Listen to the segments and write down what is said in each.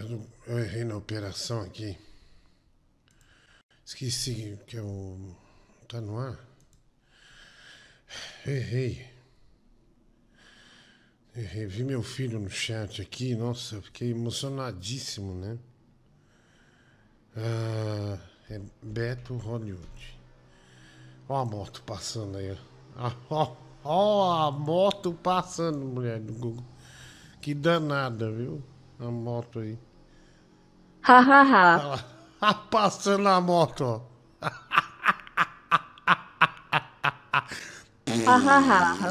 Eu, eu errei na operação aqui. Esqueci que eu. Tá no ar? Errei. Errei. Vi meu filho no chat aqui. Nossa, fiquei emocionadíssimo, né? Ah, é Beto Hollywood. Ó a moto passando aí. ó. Ó, ó a moto passando, mulher do Google. Que danada, viu? A moto aí. Hahaha. Olha lá. Passando a moto. Hahaha.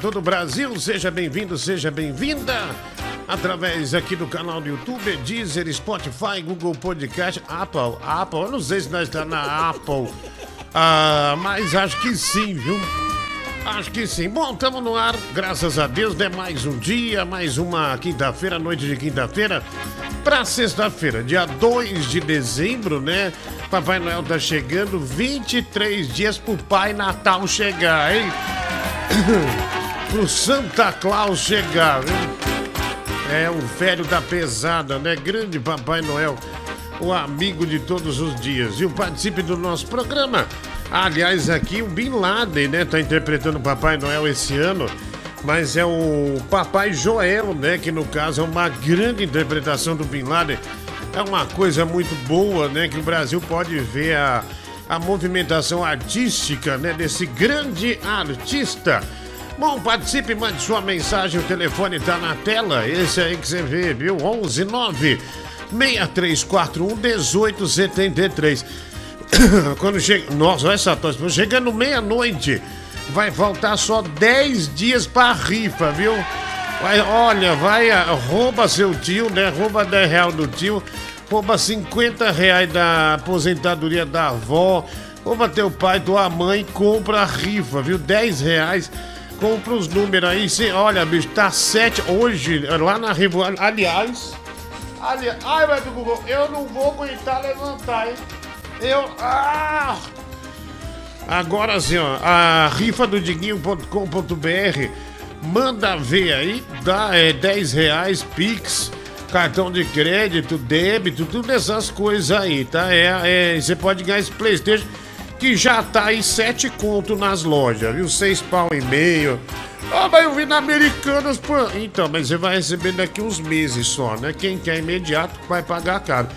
Todo o Brasil. Seja bem-vindo, seja bem-vinda. Através aqui do canal do YouTube, Deezer, Spotify, Google Podcast, Apple. Apple, eu não sei se nós estamos na Apple, ah, mas acho que sim, viu? Acho que sim. Bom, estamos no ar, graças a Deus, né? Mais um dia, mais uma quinta-feira, noite de quinta-feira, para sexta-feira, dia 2 de dezembro, né? Papai Noel tá chegando, 23 dias pro Pai Natal chegar, hein? pro Santa Claus chegar, viu? É o velho da pesada, né? Grande Papai Noel, o amigo de todos os dias. E o participe do nosso programa. Aliás, aqui o Bin Laden, né? Tá interpretando o Papai Noel esse ano. Mas é o Papai Joel, né? Que no caso é uma grande interpretação do Bin Laden. É uma coisa muito boa, né? Que o Brasil pode ver a, a movimentação artística, né? Desse grande artista. Bom, participe, mande sua mensagem, o telefone tá na tela, esse aí que você vê, viu? 11 9 6341 1873. Quando chega. Nossa, olha essa tosse. Chegando meia-noite, vai faltar só 10 dias pra rifa, viu? Vai, olha, vai, ah, rouba seu tio, né? Rouba 10 reais do tio, rouba 50 reais da aposentadoria da avó, rouba teu pai, tua mãe, compra a rifa, viu? 10 reais. Compra os números aí. Cê, olha, bicho, tá 7 hoje, lá na rifa. Aliás. Aliás. Ai, vai do Google, eu não vou aguentar levantar, hein? Eu. Ah! Agora sim, ó, a rifa do Diguinho.com.br manda ver aí, dá é, 10 reais, Pix, cartão de crédito, débito, tudo essas coisas aí, tá? É, é, você pode ganhar esse Playstation que já tá aí 7 conto nas lojas, viu? 6 pau e meio. Ah, mas eu vi na Americanas, pô. Então, mas você vai receber daqui uns meses só, né? Quem quer imediato vai pagar caro.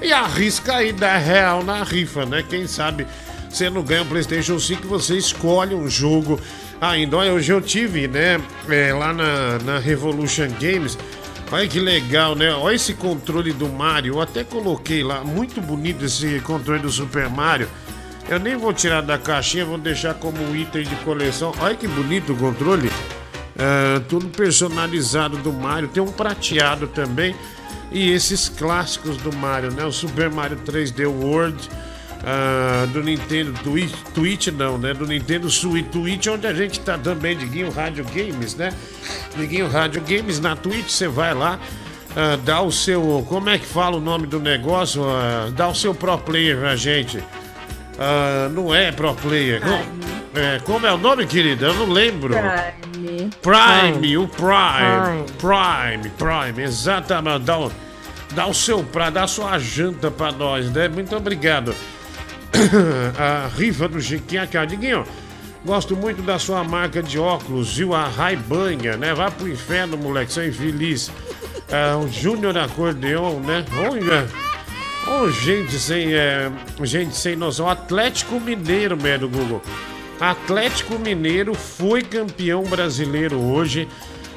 E arrisca aí 10 real na rifa, né? Quem sabe você não ganha um PlayStation 5 você escolhe um jogo ainda. Olha, hoje eu tive, né? é, lá na, na Revolution Games. Olha que legal, né? Olha esse controle do Mario. Eu até coloquei lá. Muito bonito esse controle do Super Mario. Eu nem vou tirar da caixinha, vou deixar como item de coleção. Olha que bonito o controle. É, tudo personalizado do Mario. Tem um prateado também. e esses clássicos do Mario, né? O Super Mario 3D World, uh, do Nintendo Twitch, Twitch não, né? Do Nintendo Switch Twitch, onde a gente tá também, Diguinho Rádio Games, né? Diguinho Rádio Games na Twitch, você vai lá, uh, dá o seu. Como é que fala o nome do negócio? Uh, dá o seu pro player pra gente. Uh, não é pro player. Como, é, como é o nome, querida? Eu não lembro. Prime. Prime, o Prime. Prime, Prime, Prime exatamente. Dá o, dá o seu pra dar a sua janta pra nós, né? Muito obrigado. a rifa do Chiquinho aqui, ó. Diguinho, gosto muito da sua marca de óculos, viu? A Raibanha, né? Vá pro inferno, moleque, sou infeliz. É, o Júnior Acordeon, né? Olha. Oh, gente sem, é, gente sem noção. Atlético Mineiro, médio Google. Atlético Mineiro foi campeão brasileiro hoje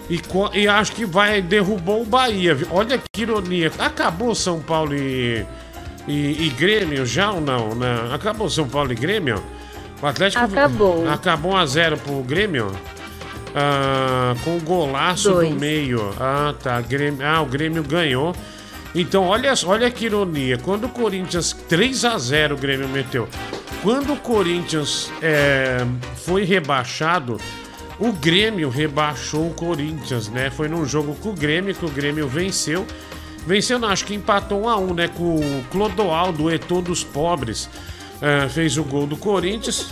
e, e acho que vai derrubou o Bahia. Olha que ironia. Acabou São Paulo e, e, e Grêmio já ou não? Né? Acabou São Paulo e Grêmio? O Atlético acabou. Acabou 1 a 0 pro Grêmio? Ah, com golaço Dois. no meio. Ah, tá. Grêmio, ah, o Grêmio ganhou. Então, olha, olha que ironia. Quando o Corinthians 3 a 0 o Grêmio meteu. Quando o Corinthians é, foi rebaixado, o Grêmio rebaixou o Corinthians, né? Foi num jogo com o Grêmio que o Grêmio venceu. Venceu, não, acho que empatou 1 a 1 né? Com o Clodoaldo, o Etô dos Pobres, é, fez o gol do Corinthians.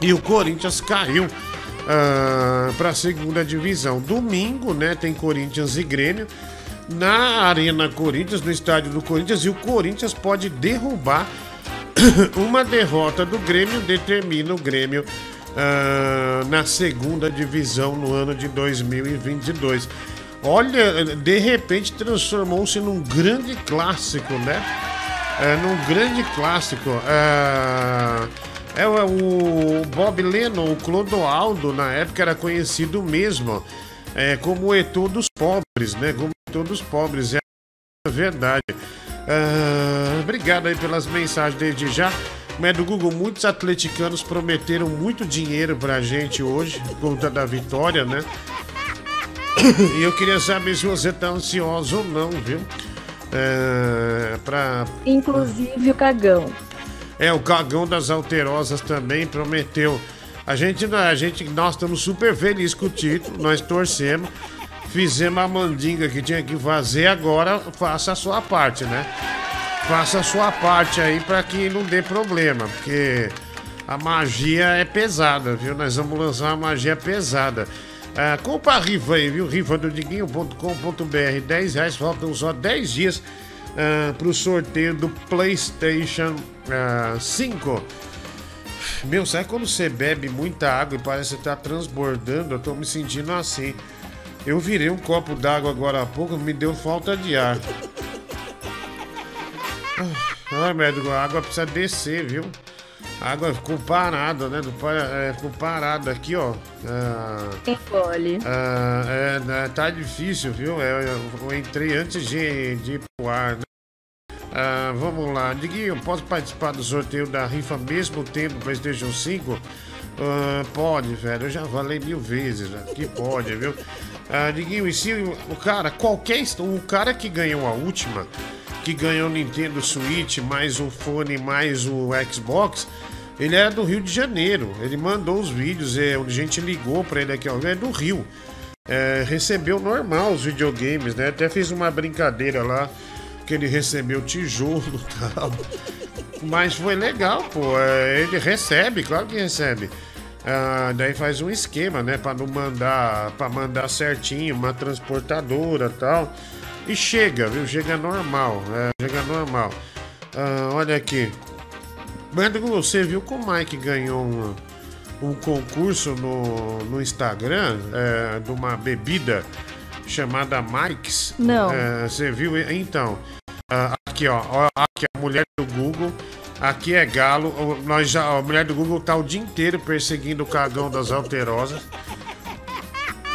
E o Corinthians caiu uh, para a segunda divisão. Domingo, né? Tem Corinthians e Grêmio na Arena Corinthians, no estádio do Corinthians, e o Corinthians pode derrubar uma derrota do Grêmio, determina o Grêmio uh, na segunda divisão no ano de 2022. Olha, de repente transformou-se num grande clássico, né? É, num grande clássico. Uh, é, o Bob Lennon, o Clodoaldo, na época era conhecido mesmo é, como o Etu dos pobres, né? Como o Etu dos pobres, é a verdade. Ah, obrigado aí pelas mensagens desde já. Mas do Google, muitos atleticanos prometeram muito dinheiro pra gente hoje, por conta da vitória, né? E eu queria saber se você tá ansioso ou não, viu? É, pra... Inclusive o cagão. É, o cagão das alterosas também prometeu a gente, a gente, nós estamos super felizes com o título, nós torcemos, fizemos a mandinga que tinha que fazer, agora faça a sua parte, né? Faça a sua parte aí para que não dê problema, porque a magia é pesada, viu? Nós vamos lançar uma magia pesada. Ah, compra a rifa aí, viu? Rifa do Diguinho.com.br, 10 reais, faltam só 10 dias ah, para o sorteio do PlayStation ah, 5. Meu, sabe quando você bebe muita água e parece que tá transbordando? Eu tô me sentindo assim. Eu virei um copo d'água agora há pouco, me deu falta de ar. Ai, médico, a água precisa descer, viu? A água ficou parada, né? É, ficou parada aqui, ó. Ah, Engole. Ah, é, tá difícil, viu? É, eu entrei antes de, de ir pro ar, né? Ah, vamos lá, Diguinho, posso participar do sorteio da rifa mesmo tendo PlayStation 5? Ah, pode, velho, eu já falei mil vezes né? que pode, viu? Ah, Diguinho, e se o cara, qualquer. O cara que ganhou a última, que ganhou o Nintendo Switch, mais o fone, mais o Xbox, ele era do Rio de Janeiro. Ele mandou os vídeos, é, a gente ligou pra ele aqui, ó, é do Rio. É, recebeu normal os videogames, né? Até fiz uma brincadeira lá que ele recebeu tijolo e tal. Mas foi legal, pô. É, ele recebe, claro que recebe. Ah, daí faz um esquema, né, para não mandar, para mandar certinho uma transportadora tal. E chega, viu? Chega normal, é, chega normal. Ah, olha aqui. Mas você viu que o Mike ganhou um, um concurso no, no Instagram é, de uma bebida chamada Mike's? Não. É, você viu? Então, Uh, aqui, ó, aqui a mulher do Google. Aqui é galo. Nós já, a mulher do Google tá o dia inteiro perseguindo o cagão das alterosas.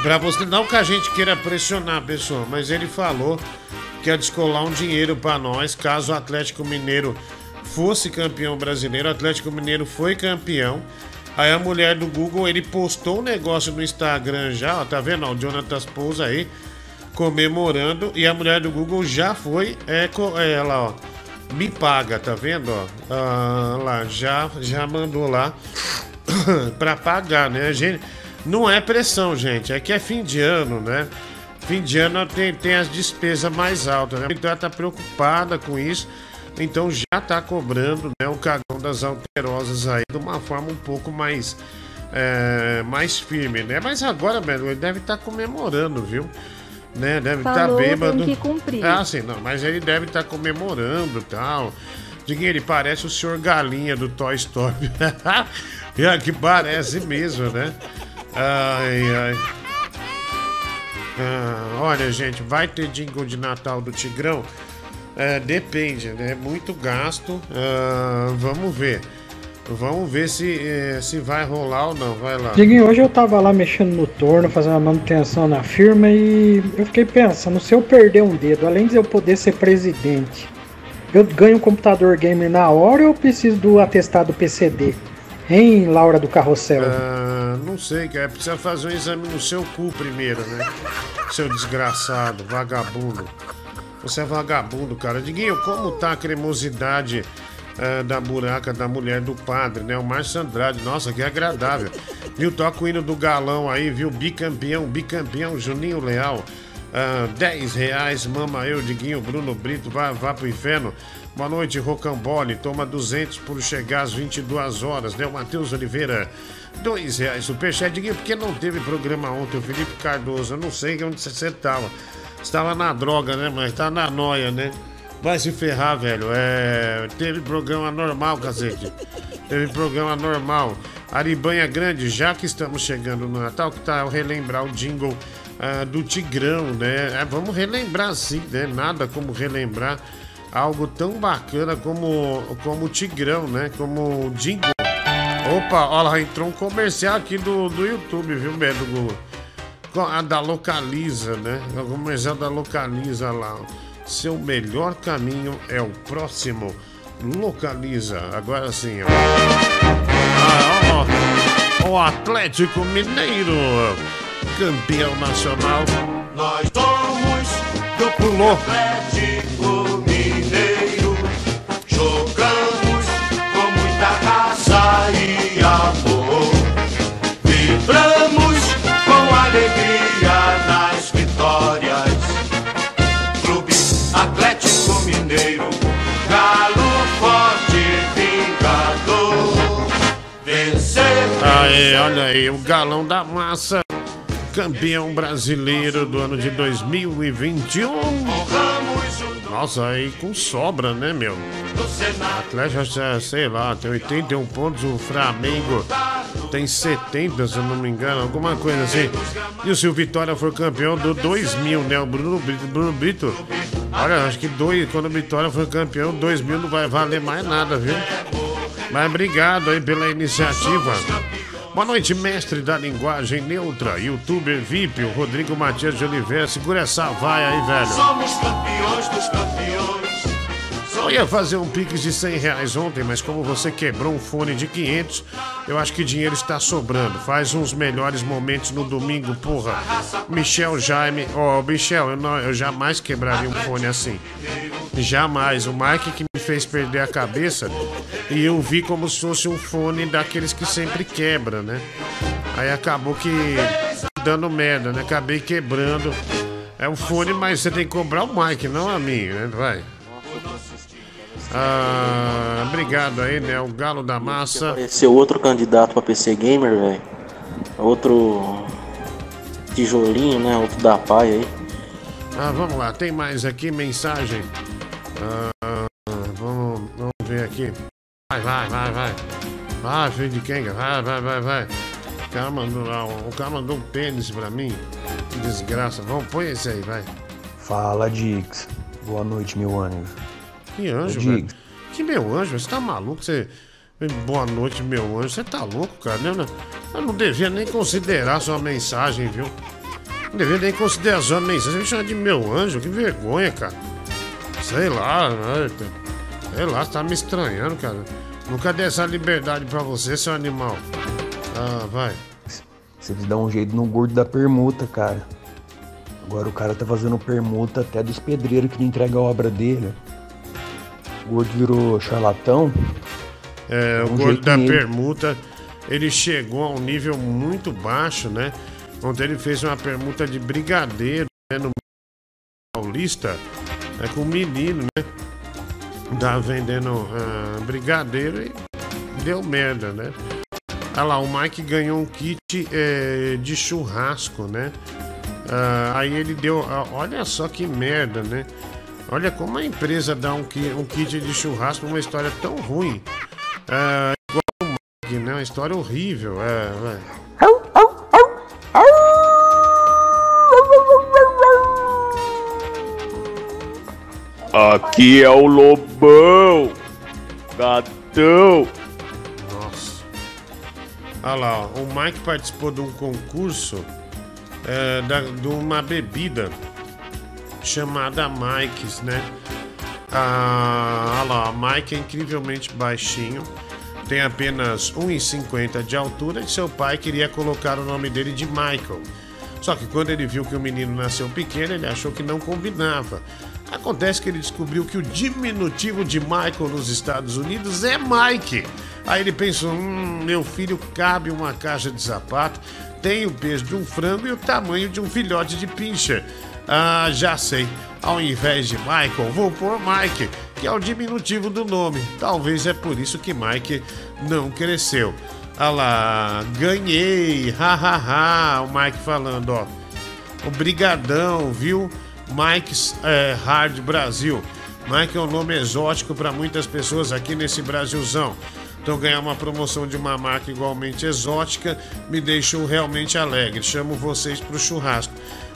Pra você, não que a gente queira pressionar a pessoa, mas ele falou que ia descolar um dinheiro para nós caso o Atlético Mineiro fosse campeão brasileiro. O Atlético Mineiro foi campeão. Aí a mulher do Google, ele postou um negócio no Instagram já, ó, tá vendo? Ó, o Jonathan Pousa aí comemorando e a mulher do Google já foi, é, é ela, ó, me paga, tá vendo, ó, ah, lá, já, já mandou lá para pagar, né, gente, não é pressão, gente, é que é fim de ano, né, fim de ano tem, tem as despesas mais altas, né, então ela tá preocupada com isso, então já tá cobrando, né, o cagão das alterosas aí de uma forma um pouco mais é, mais firme, né? Mas agora, velho, ele deve estar tá comemorando, viu? Né? Deve estar tá bêbado. Tem que cumprir. Ah, sim, não, mas ele deve estar tá comemorando e tal. Diguinho, ele parece o senhor Galinha do Toy Story. é que parece mesmo, né? Ai, ai. Ah, olha, gente, vai ter jingle de Natal do Tigrão? É, depende, né? Muito gasto. Ah, vamos ver. Vamos ver se, eh, se vai rolar ou não. Vai lá. Diguinho, hoje eu tava lá mexendo no torno, fazendo a manutenção na firma e eu fiquei pensando, se eu perder um dedo, além de eu poder ser presidente, eu ganho um computador gamer na hora ou eu preciso do atestado PCD? Hein, Laura do Carrossel? Ah, não sei, cara. Precisa fazer um exame no seu cu primeiro, né? Seu desgraçado, vagabundo. Você é vagabundo, cara. Diguinho, como tá a cremosidade uh, da buraca da mulher do padre, né? O Márcio Andrade. Nossa, que agradável. Viu? Toca o hino do galão aí, viu? Bicampeão, bicampeão, Juninho Leal. Uh, 10 reais, mama eu, Diguinho, Bruno Brito, vá, vá pro inferno. Boa noite, Rocambole, toma 200 por chegar às 22 horas, né? O Matheus Oliveira, 2 reais. Superchat, Diguinho, porque não teve programa ontem? O Felipe Cardoso, eu não sei onde você estava. Estava na droga, né? Mas tá na noia, né? Vai se ferrar, velho. É... Teve programa normal, cacete. Teve programa normal. Aribanha Grande, já que estamos chegando no Natal, que tal relembrar o jingle uh, do Tigrão, né? É, vamos relembrar sim, né? Nada como relembrar algo tão bacana como, como o Tigrão, né? Como o jingle. Opa, olha lá, entrou um comercial aqui do, do YouTube, viu, Bedo? A da Localiza, né? O comercial da Localiza lá. Seu melhor caminho é o próximo. Localiza. Agora sim, ó. Ah, ó, ó. O Atlético Mineiro, campeão nacional. Nós somos do Pulou. Atlético Aí, olha aí, o galão da massa, campeão brasileiro do ano de 2021. Nossa, aí com sobra, né, meu? Atlético, sei lá, tem 81 pontos, o Flamengo tem 70, se eu não me engano, alguma coisa assim. E se o Vitória for campeão do 2000, né? O Bruno Brito, Bruno Brito Olha, acho que dois, quando o Vitória for campeão, 2000 não vai valer mais nada, viu? Mas obrigado aí pela iniciativa. Boa noite, mestre da linguagem neutra, youtuber VIP, o Rodrigo Matias de Oliveira. Segura essa vaia aí, velho. Somos campeões dos campeões. Eu ia fazer um pix de 100 reais ontem, mas como você quebrou um fone de 500, eu acho que dinheiro está sobrando. Faz uns melhores momentos no domingo, porra. Michel Jaime. Ó, oh, Michel, eu, não, eu jamais quebraria um fone assim. Jamais. O Mike que me fez perder a cabeça e eu vi como se fosse um fone daqueles que sempre quebra, né? Aí acabou que dando merda, né? Acabei quebrando. É um fone, mas você tem que cobrar o Mike, não a mim, né? Vai. Ah, obrigado aí, né? O Galo da Massa. Apareceu outro candidato para PC Gamer, velho. Outro tijolinho, né? Outro da pai aí. Ah, vamos lá, tem mais aqui mensagem. Ah, vamos, vamos ver aqui. Vai, vai, vai, vai. Vai, filho de quem? Vai, vai, vai, vai. O cara mandou, o cara mandou um pênis pra mim. Que desgraça. Vamos, põe esse aí, vai. Fala, Dix. Boa noite, meu anjo. Que anjo, velho. Que meu anjo, você tá maluco? Você. Boa noite, meu anjo. Você tá louco, cara? Eu não devia nem considerar sua mensagem, viu? Não devia nem considerar sua mensagem. Você me chama de meu anjo, que vergonha, cara. Sei lá, né? sei lá, você tá me estranhando, cara. Nunca dei essa liberdade pra você, seu animal. Ah, vai. Você dá um jeito no gordo da permuta, cara. Agora o cara tá fazendo permuta até dos pedreiros que não entrega a obra dele. O gordo virou charlatão. É, o um gordo da nele. permuta, ele chegou a um nível muito baixo, né? Ontem ele fez uma permuta de brigadeiro né, no Paulista, né, com um menino, né? Tava vendendo uh, brigadeiro e deu merda, né? Olha lá, o Mike ganhou um kit é, de churrasco, né? Uh, aí ele deu. Uh, olha só que merda, né? Olha como a empresa dá um, um kit de churrasco uma história tão ruim. Igual o Mike, né? Uma história horrível. É, Aqui é o Lobão, gatão. Olha lá, o Mike participou de um concurso é, da, de uma bebida chamada Mike's, né? Ah, olha lá, Mike é incrivelmente baixinho, tem apenas 1,50 de altura e seu pai queria colocar o nome dele de Michael. Só que quando ele viu que o menino nasceu pequeno, ele achou que não combinava. Acontece que ele descobriu que o diminutivo de Michael nos Estados Unidos é Mike. Aí ele pensou: hum, meu filho cabe uma caixa de sapato, tem o peso de um frango e o tamanho de um filhote de pincher. Ah, já sei. Ao invés de Michael, vou pôr Mike, que é o diminutivo do nome. Talvez é por isso que Mike não cresceu. Ah lá, ganhei, hahaha, o Mike falando, ó. Obrigadão, viu? Mike's é, Hard Brasil. Mike é um nome exótico para muitas pessoas aqui nesse Brasilzão. Então ganhar uma promoção de uma marca igualmente exótica me deixou realmente alegre. Chamo vocês para o churrasco.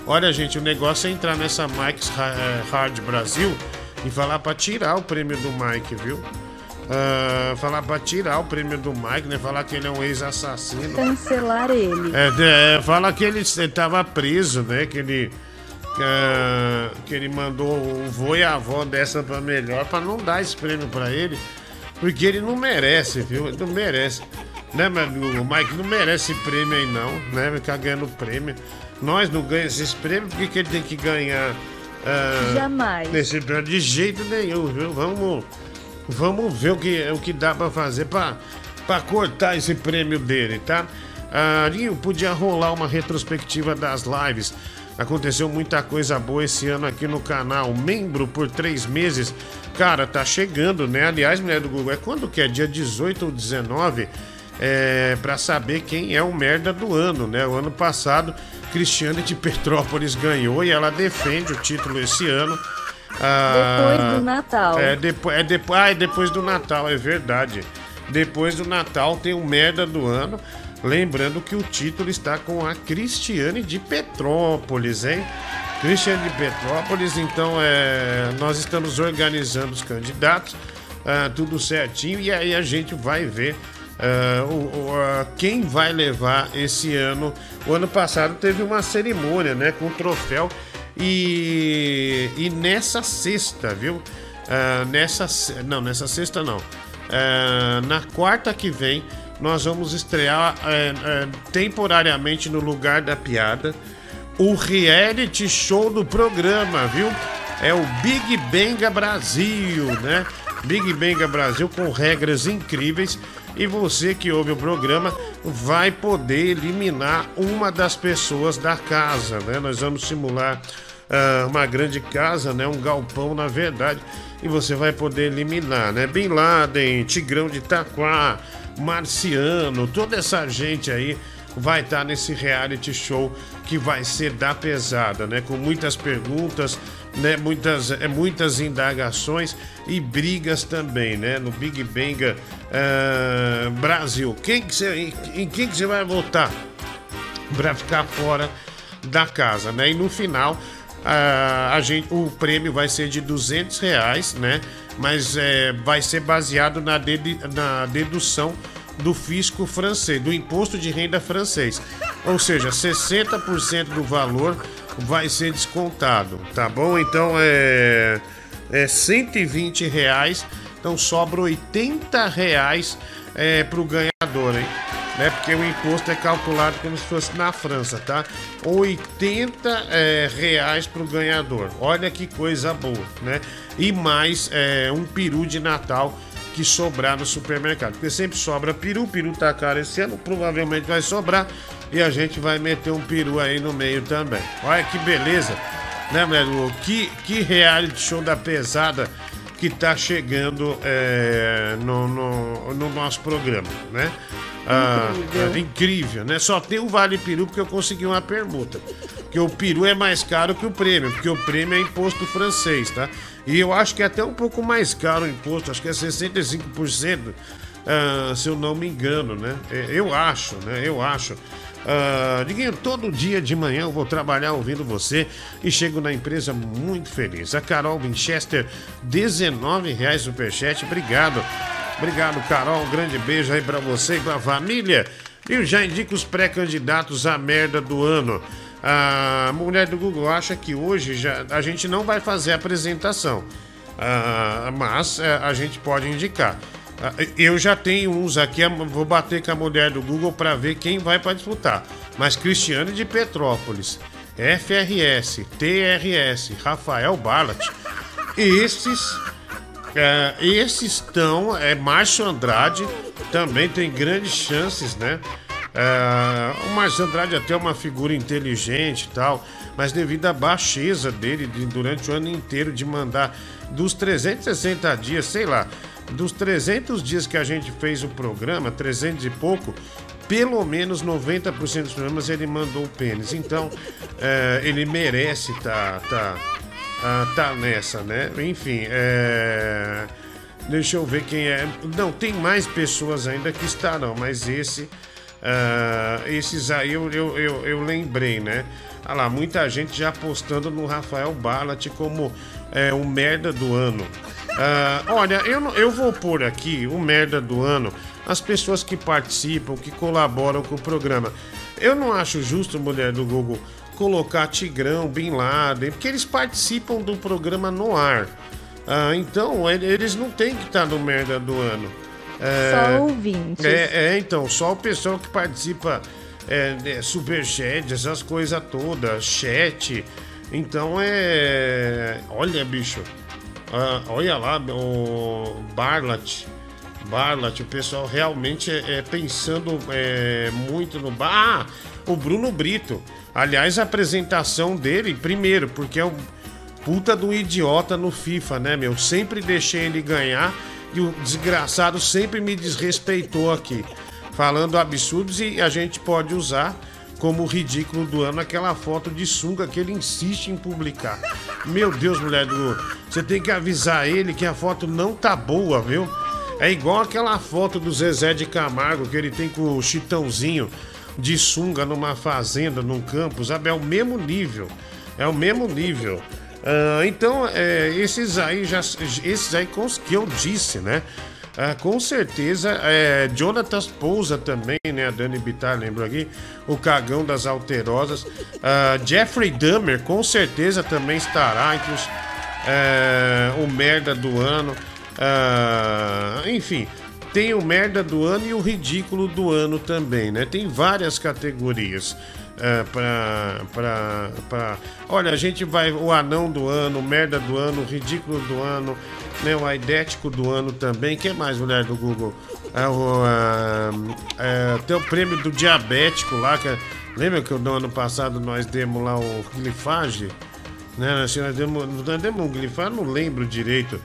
Olha, gente, o negócio é entrar nessa Mike's é, Hard Brasil e falar para tirar o prêmio do Mike, viu? Uh, falar para tirar o prêmio do Mike, né? Falar que ele é um ex-assassino. Cancelar ele. É, é, fala que ele estava preso, né? Que ele que, que ele mandou o vô e a avó dessa para melhor para não dar esse prêmio para ele, porque ele não merece, viu? Ele não merece. Né, meu amigo? O Mike não merece prêmio aí, não, né? Ficar ganhando prêmio. Nós não ganhamos esses prêmios, por que ele tem que ganhar? Uh, Jamais. Nesse prêmio? De jeito nenhum, viu? Vamos, vamos ver o que, o que dá para fazer para cortar esse prêmio dele, tá? Uh, podia rolar uma retrospectiva das lives Aconteceu muita coisa boa esse ano aqui no canal. Membro por três meses. Cara, tá chegando, né? Aliás, mulher do Google, é quando que é? Dia 18 ou 19? É, para saber quem é o merda do ano, né? O ano passado, Cristiane de Petrópolis ganhou e ela defende o título esse ano. Ah, depois do Natal. É, depois, é, depois, ah, é depois do Natal, é verdade. Depois do Natal tem o merda do ano. Lembrando que o título está com a Cristiane de Petrópolis, hein? Cristiane de Petrópolis, então é, nós estamos organizando os candidatos, uh, tudo certinho, e aí a gente vai ver uh, quem vai levar esse ano. O ano passado teve uma cerimônia, né, com o troféu, e, e nessa sexta, viu? nessa, não, nessa sexta não. na quarta que vem nós vamos estrear é, é, temporariamente no lugar da piada o reality show do programa, viu? É o Big Benga Brasil, né? Big Benga Brasil com regras incríveis e você que ouve o programa vai poder eliminar uma das pessoas da casa, né? Nós vamos simular uh, uma grande casa, né? Um galpão, na verdade, e você vai poder eliminar, né? Bin Laden, Tigrão de Itaquá, Marciano, toda essa gente aí vai estar tá nesse reality show que vai ser da pesada, né? Com muitas perguntas, né? Muitas, é, muitas indagações e brigas também, né? No Big Bang uh, Brasil. Quem que cê, em, em quem que você vai votar para ficar fora da casa, né? E no final Uh, a gente, o prêmio vai ser de 200 reais, né? Mas é, vai ser baseado na, ded, na dedução do fisco francês, do imposto de renda francês. Ou seja, 60% do valor vai ser descontado, tá bom? Então é, é 120 reais, então sobra 80 reais é, para o ganhador, hein? Né? Porque o imposto é calculado como se fosse na França, tá? 80 é, reais pro ganhador. Olha que coisa boa, né? E mais é, um peru de Natal que sobrar no supermercado. Porque sempre sobra peru, peru tá caro esse ano, provavelmente vai sobrar e a gente vai meter um peru aí no meio também. Olha que beleza, né, Melo? Que, que reality show da pesada que tá chegando é, no, no, no nosso programa, né? Ah, Incrível. é incrível, né? Só tem o Vale Peru porque eu consegui uma permuta. Porque o peru é mais caro que o prêmio, porque o prêmio é imposto francês, tá? E eu acho que é até um pouco mais caro o imposto, acho que é 65%, ah, se eu não me engano, né? É, Eu acho, né? Eu acho. Ah, Diguinho, todo dia de manhã eu vou trabalhar ouvindo você e chego na empresa muito feliz. A Carol Winchester, R$19,00 superchat, obrigado. Obrigado, Carol. Um grande beijo aí pra você e pra família. E eu já indico os pré-candidatos à merda do ano. A mulher do Google acha que hoje já, a gente não vai fazer a apresentação, Ah, mas eh, a gente pode indicar. Ah, Eu já tenho uns aqui, vou bater com a mulher do Google para ver quem vai para disputar. Mas Cristiane de Petrópolis, FRS, TRS, Rafael Barlat, esses é, esses estão, é Márcio Andrade, também tem grandes chances, né? É, o Márcio Andrade até é uma figura inteligente e tal, mas devido à baixeza dele de- durante o ano inteiro de mandar dos 360 dias, sei lá, dos 300 dias que a gente fez o programa, 300 e pouco, pelo menos 90% dos programas ele mandou o pênis. Então, é, ele merece tá, tá, ah, tá nessa, né? Enfim, é... deixa eu ver quem é. Não, tem mais pessoas ainda que estarão, mas esse. ah, esses aí eu, eu, eu, eu lembrei, né? Olha lá, muita gente já apostando no Rafael Ballat como é, o merda do ano. Ah, olha, eu, eu vou pôr aqui o merda do ano, as pessoas que participam, que colaboram com o programa. Eu não acho justo, mulher do Google, colocar Tigrão, Bin Laden, porque eles participam do programa no ar. Ah, então, ele- eles não têm que estar no merda do ano. É, Só ouvintes. é, é, então, só o pessoal que participa é, é, superchat, essas coisas todas, chat. Então é. Olha, bicho. Ah, olha lá, o Barlat. Barlat, o pessoal realmente é, é pensando é, muito no. Ba- Ah, o Bruno Brito. Aliás, a apresentação dele, primeiro, porque é o puta do idiota no FIFA, né, meu? Sempre deixei ele ganhar e o desgraçado sempre me desrespeitou aqui. Falando absurdos e a gente pode usar como ridículo do ano aquela foto de sunga que ele insiste em publicar. Meu Deus, mulher do. Você tem que avisar ele que a foto não tá boa, viu? É igual aquela foto do Zezé de Camargo que ele tem com o Chitãozinho de sunga numa fazenda, num campo, sabe? É o mesmo nível. É o mesmo nível. Ah, então, é, esses aí já. Esses aí que eu disse, né? Ah, com certeza, é, Jonathan Pousa também, né? A Dani Bittar lembrou aqui. O Cagão das Alterosas. Ah, Jeffrey Dahmer, com certeza, também estará entre os. é, o merda do ano. Ah, enfim, tem o merda do ano e o ridículo do ano também, né? Tem várias categorias. É, pra, pra, pra- Olha, a gente vai. O anão do ano, merda do ano, ridículo do ano, né? O aidético do ano também. que mais, mulher do Google? É, o, ah, é, tem o prêmio do diabético lá. Que, lembra que no ano passado nós demos lá o glifage? Né? Nós demos, nós demos um glifage, não lembro direito.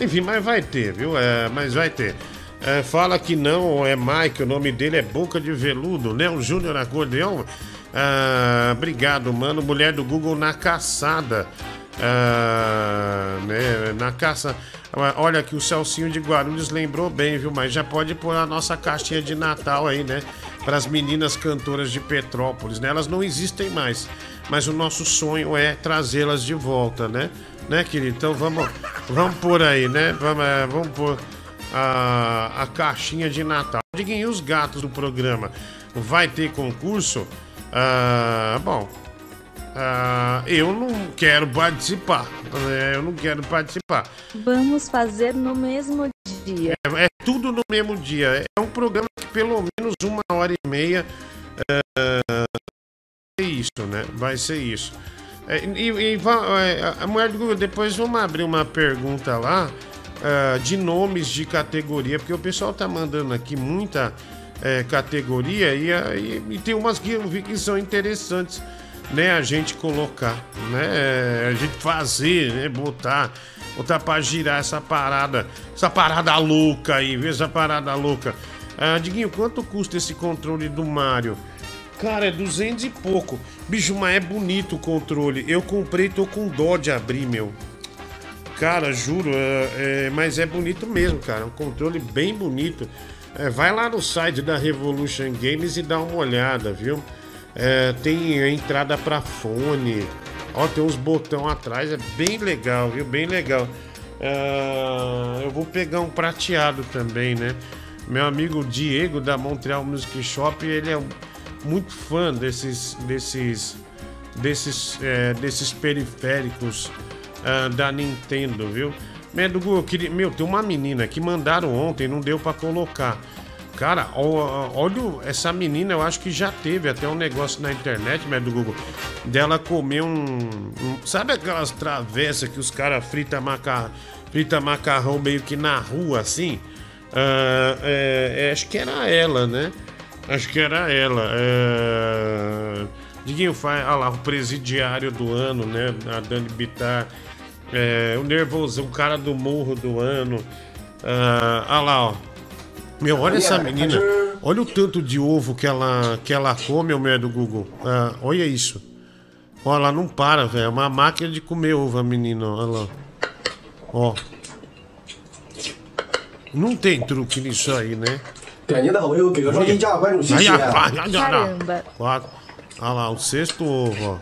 Enfim, mas vai ter, viu? É, mas vai ter. É, fala que não, é Mike, o nome dele é Boca de Veludo, né? O Júnior Acordeão. Ah, obrigado, mano. Mulher do Google na caçada. Ah, né? Na caça. Ah, Olha que o Celcinho de Guarulhos lembrou bem, viu? Mas já pode pôr a nossa caixinha de Natal aí, né? Para as meninas cantoras de Petrópolis, né? Elas não existem mais. Mas o nosso sonho é trazê-las de volta, né? Né, querido? Então vamos, vamos por aí, né? Vamos, é, vamos pôr a, a caixinha de Natal. E os gatos do programa? Vai ter concurso? Ah, bom, ah, eu não quero participar. né? Eu não quero participar. Vamos fazer no mesmo dia. É, é tudo no mesmo dia. É um programa que pelo menos uma hora e meia é, é isso, né? Vai ser isso. É, e, e é, a mulher do Google, depois vamos abrir uma pergunta lá é, de nomes de categoria, porque o pessoal tá mandando aqui muita é, categoria e, aí- e tem umas que eu vi que são interessantes, né? A gente colocar, né? A gente fazer, né? Botar, botar pra girar essa parada, essa parada louca aí, viu? Essa parada louca. Ah, Diguinho, quanto custa esse controle do Mario? Cara, é 200 e pouco. Bicho, mas é bonito o controle. Eu comprei, tô com dó de abrir, meu. Cara, juro, é, é- mas é bonito mesmo, cara. Um controle bem bonito. É, vai lá no site da Revolution Games e dá uma olhada, viu? É, tem entrada pra fone. Ó, tem uns botão atrás, é bem legal, viu? Bem legal. Ah, eu vou pegar um prateado também, né? Meu amigo Diego da Montreal Music Shop, ele é muito fã desses desses desses é, desses periféricos ah, da Nintendo, viu? Medugu, eu queria, meu, tem uma menina que mandaram ontem, não deu pra colocar. Cara, olha essa menina, eu acho que já teve até um negócio na internet, mas do Google, dela comer um, um- sabe aquelas travessas que os caras frita macarrão, frita macarrão meio que na rua assim? Ah, é, é, acho que era ela, né? Acho que era ela. É... Diguinho faz, olha lá, o presidiário do ano, né? A Dani Bittar. É, o nervoso, o cara do morro do ano. Ah, ah, lá, ó. Meu, olha essa menina. Olha o tanto de ovo que ela, que ela come, o meu do Google. Ah, olha isso. Ó, ela não para, velho. É uma máquina de comer ovo, a menina. Olha lá. Ó. Não tem truque nisso aí, né? Aí, rapaz, olha lá. Caramba. Quatro. Olha lá, o sexto ovo, ó.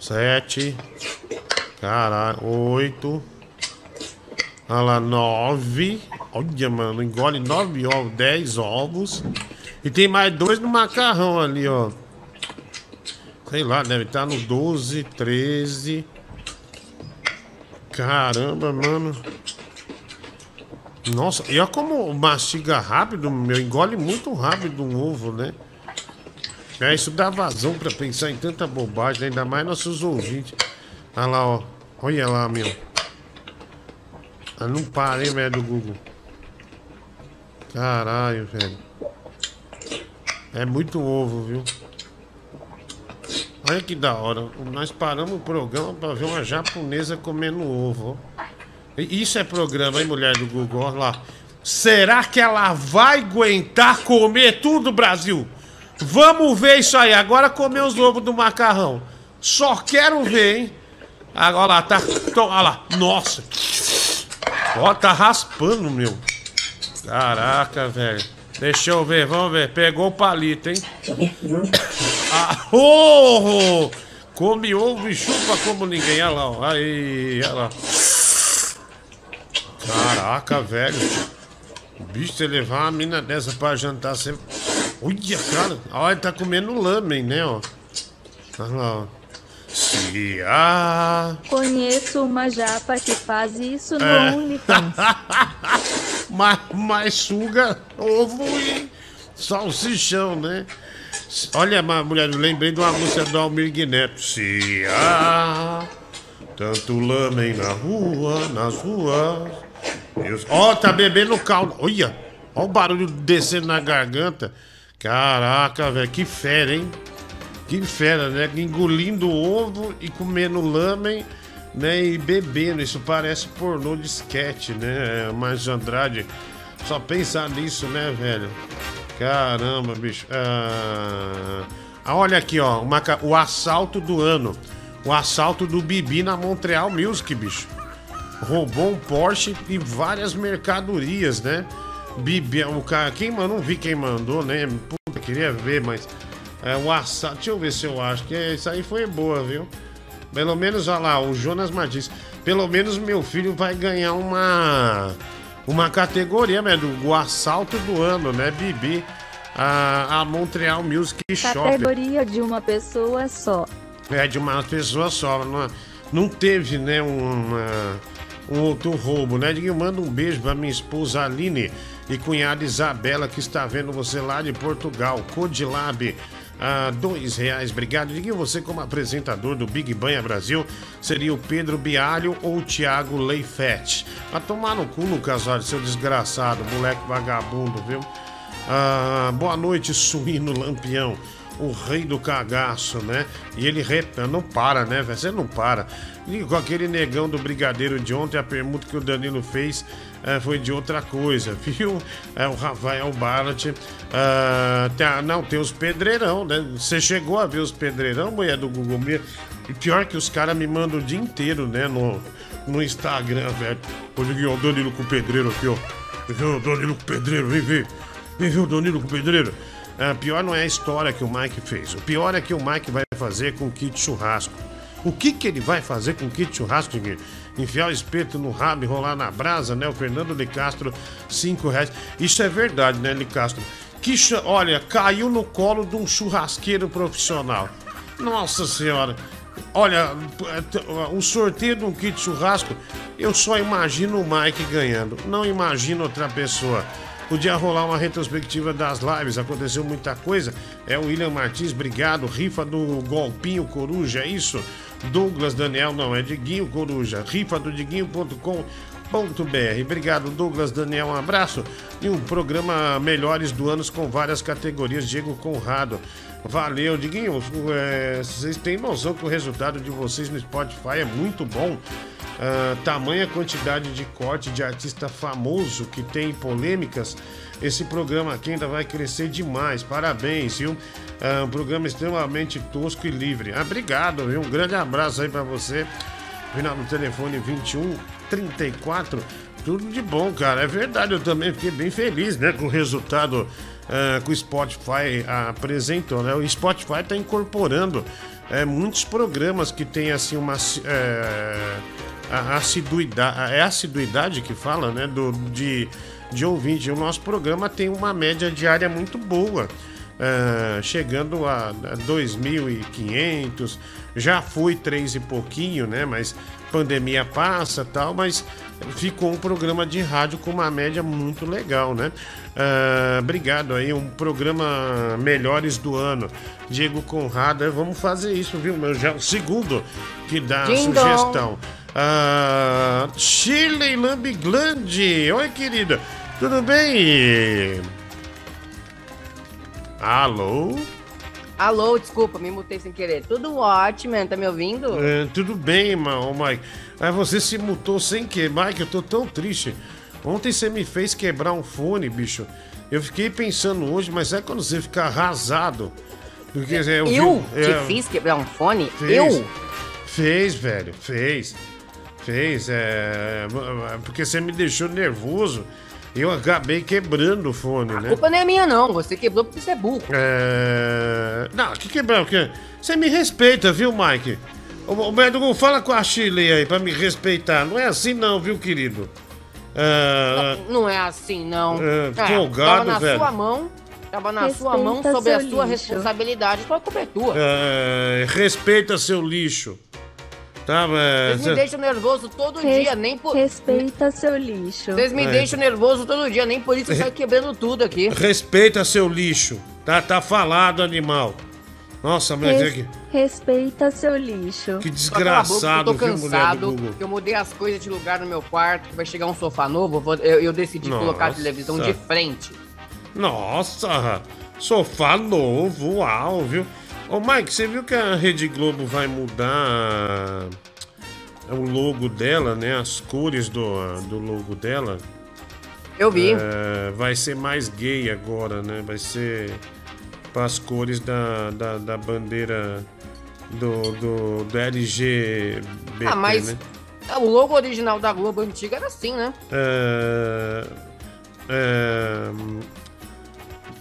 Sete. Caralho, oito. Olha lá, nove. Olha, mano, engole nove ovos, dez ovos. E tem mais dois no macarrão ali, ó. Sei lá, deve estar no 12, 13. Caramba, mano. Nossa, e olha como mastiga rápido, meu. Engole muito rápido um ovo, né? É, isso dá vazão pra pensar em tanta bobagem, ainda mais nossos ouvintes. Olha lá, ó. Olha lá, meu. Ah, não para, hein, velho, do Google. Caralho, velho. É muito ovo, viu? Olha que da hora. Nós paramos o programa pra ver uma japonesa comendo ovo, Isso é programa, hein, mulher do Google? Olha lá. Será que ela vai aguentar comer tudo, Brasil? Vamos ver isso aí. Agora comer os ovos do macarrão. Só quero ver, hein? Agora olha lá, tá. tô- Olha lá. Nossa. Ó, tá raspando, meu. Caraca, velho. Deixa eu ver, vamos ver. Pegou o palito, hein? Ah, oh, come ovo e chupa como ninguém. Olha lá, ó. Aí, olha lá. Caraca, velho. Bicho, você levar uma mina dessa pra jantar, você. Olha, cara. Olha, ele tá comendo lamen, né, ó. Olha lá, ó. Se a. Conheço uma japa que faz isso no É. OnlyFans. mas, mas suga ovo e salsichão, né? Olha, mulher, eu lembrei de uma música do Almir Neto. Se há tanto lamen na rua, nas ruas. Ó, tá bebendo caldo. Olha, ó o barulho descendo na garganta. Caraca, velho, que fera, hein? Que fera, né? Engolindo ovo e comendo lamen, né? E bebendo. Isso parece pornô de sketch, né? Mas Andrade, só pensar nisso, né, velho? Caramba, bicho. Ah, ah, olha aqui, ó. uma o assalto do ano. O assalto do Bibi na Montreal Music, bicho. Roubou um Porsche e várias mercadorias, né? Bibi, o cara, quem mandou, não vi quem mandou, né? Puta, queria ver, mas é o assalto. Deixa eu ver se eu acho que é- isso aí foi boa, viu? Pelo menos, olha lá, o Jonas Martins. Pelo menos meu filho vai ganhar uma uma categoria, né? Do o assalto do ano, né? Bibi, a, a Montreal Music Shop. Categoria de uma pessoa só. É de uma pessoa só. Não, não teve, né, uma, um outro roubo, né? Diguinho, manda um beijo pra minha esposa Aline e cunhada Isabela, que está vendo você lá de Portugal. Codilab. Ah, dois reais, obrigado. Diguinho, você como apresentador do Big Banha Brasil, seria o Pedro Bialho ou o Thiago Leifert? A tomar no cu, Lucas Olha, seu desgraçado, moleque vagabundo, viu? Ah, boa noite, suíno lampião. O rei do cagaço, né? E ele rep... não para, né? Você não para. E com aquele negão do brigadeiro de ontem, a permuta que o Danilo fez eh, foi de outra coisa, viu? É o Rafael Barlat. Ah, tá- não, tem os pedreirão, né? Você chegou a ver os pedreirão, mulher do Google Mir? E pior que os caras me mandam o dia inteiro, né? No, no Instagram, velho. Ô, Diguinho, o Danilo com o pedreiro aqui, ó. Aqui, ó, O Danilo com o pedreiro, vem ver. Vem ver o Danilo com o pedreiro. Ah, pior não é a história que o Mike fez. O pior é que o Mike vai fazer com o kit churrasco. O que, que ele vai fazer com o kit churrasco, Diguinho? Enfiar o espeto no rabo e rolar na brasa, né? O Fernando de Castro, cinco reais. Isso é verdade, né, de Castro? Que, olha, caiu no colo de um churrasqueiro profissional. Nossa Senhora. Olha, o sorteio de um kit churrasco, eu só imagino o Mike ganhando. Não imagino outra pessoa. Podia rolar uma retrospectiva das lives, aconteceu muita coisa. É o William Martins, obrigado. Rifa do Golpinho Coruja, é isso? Douglas Daniel, não, é Diguinho Coruja. Rifa do Diguinho.com. .br. Obrigado, Douglas Daniel. Um abraço e um programa Melhores do Anos com várias categorias. Diego Conrado. Valeu, Diguinho. é, vocês têm noção que o resultado de vocês no Spotify é muito bom. Ah, tamanha quantidade de corte de artista famoso que tem polêmicas. Esse programa ainda vai crescer demais. Parabéns, viu? Ah, um programa extremamente tosco e livre. Ah, obrigado, viu? Um grande abraço aí pra você. Final do telefone 21 34. Tudo de bom, cara. É verdade, eu também fiquei bem feliz, né, com o resultado ah, que o Spotify apresentou, né? O Spotify está incorporando eh, muitos programas que tem assim uma eh, a assiduidade, é assiduidade que fala, né, do de de ouvinte. O nosso programa tem uma média diária muito boa. ah, chegando a a 2.500, já foi três e pouquinho, né? Mas pandemia passa tal, mas ficou um programa de rádio com uma média muito legal, né? Ah, obrigado aí, um programa Melhores do Ano. Diego Conrado, vamos fazer isso, viu? meu? Já é o segundo que dá a Ding dong. Ah, Shirley Lambiglande. Oi, querida. Tudo bem? Alô? Alô, desculpa, me mutei sem querer. Tudo ótimo, tá me ouvindo? É, tudo bem, irmão, Mike. Aí você se mutou sem que, Mike, eu tô tão triste. Ontem você me fez quebrar um fone, bicho. Eu fiquei pensando hoje, mas é quando você fica arrasado. Porque é, eu, Eu vi- te é, fiz quebrar um fone? Fez. Eu? Fez, velho, fez. Fez, é. Porque você me deixou nervoso. Eu acabei quebrando o fone, A né? culpa não é minha, não. Você quebrou porque você é burro. É... Não, que quebrar, porque você me respeita, viu, Mike? O, o médico fala com a Chile aí pra me respeitar. Não é assim não, viu, querido? É... Não é assim, não. É, tava folgado, na velho. sua mão. Tava na sua Respeita mão sobre a sua lixo. responsabilidade. Sua culpa é tua. é, Respeita seu lixo. Tá, é, Vocês me deixam nervoso todo Res- dia, nem por. Respeita seu lixo. Vocês me É. deixam nervoso todo dia, nem por isso eu saio quebrando tudo aqui. Respeita seu lixo. Tá, tá falado, animal. Nossa, mas é Res- que, Respeita seu lixo. que a boca, que eu desgraçado, tô cansado, eu mudei as coisas de lugar no meu quarto, que vai chegar um sofá novo, eu, vou- eu- eu decidi colocar a Nossa. televisão de frente. Nossa, sofá novo, uau, viu? Ô, Mike, você viu que a Rede Globo vai mudar o logo dela, né? As cores do, do logo dela. Eu vi. É, vai ser mais gay agora, né? Vai ser para as cores da, da, da bandeira do, do, do LGBT, ah, mas né? o logo original da Globo antiga era assim, né? É, é,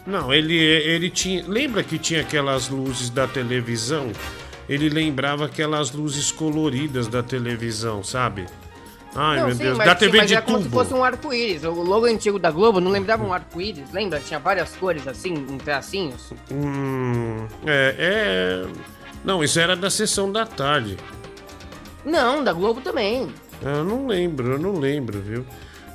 não, ele, ele tinha. Lembra que tinha aquelas luzes da televisão? Ele lembrava aquelas luzes coloridas da televisão, sabe? Ai, não, meu sim, Deus. Da sim, TV mas de era como se tubo. fosse um arco-íris. O logo antigo da Globo não lembrava um arco-íris, lembra? Tinha várias cores assim, em tracinhos. Hum, é, é. Não, isso era da sessão da tarde. Não, da Globo também. Eu não lembro, eu não lembro, viu?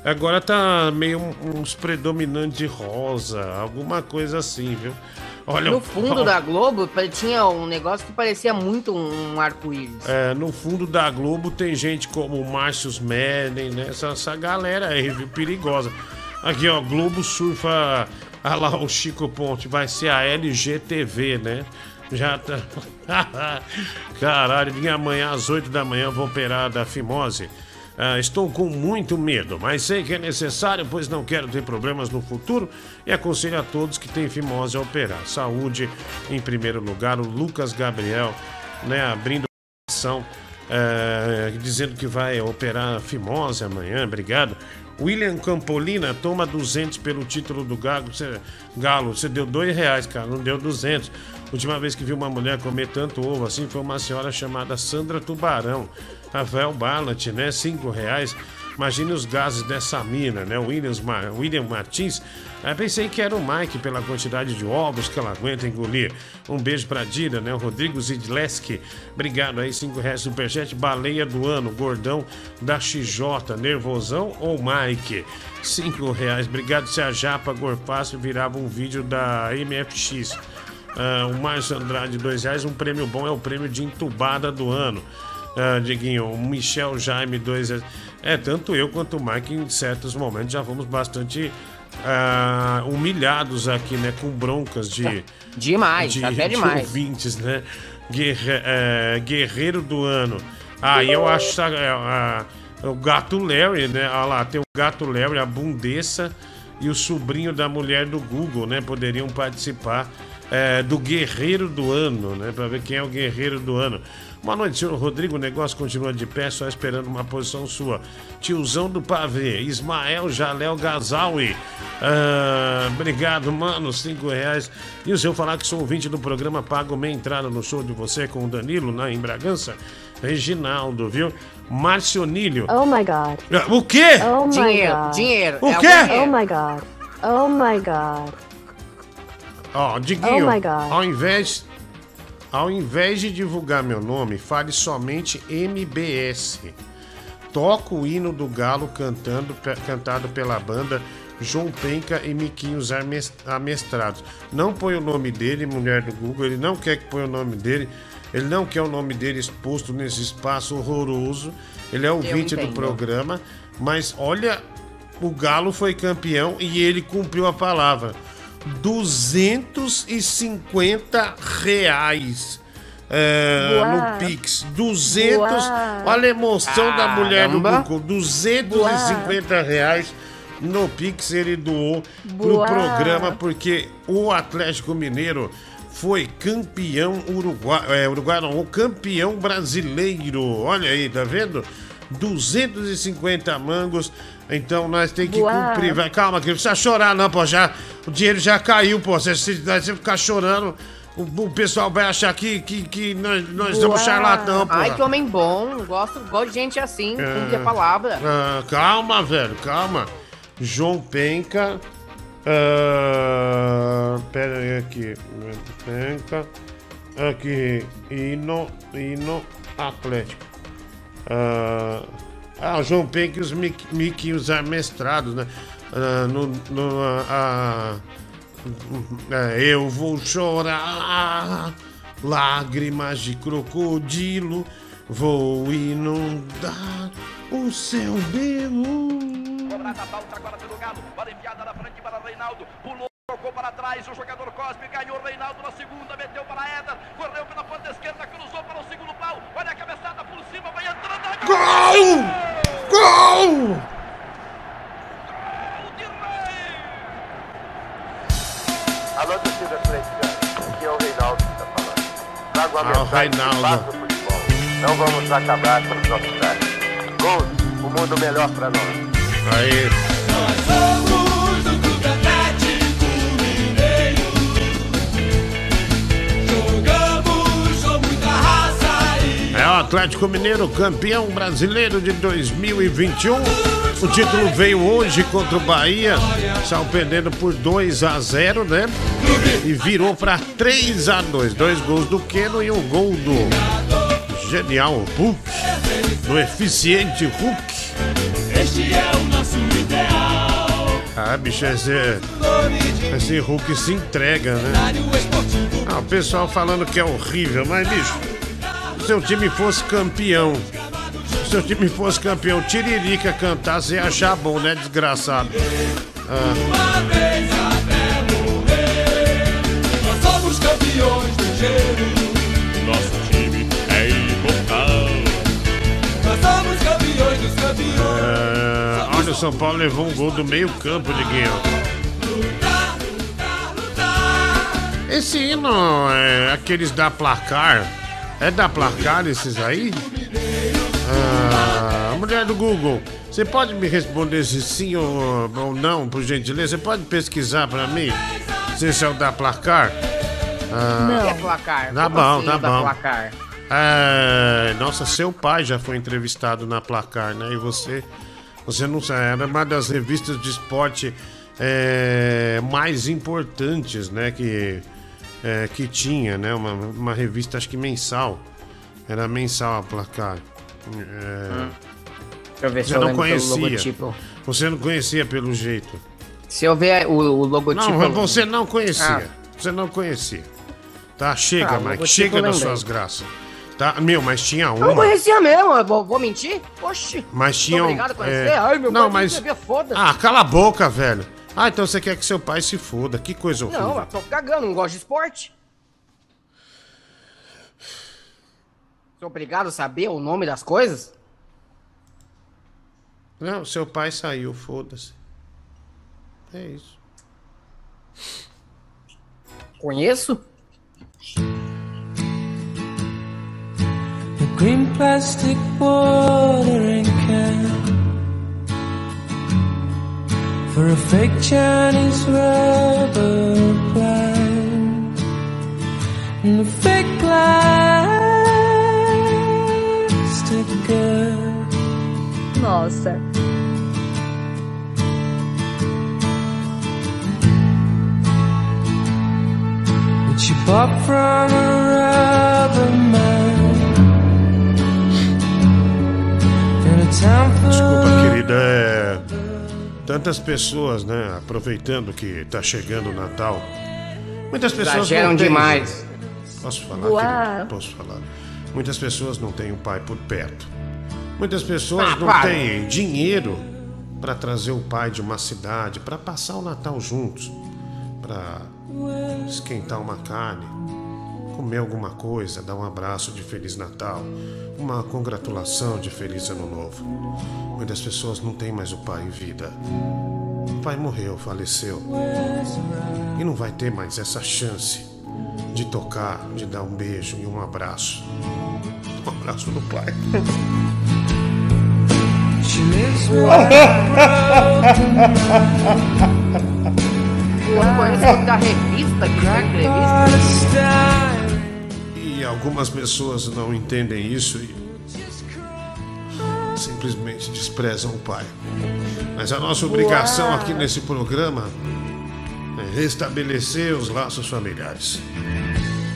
Agora tá meio uns predominantes de rosa, alguma coisa assim, viu? Olha, No o- fundo da Globo tinha um negócio que parecia muito um arco-íris. É, no fundo da Globo tem gente como o Márcio Meden, né? Essa, essa galera aí, viu? Perigosa. Aqui, ó, Globo surfa. Ah lá, o Chico Ponte. Vai ser a LGTV, né? Já tá. Caralho, vim amanhã às 8 da manhã, vou operar da fimose. Ah, estou com muito medo, mas sei que é necessário, pois não quero ter problemas no futuro e aconselho a todos que têm fimose a operar. Saúde em primeiro lugar, o Lucas Gabriel, né, abrindo ação, é, dizendo que vai operar fimose amanhã, obrigado. William Campolina toma 200 pelo título do Galo. Você, Galo, você deu dois reais, cara, não deu 200. Última vez que vi uma mulher comer tanto ovo assim foi uma senhora chamada Sandra Tubarão. Rafael Ballant, né? Cinco reais. Imagine os gases dessa mina, né? Williams, William Martins. Eu pensei que era o Mike pela quantidade de ovos que ela aguenta engolir. Um beijo pra Dira, né? O Rodrigo Zidleski. Obrigado aí, cinco reais superchat. Baleia do ano, gordão da XJ. Nervosão ou Mike? Cinco reais. Obrigado se a Japa Gorfácio virava um vídeo da MFX. Ah, o Márcio Andrade, dois reais. Um prêmio bom é o prêmio de entubada do ano. Ah, Diguinho, o Michel Jaime, dois reais. É, tanto eu quanto o Mike, em certos momentos, já fomos bastante ah, humilhados aqui, né? Com broncas de. Demais, até de demais. ouvintes, né? Guerre- é, guerreiro do ano. Ah, e eu acho que é, ah, o gato Larry, né? Olha lá, tem o gato Larry, a Bundessa e o sobrinho da mulher do Google, né? Poderiam participar é, do guerreiro do ano, né? Pra ver quem é o guerreiro do ano. Boa noite, senhor Rodrigo. O negócio continua de pé, só esperando uma posição sua. Tiozão do pavê, Ismael Jaléu Gazawi. Ah, obrigado, mano. Cinco reais. E se eu falar que sou ouvinte do programa, pago meia entrada no show de você com o Danilo, lá em Bragança? Reginaldo, viu? Marcionílio. Oh my god. Ah, O quê? Oh my Dinheiro, god. dinheiro. O é quê? Oh my god. Oh my god. Ó, Diguinho, Oh my God. ao invés ao invés de divulgar meu nome, fale somente MBS. Toco o hino do Galo cantando, cantado pela banda João Penca e Miquinhos Amestrados. Não põe o nome dele, mulher do Google, ele não quer que ponha o nome dele. Ele não quer o nome dele exposto nesse espaço horroroso. Ele é ouvinte do programa, mas olha, o Galo foi campeão e ele cumpriu a palavra. 250 reais é, Boa. no Pix. 200. Boa. Olha a emoção da mulher do Caramba. Google. 250 reais no Pix ele doou pro Boa. programa porque o Atlético Mineiro foi campeão uruguai, é, uruguai não, o campeão brasileiro. Olha aí, tá vendo? 250 mangos. Então nós tem que Boa. cumprir. Vai, calma, que não precisa chorar, não, pô. Já, o dinheiro já caiu, pô. Se você ficar chorando, o, o pessoal vai achar que, que, que nós, nós somos charlatão, pô. Ai, que homem bom. Gosto, gosto de gente assim, É. cumpre a palavra. Ah, calma, velho, calma. João Penca. ah, pera aí aqui. Penca. Aqui. Hino. Hino Atlético. Ah, ah, o João Penca e os miquinhos amestrados, né? Ah, no, no, ah, ah, eu vou chorar lágrimas de crocodilo, vou inundar o céu belo. Cobrada falta agora pelo Galo. Bola enfiada na frente para Reinaldo. Pulou, tocou para trás. O jogador Cosme ganhou Reinaldo na segunda. Meteu para. Correu pela ponta esquerda. Cruzou para o segundo pau. Olha a cabeçada por cima. Vai entrando. a Gol! Gol! Alô, torcida atleticana. Aqui é o Reinaldo que está falando. Trago a Ah, mensagem que Reinaldo. passa o futebol. Não vamos acabar com os nossos. Gols, o mundo melhor para nós. Aí. Somos o É o Atlético Mineiro campeão brasileiro de 2021. O título veio hoje contra o Bahia, saiu perdendo por 2 a 0, né? E virou para 3 a 2, dois gols do Keno e um gol do genial Hulk, do eficiente Hulk. Este é o nosso ideal. Ah, bicho, esse, esse Hulk se entrega, né? Ah, o pessoal falando que é horrível, mas, bicho, se seu time fosse campeão, se seu time fosse campeão, Tiririca cantasse, ia achar bom, né, desgraçado? Ah, Uma vez até morrer. Nós somos campeões do gelo. Nosso time é imortal. Nós somos campeões dos campeões. é, olha, o São Paulo levou um gol do meio campo, Diguinho. Esse hino é aqueles da placar. É da placar esses aí? Ah, mulher do Google, você pode me responder se sim ou, ou não, por gentileza? Você pode pesquisar pra mim se esse é o da placar? Ah, O que é placar? Tá bom, assim, tá bom. placar? É, nossa, seu pai já foi entrevistado na Placar, né? E você, você não sabe, era uma das revistas de esporte é, mais importantes, né? Que, é, que tinha, né? Uma, uma revista, acho que mensal. Era mensal a Placar. É, Deixa eu ver se você eu não conhecia. Você não conhecia pelo jeito. Se eu ver o, o logotipo. Não, você não conhecia. Ah. Você não conhecia. Tá, chega, Ah, Mike. Chega das suas graças. Tá, meu, mas tinha Eu não uma. conhecia mesmo, eu vou, vou mentir? Oxi. Mas tinha um. obrigado a conhecer? é, Ai, meu não, mas. Ah, cala a boca, velho. Ah, então você quer que seu pai se foda. Que coisa horrível. Não, eu tô cagando, não gosto de esporte. Sou obrigado a saber o nome das coisas? Não, seu pai saiu, foda-se. É isso. Conheço? A green plastic watering can for a fake Chinese rubber plant and a fake plastic girl. Nossa. Which you bought from a rubber man in a town Desculpa, querida. É. Tantas pessoas, né? Aproveitando que tá chegando o Natal. Muitas pessoas. Exageram não têm- demais. Posso falar, Uau. querida? Posso falar. Muitas pessoas não têm um pai por perto. Muitas pessoas Ah, não para. têm dinheiro para trazer o pai de uma cidade, para passar o Natal juntos, para esquentar uma carne, comer alguma coisa, dar um abraço de Feliz Natal, uma congratulação de Feliz Ano Novo. Muitas pessoas não têm mais o pai em vida. O pai morreu, faleceu. E não vai ter mais essa chance de tocar, de dar um beijo e um abraço. Um abraço do pai. O nome da revista que. Algumas pessoas não entendem isso e simplesmente desprezam o pai. Mas a nossa obrigação aqui nesse programa é restabelecer os laços familiares.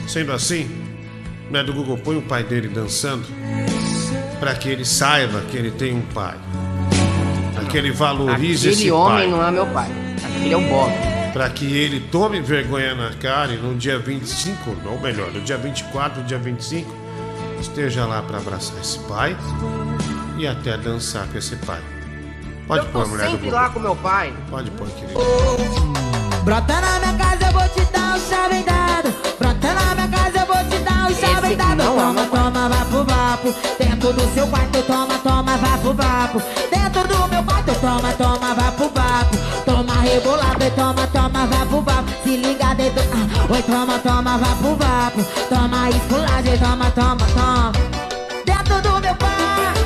Sendo assim, né, do Google põe o pai dele dançando para que ele saiba que ele tem um pai. Para que ele valorize Aquele esse homem pai. não é meu pai. Aquele é o Bob. Para que ele tome vergonha na cara e no dia 25, ou melhor, no dia 24, no dia 25, esteja lá para abraçar esse pai e até dançar com esse pai. Pode Eu pôr, mulher do Google. lá com meu pai. Pode pôr, querido. Brota na minha casa, eu vou te dar um chave dado. Brota na minha casa, eu vou te dar um chave dado. é Toma, meu pai. toma, vapo, vapo. Dentro do seu quarto, toma, toma, vapo, vapo. Dentro do meu quarto, toma, toma, vapo, vapo. Rebolado e toma, toma, vapo, vapo. Se liga dentro. Ah, oi, toma, toma, vapo, vapo. Toma esculagem, toma, toma, toma. Dentro do meu quarto.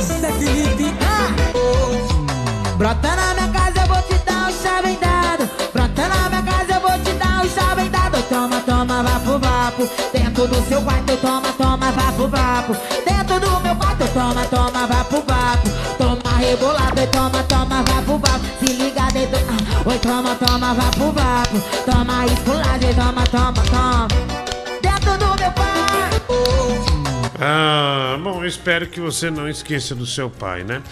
Zé ah. Brota na minha casa, eu vou te dar um chave dado. Brota na minha casa, eu vou te dar um chave dado. Toma, toma, vapo, vapo. Dentro do seu quarto, toma, toma, vapo, vapo. Dentro do meu quarto, toma, toma rebolada, toma, toma, vá pro vácuo. Se liga dentro, ah, oi, toma, toma, vá pro vácuo. Toma, esculagem, toma, toma, toma Dentro do meu pai Ah, bom, espero que você não esqueça do seu pai, né?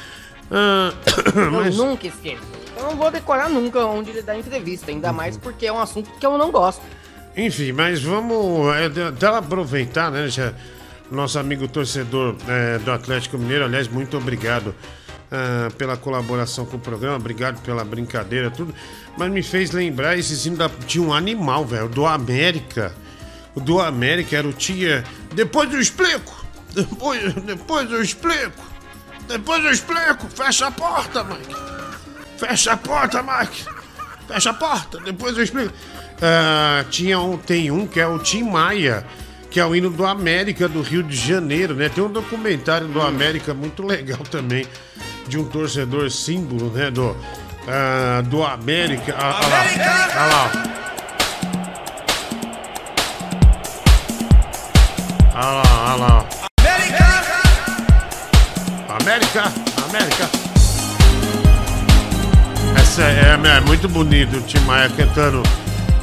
Ah, mas... Nunca esqueço Eu não vou decorar nunca onde ele dá entrevista Ainda uhum. mais porque é um assunto que eu não gosto enfim, mas vamos até aproveitar, né? Já, nosso amigo torcedor é, do Atlético Mineiro, aliás, muito obrigado ah, pela colaboração com o programa, obrigado pela brincadeira, tudo. Mas me fez lembrar esse da, tinha um animal, velho, do América. O do América era o tia. Depois eu explico! Depois, depois eu explico! Depois eu explico! Fecha a porta, Mike! Fecha a porta, Mike! Fecha a porta, depois eu explico. Ah, tinha um, tem um que é o Tim Maia, que é o hino do América do Rio de Janeiro, né? Tem um documentário do América muito legal também, de um torcedor símbolo, né? Do, ah, do América. Ah, ah lá, ah lá. Ah lá, ah lá. América! América! Essa é, é muito bonito o Tim Maia cantando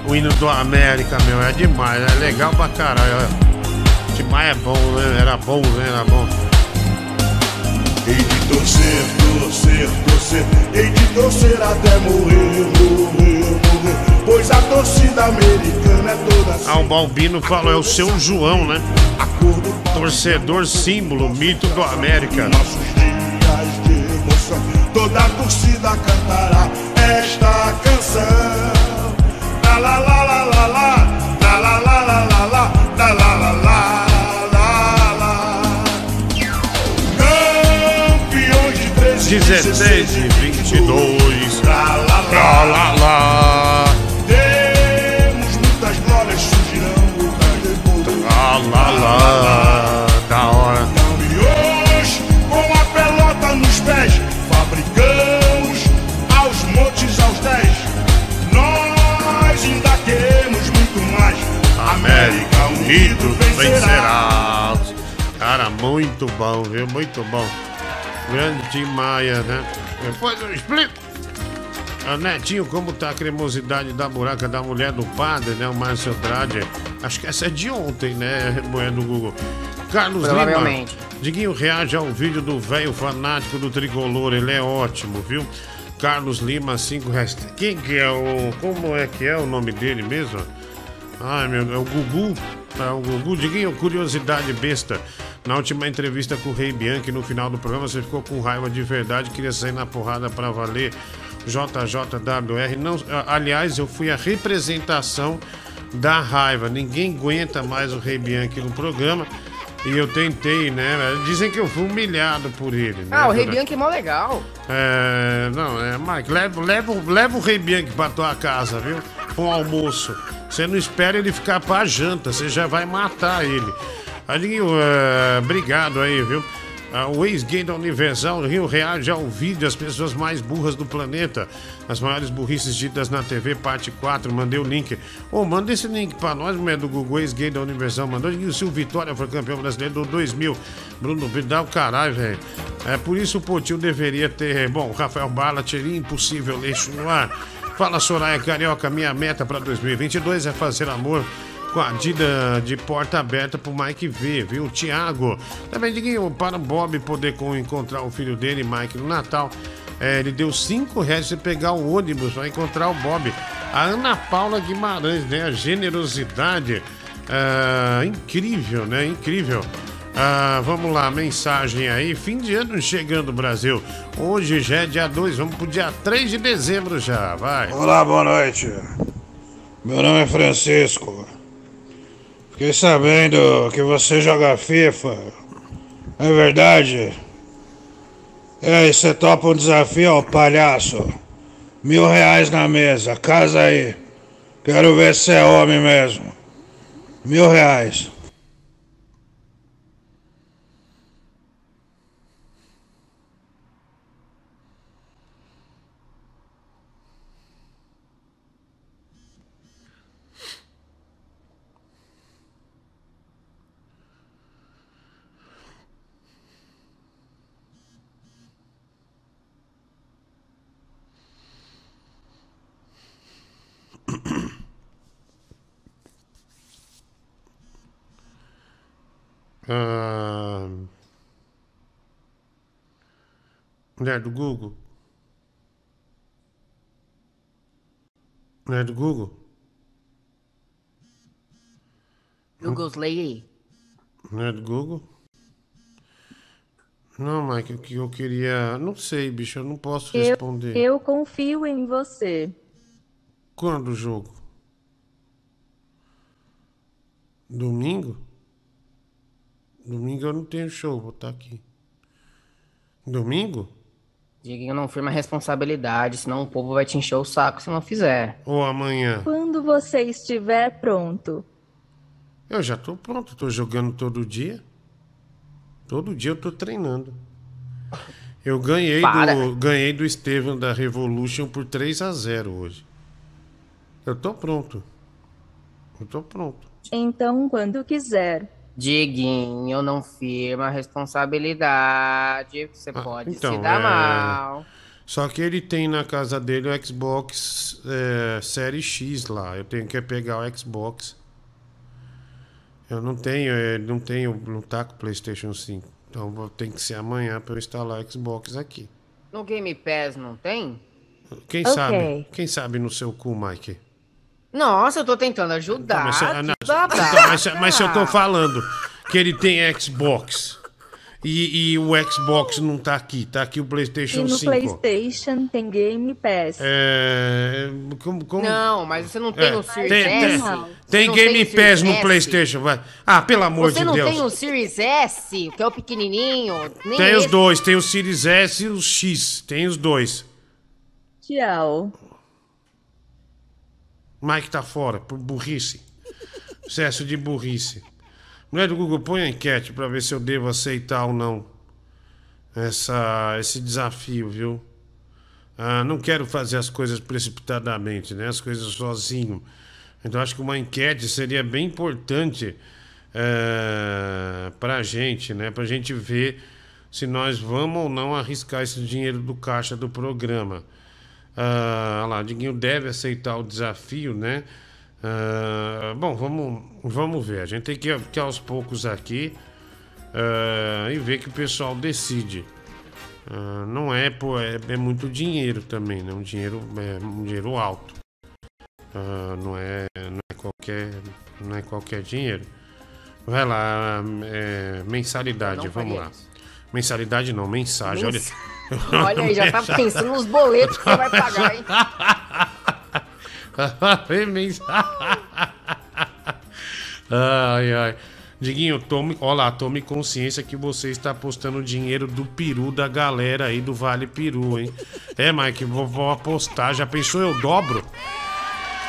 o hino do América, meu. É demais, é legal pra caralho. Tim Maia é bom, né? Era bom, né? Era bom. Hei de torcer, torcer, torcer, hei de torcer até morrer, morrer, morrer. Pois a torcida americana é toda Ah, o Balbino falou, é o seu João, né? Torcedor símbolo, mito do América. dias de emoção. Toda a torcida cantará esta canção. La la la la la la, 16 e 22. Lá, lá, lá. Lá, lá. Temos muitas glórias, surgirão depois. Lá, lá, lá. Da hora. Campeões com a pelota nos pés, fabricamos aos montes aos dez. Nós ainda queremos muito mais. América unido vencerá. Cara, muito bom, viu? Muito bom. Grande Tim Maia, né? Depois eu explico. Ah, Netinho, como tá a cremosidade da buraca da mulher do padre, né? O Márcio Andrade. Acho que essa é de ontem, né? Mulher do Google. Carlos Lima. Diguinho reage ao vídeo do velho fanático do tricolor. Ele é ótimo, viu? Carlos Lima, 5 reais. Quem que é o. Como é que é o nome dele mesmo? Ai, meu é o Gugu. É o Gugu. Diguinho, curiosidade besta. Na última entrevista com o Rei Bianchi, no final do programa, você ficou com raiva de verdade, queria sair na porrada pra valer. JJWR. Não, a- aliás, eu fui a representação da raiva. Ninguém aguenta mais o Rei Bianchi no programa. E eu tentei, né? Dizem que eu fui humilhado por ele. né? Ah, o Rei Bianchi é mó legal. É, não, é, Mike, leva, leva, leva o Rei Bianchi pra tua casa, viu? Com almoço. Você não espera ele ficar pra janta, você já vai matar ele. Adinho, é, obrigado aí, viu? Ah, o ex-gay da Universal Rio reage ao vídeo as pessoas mais burras do planeta. As maiores burrices ditas na TV, parte 4. Mandei o link. Ô, manda esse link pra nós, mulher do Google, ex-gay da Universal. Mandou e o Silvio Vitória foi campeão brasileiro do 2000. Bruno o caralho, velho. É por isso o Potil deveria ter. Bom, Rafael Bala teria impossível leixo no ar. Fala, Soraya Carioca, minha meta pra 2022 é fazer amor com a Dida de porta aberta pro Mike ver, viu? Tiago. Também diguinho para o Bob poder encontrar o filho dele, Mike, no Natal. É, ele deu 5 reais pra pegar o ônibus pra encontrar o Bob. A Ana Paula Guimarães, né? A generosidade. ah, incrível, né? Incrível. Ah, vamos lá, mensagem aí. Fim de ano chegando, Brasil. Hoje já é dia 2, vamos pro dia 3 de dezembro já, vai. Olá, boa noite. Meu nome é Francisco. Fiquei sabendo que você joga FIFA. É verdade? E aí, você topa um desafio, ó, palhaço? Mil reais na mesa, casa aí. Quero ver se é homem mesmo. Mil reais. Ah, é do Google? É do Google? Google's Lady. É do Google? Não, Mike, o que eu queria. Não sei, bicho, eu não posso Eu, responder. eu confio em você. Quando o jogo? Domingo? Domingo eu não tenho show, vou estar aqui. Domingo? Diguinho não firma responsabilidade, senão o povo vai te encher o saco se não fizer. Ou amanhã? Quando você estiver pronto. Eu já tô pronto, tô jogando todo dia. Todo dia eu tô treinando. Eu ganhei Para. do ganhei do Estevam da Revolution por 3 a 0 hoje. Eu tô pronto. Eu tô pronto. Então, quando quiser. Diguinho não firma responsabilidade, você pode então, se dar é- mal. Só que ele tem na casa dele o Xbox é, Série X lá. Eu tenho que pegar o Xbox. Eu não tenho, é, não tenho, não tá com o PlayStation 5. Então vou- tem que ser amanhã para eu instalar o Xbox aqui. No Game Pass não tem? Quem Ok. sabe? Quem sabe no seu cu, Mike? Nossa, eu tô tentando ajudar. Mas, se- não, então, mas, mas se eu tô falando que ele tem Xbox e, e o Xbox não tá aqui, tá aqui o E PlayStation no 5. PlayStation tem Game Pass. É, como, como- Não, mas você não tem É, o Series tem, S? tem, Você tem não Game Series Pass no S? PlayStation, vai. Ah, pelo amor Você de não Deus. tem o Series S, que é o pequenininho? Nem Tem os esse. dois, tem o Series S e o X, tem os dois. Tchau. Mike tá fora, por burrice. Excesso de burrice. Mulher do Google, põe a enquete pra ver se eu devo aceitar ou não essa, esse desafio, viu? Ah, não quero fazer as coisas precipitadamente, né? As coisas sozinho. Então acho que uma enquete seria bem importante é, pra gente, né? Pra gente ver se nós vamos ou não arriscar esse dinheiro do caixa do programa. Ah, lá, Diguinho deve aceitar o desafio, né? Ah, bom, vamos, vamos ver. A gente tem que ir, que aos poucos aqui ah, e ver que o pessoal decide. Ah, não é, pô, é, é muito dinheiro também, né? Um dinheiro, é um dinheiro alto. Ah, não, é, não é qualquer, não é qualquer dinheiro. Vai lá, é, mensalidade, vamos lá. Mensalidade não, mensagem. Mens- Olha, Olha aí, já tá pensando nos boletos que vai pagar, hein? ai, ai. Diguinho, tome, olha lá, tome consciência que você está apostando dinheiro do peru da galera aí do Vale Peru, hein? É, Mike, vou, vou apostar. Já pensou eu dobro?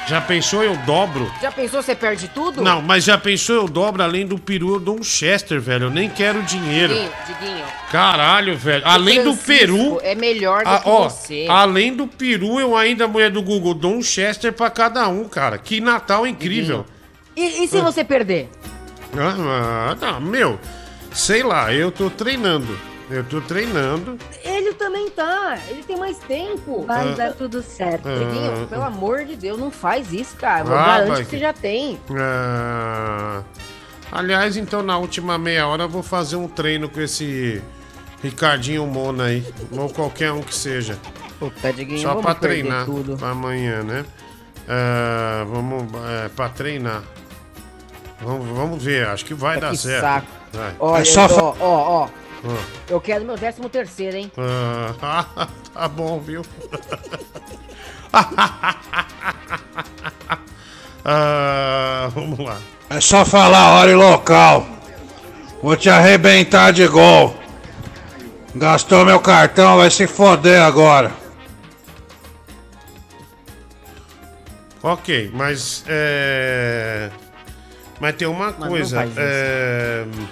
Já pensou eu dobro? Já pensou você perde tudo? Não, mas já pensou eu dobro além do peru eu dou um Chester, velho. Eu nem quero dinheiro. Diguinho, Diguinho. Caralho, velho. Além do Francisco peru. É melhor do Ah, que ó, você. além do peru, eu ainda, mulher do Google, dou um Chester pra cada um, cara. Que Natal incrível. E, e se você perder? Ah, não, meu, sei lá, eu tô treinando. Eu tô treinando. Ele também tá. Ele tem mais tempo. Vai Ah. dar tudo certo. Ah. pelo amor de Deus, não faz isso, cara. Eu Ah, garanto vai que que- você já tem. Ah, aliás, então na última meia hora eu vou fazer um treino com esse Ricardinho Mona aí. Ou qualquer um que seja. Só pra treinar. tudo. Pra amanhã, né? Ah, vamos. É, pra treinar. Vamos, vamos ver, acho que vai Que dar certo. saco. Vai. Olha, É só ó, ó, ó. Ah. Eu quero meu décimo terceiro, hein? Ah, tá bom, viu? Ah, vamos lá. É só falar hora e local. Vou te arrebentar de gol. Gastou meu cartão, vai se foder agora. Ok, mas é. Mas tem uma não coisa. faz isso.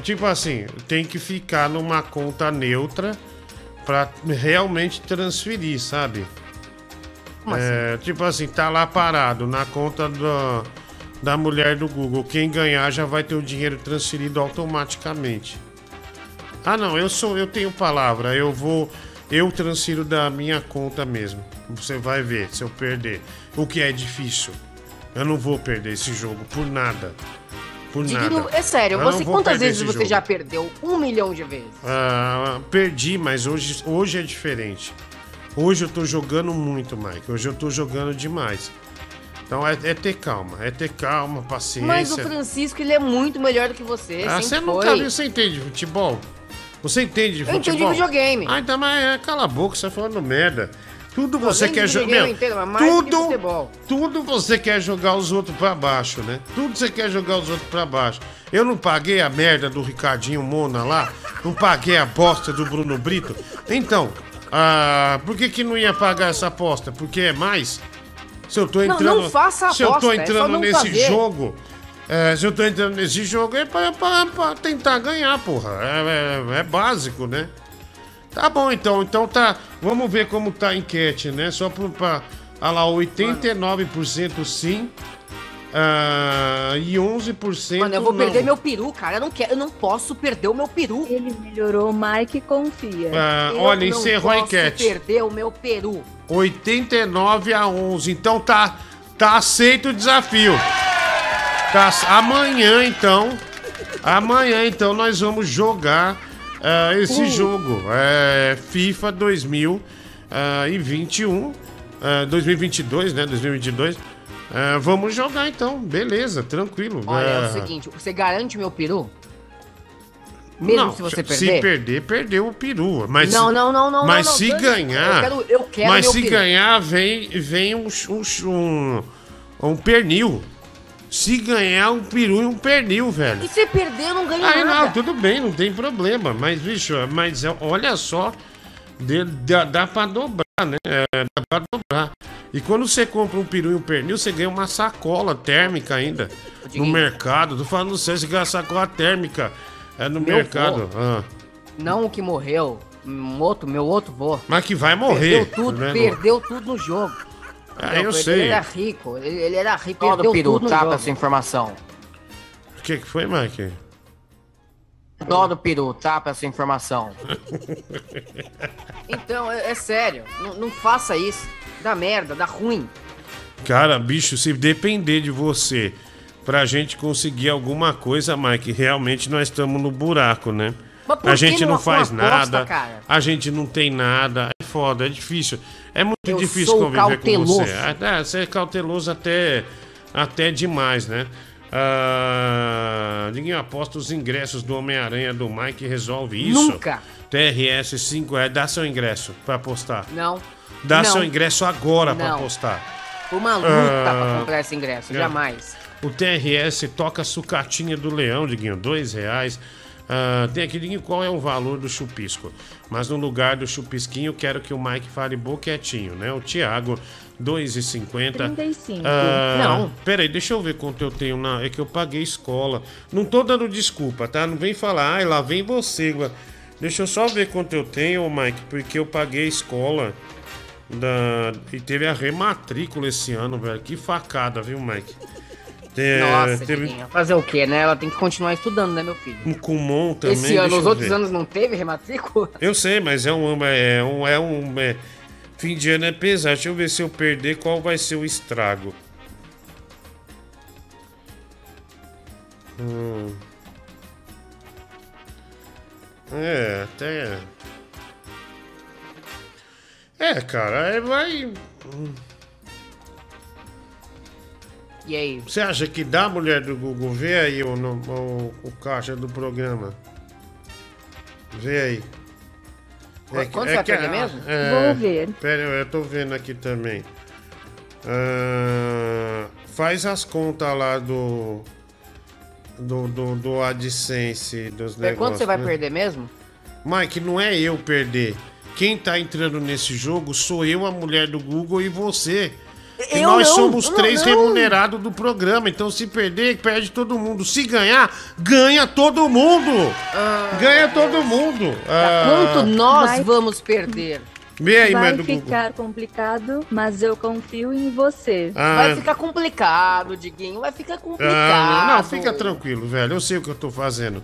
Tipo assim, tem que ficar numa conta neutra pra realmente transferir, sabe? É, Tipo assim, tá lá parado na conta da, da mulher do Google. Quem ganhar já vai ter o dinheiro transferido automaticamente. Ah, não, eu sou, eu tenho palavra. Eu vou, eu transfiro da minha conta mesmo. Você vai ver se eu perder. O que é difícil. Eu não vou perder esse jogo por nada. Por Digno, nada. é sério, Eu você quantas vezes você jogo. já perdeu? Um milhão de vezes. Ah, perdi, mas hoje, hoje é diferente. Hoje eu tô jogando muito, Mike. Hoje eu tô jogando demais. Então é, é ter calma, é ter calma, paciência. Mas o Francisco, ele é muito melhor do que você. Ah, você foi. nunca viu, você entende de futebol? Você entende de Eu futebol? entendo de videogame. Ah, então, mas é, cala a boca, você tá falando merda. Tudo Não, você quer jogar. tudo, tudo você quer jogar os outros pra baixo, né? Tudo você quer jogar os outros pra baixo. Eu não paguei a merda do Ricardinho Mona lá, não paguei a aposta do Bruno Brito. Então, ah, por que que não ia pagar essa aposta? Porque é mais? Se eu tô Não, entrando. não faça a Se eu tô aposta, é entrando não nesse fazer. jogo. é, se eu tô entrando nesse jogo é pra, pra- pra tentar ganhar, porra. É, é- é básico, né? Tá bom, então. Então tá. Vamos ver como tá a enquete, né? Só pra. Olha lá, 89% sim. ah, e 11% Mano, eu vou não. perder meu peru, cara. Eu não quero, eu não posso perder o meu peru. Ele melhorou, Mike confia. Ah, olha, encerrou a posso enquete. perder o meu peru. 89 a 11. Então tá, tá aceito o desafio. Tá, amanhã então, amanhã então nós vamos jogar ah, esse Uh. jogo. É, FIFA 2021, ah, 2022, né? 2022. Ah, vamos jogar então, beleza, tranquilo. Olha, é Ah, o seguinte, você garante meu peru? Mesmo não, se você Se perder? perder, perdeu o peru. Mas Não, não, não, não, Mas não, não, se ganhar. eu quero- eu quero mas se peru. ganhar, vem, vem um, um, um, um pernil. Se ganhar um peru e um pernil, velho. E se perder, não ganho Aí nada. não, tudo bem, não tem problema. Mas, bicho, mas é- olha só, de- dá, dá pra dobrar, né? É, dá pra dobrar. E quando você compra um peru e um pernil, você ganha uma sacola térmica ainda. No mercado. Tô falando sério, você ganha sacola térmica. É no Meu mercado. vô. Ah. Não o que morreu, um outro, meu outro vô. Mas que vai morrer. Perdeu tudo, né? perdeu tudo no jogo. Ah, eu Ele sei. era rico, ele, ele era rico, Todo peru, jogo. essa informação. O que, que foi, Mike? Todo peru, tapa essa informação. Então, é, é sério, não, não faça isso. Dá merda, dá ruim. Cara, bicho, se depender de você pra gente conseguir alguma coisa, Mike, realmente nós estamos no buraco, né? A gente não faz aposta, nada, cara? a gente não tem nada, é foda, é difícil. É muito Eu difícil conviver com cauteloso. você. Ah, você é cauteloso até, até demais, né? Ah, ninguém aposta os ingressos do Homem-Aranha do Mike resolve isso. Nunca. TRS 5 é, dá seu ingresso pra apostar. Não. Dá Não. seu ingresso agora Não. apostar. Uma luta Ah, pra comprar esse ingresso, é. jamais. O TRS toca sucatinha do leão, Diguinho, dois reais. Ah, tem aqui, qual é o valor do chupisco? Mas no lugar do chupisquinho, quero que o Mike fale boquetinho, né? O Thiago, 2,50. 35. Ah, Não. Peraí, deixa eu ver quanto eu tenho na. É que eu paguei escola. Não tô dando desculpa, tá? Não vem falar, ai, lá vem você. Deixa eu só ver quanto eu tenho, Mike, porque eu paguei escola. Da... E teve a rematrícula esse ano, velho. Que facada, viu, Mike? É, Nossa, teve Diguinho, fazer o quê, né? Ela tem que continuar estudando, né, meu filho? um Kumon também. Esse ano, deixa os eu outros ver. anos não teve rematrícula? Eu sei, mas é um. É um, é um é- fim de ano é pesado. Deixa eu ver se eu perder qual vai ser o estrago. Hum. É, até. É, cara, é, vai. E aí? Você acha que dá, mulher do Google? Vê aí o, no- o, o caixa do programa. Vê aí. Qu- quanto você vai perder mesmo? Vou ver. Pera, eu tô vendo aqui também. Ah, faz as contas lá do. Do, do, do AdSense dos É, negócios. Quanto você vai né? perder mesmo? Mike, não é eu perder. Quem tá entrando nesse jogo sou eu, a mulher do Google e você. E Eu nós não, somos eu três não. remunerados do programa. Então, se perder, perde todo mundo. Se ganhar, ganha todo mundo. ganha todo mundo. Ah, Quanto nós Vai- vamos perder? Aí, Vai do Google. ficar complicado, mas eu confio em você. Ah, Vai ficar complicado, Diguinho. Vai ficar complicado. Ah, não, não, fica tranquilo, velho. Eu sei o que eu tô fazendo.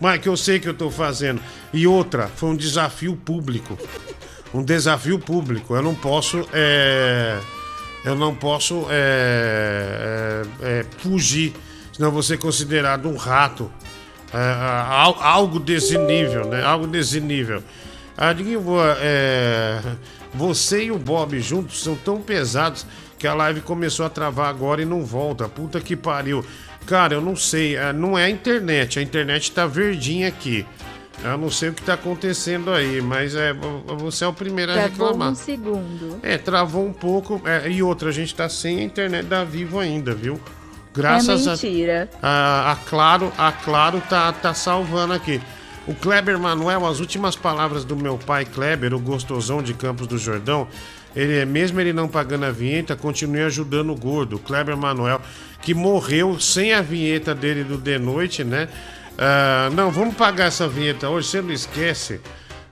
Mike, eu sei o que eu tô fazendo. E outra, foi um desafio público. Um desafio público. Eu não posso. é, Eu não posso é, é, é, fugir. senão você é considerado um rato. É, al- algo desse nível, né? Algo desse nível. Diguinho, vo- é, você e o Bob juntos são tão pesados que a live começou a travar agora e não volta. Puta que pariu. Cara, eu não sei. é, Não é a internet. A internet tá verdinha aqui. Eu não sei o que tá acontecendo aí, mas é, vo- você é o primeiro a Travou reclamar. um segundo. É, travou um pouco. é, e outra, a gente tá sem a internet da Vivo ainda, viu? Graças é a. mentira. A, a Claro, a Claro tá, tá salvando aqui. O Kleber Manuel, as últimas palavras do meu pai Kleber, o gostosão de Campos do Jordão, ele é mesmo ele não pagando a vinheta, continue ajudando o gordo. O Kleber Manuel, que morreu sem a vinheta dele do de noite, né? Ah, não, vamos pagar essa vinheta hoje, você não esquece,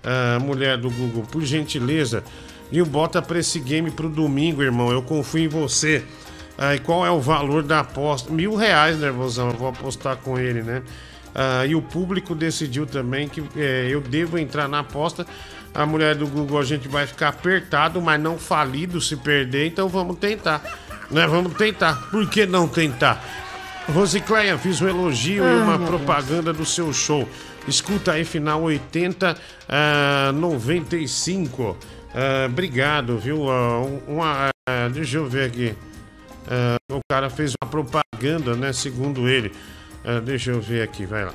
ah, mulher do Google, por gentileza. E o bota pra esse game pro domingo, irmão. Eu confio em você. Ah, e qual é o valor da aposta? Mil reais, nervosão. Eu vou apostar com ele, né? Ah, e o público decidiu também que eh, eu devo entrar na aposta. A mulher do Google, a gente vai ficar apertado, mas não falido se perder. Então vamos tentar. Né? Vamos tentar. Por que não tentar? Rosicleia, fiz um elogio e Ah, uma meu propaganda do seu show. Escuta aí, final 80, ah, 95. Ah, obrigado, viu? Ah, um- uma, ah, deixa eu ver aqui. Ah, o cara fez uma propaganda, né? Segundo ele. Ah, deixa eu ver aqui, vai lá.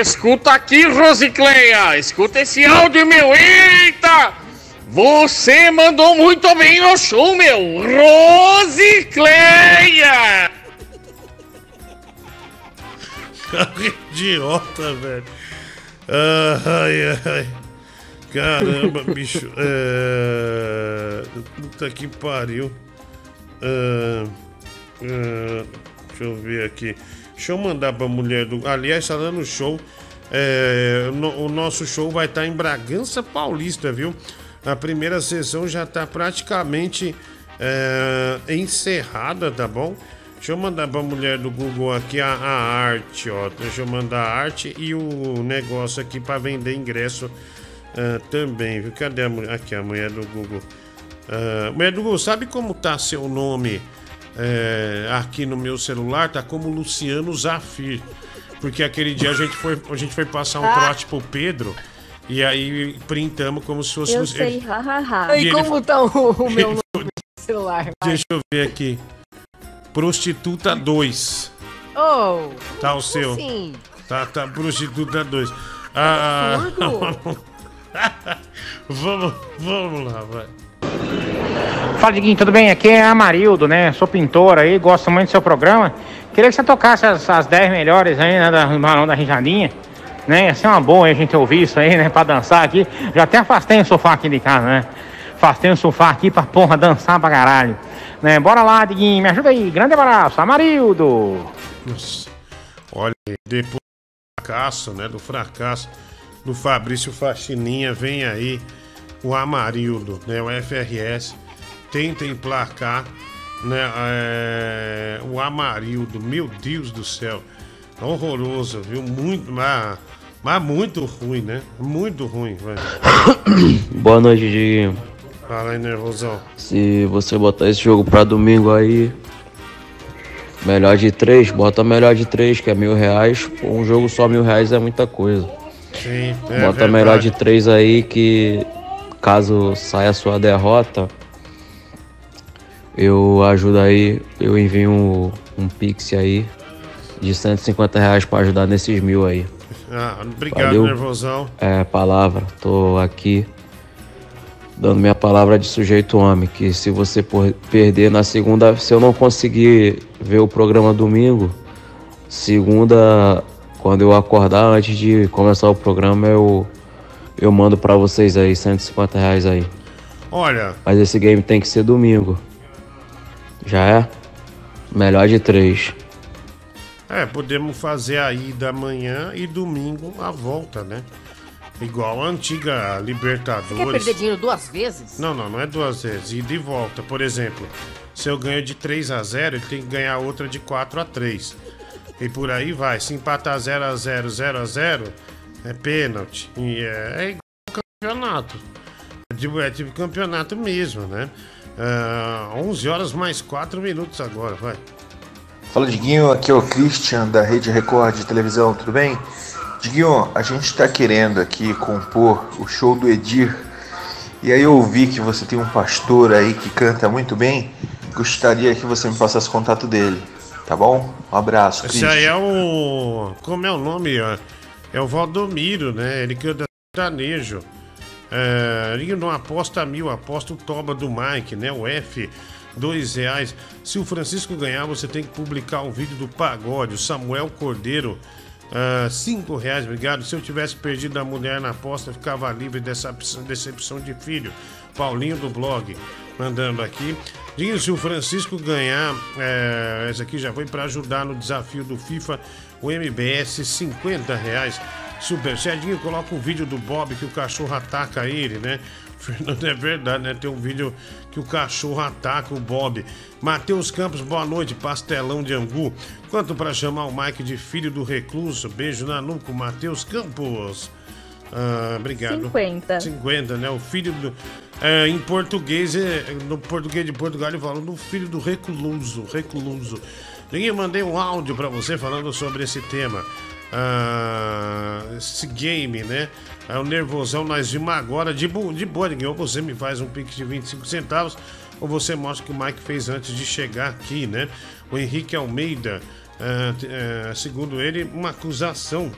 Escuta aqui, Rosicleia! Escuta esse áudio, meu! Eita! Você mandou muito bem no show, meu! Rosicleia! Idiota, velho. Ai, ai. Caramba, bicho. É... Puta que pariu. Ah, ah, deixa eu ver aqui. Deixa eu mandar pra mulher do. Aliás, tá dando show. É, o nosso show vai estar em Bragança Paulista, viu? A primeira sessão já tá praticamente é, encerrada, tá bom? Deixa eu mandar pra mulher do Google aqui a, a arte, ó. Deixa eu mandar a arte e o negócio aqui pra vender ingresso ah, também, viu? Cadê a mulher? Aqui, a mulher do Google. Ah, mulher do Google, sabe como tá seu nome é, aqui no meu celular? Tá como Luciano Zafir. Porque aquele dia a gente foi, a gente foi passar um Ah. trote pro Pedro e aí printamos como se fosse Eu sei, ele- hahaha. E E ele- como tá o, o meu nome no celular? vai? Deixa eu ver aqui. Prostituta 2. Oh, Tá o seu. assim? Tá, tá, Prostituta 2. Ah, vamos, vamos lá, vai. Fala, Diguinho, tudo bem? Aqui é Amarildo, né? Sou pintor aí, gosto muito do seu programa. Queria que você tocasse as, as 10 melhores aí, né, da- do Balão da Rijadinha. Né? Ia ser uma boa aí a gente ouvir isso aí, né? Pra dançar aqui. Já até afastei o sofá aqui de casa, né? Afastei o sofá aqui pra porra dançar pra caralho. Né? Bora lá, Diguinho, me ajuda aí. Grande abraço, Amarildo. Nossa. Olha, depois do fracasso, né? Do fracasso do Fabrício Faxininha, vem aí o Amarildo, né? O FRS. Tenta emplacar, né? é, o Amarildo. Meu Deus do céu. Horroroso, viu? Muito, mas, mas muito ruim, né? Muito ruim, velho. Boa noite, Diguinho. Fala aí, nervosão. Se você botar esse jogo pra domingo aí, melhor de três, bota melhor de três, que é mil reais. Um jogo só mil reais é muita coisa. Sim, é bota verdade. melhor de três aí, que caso saia a sua derrota, eu ajudo aí, eu envio um, um pix aí de 150 reais pra ajudar nesses mil aí. Ah, obrigado, Valeu. nervosão. É, palavra. Tô aqui dando minha palavra de sujeito homem. Que se você perder na segunda, se eu não conseguir ver o programa domingo, segunda, quando eu acordar, antes de começar o programa, eu, eu mando pra vocês aí, 150 reais aí. Olha, Mas esse game tem que ser domingo. Já é? Melhor de três. É, podemos fazer a ida amanhã e domingo a volta, né? Igual a antiga Você quer Libertadores. perder dinheiro duas vezes? Não, não, não é duas vezes. E volta. Por exemplo, se eu ganho de 3 a 0 ele tem que ganhar outra de 4 a 3 E por aí vai. Se empatar 0 a 0 0 a 0 é pênalti. E é, é igual campeonato. É tipo, é tipo campeonato mesmo, né? Ah, 11 horas mais 4 minutos agora, vai. Fala Diguinho, aqui é o Christian da Rede Record de televisão, tudo bem? Diguinho, a gente está querendo aqui compor o show do Edir. E aí eu ouvi que você tem um pastor aí que canta muito bem. Gostaria que você me passasse contato dele, tá bom? Um abraço, Esse Christian. aí é o. Como é o nome? ó? É o Valdomiro, né? Ele canta sertanejo. É, ele não aposta mil, aposta o toba do Mike, né? O F, dois reais. Se o Francisco ganhar, você tem que publicar um vídeo do pagode. O Samuel Cordeiro, ah, cinco reais, obrigado. Se eu tivesse perdido a mulher na aposta, ficava livre dessa decepção de filho. Paulinho do blog, mandando aqui. Dinho, se o Francisco ganhar, é, essa aqui já foi para ajudar no desafio do FIFA, o MBS, 50 reais. Super Cedinho, coloca um vídeo do Bob que o cachorro ataca ele, né? Fernando, é verdade, né? Tem um vídeo que o cachorro ataca o Bob. Matheus Campos, boa noite, pastelão de angu. Quanto para chamar o Mike de filho do recluso? Beijo na nuca, Matheus Campos. Ah, obrigado. 50. 50, né? O filho do. é, em português, é, no português de Portugal, ele fala do filho do recluso. Recluso. Eu mandei um áudio pra você falando sobre esse tema. Ah, esse game, né? É o nervosão, nós vimos agora de, de boa, ninguém. Ou você me faz um pix de 25 centavos, ou você mostra o que o Mike fez antes de chegar aqui, né? O Henrique Almeida, ah, ah, segundo ele, uma acusação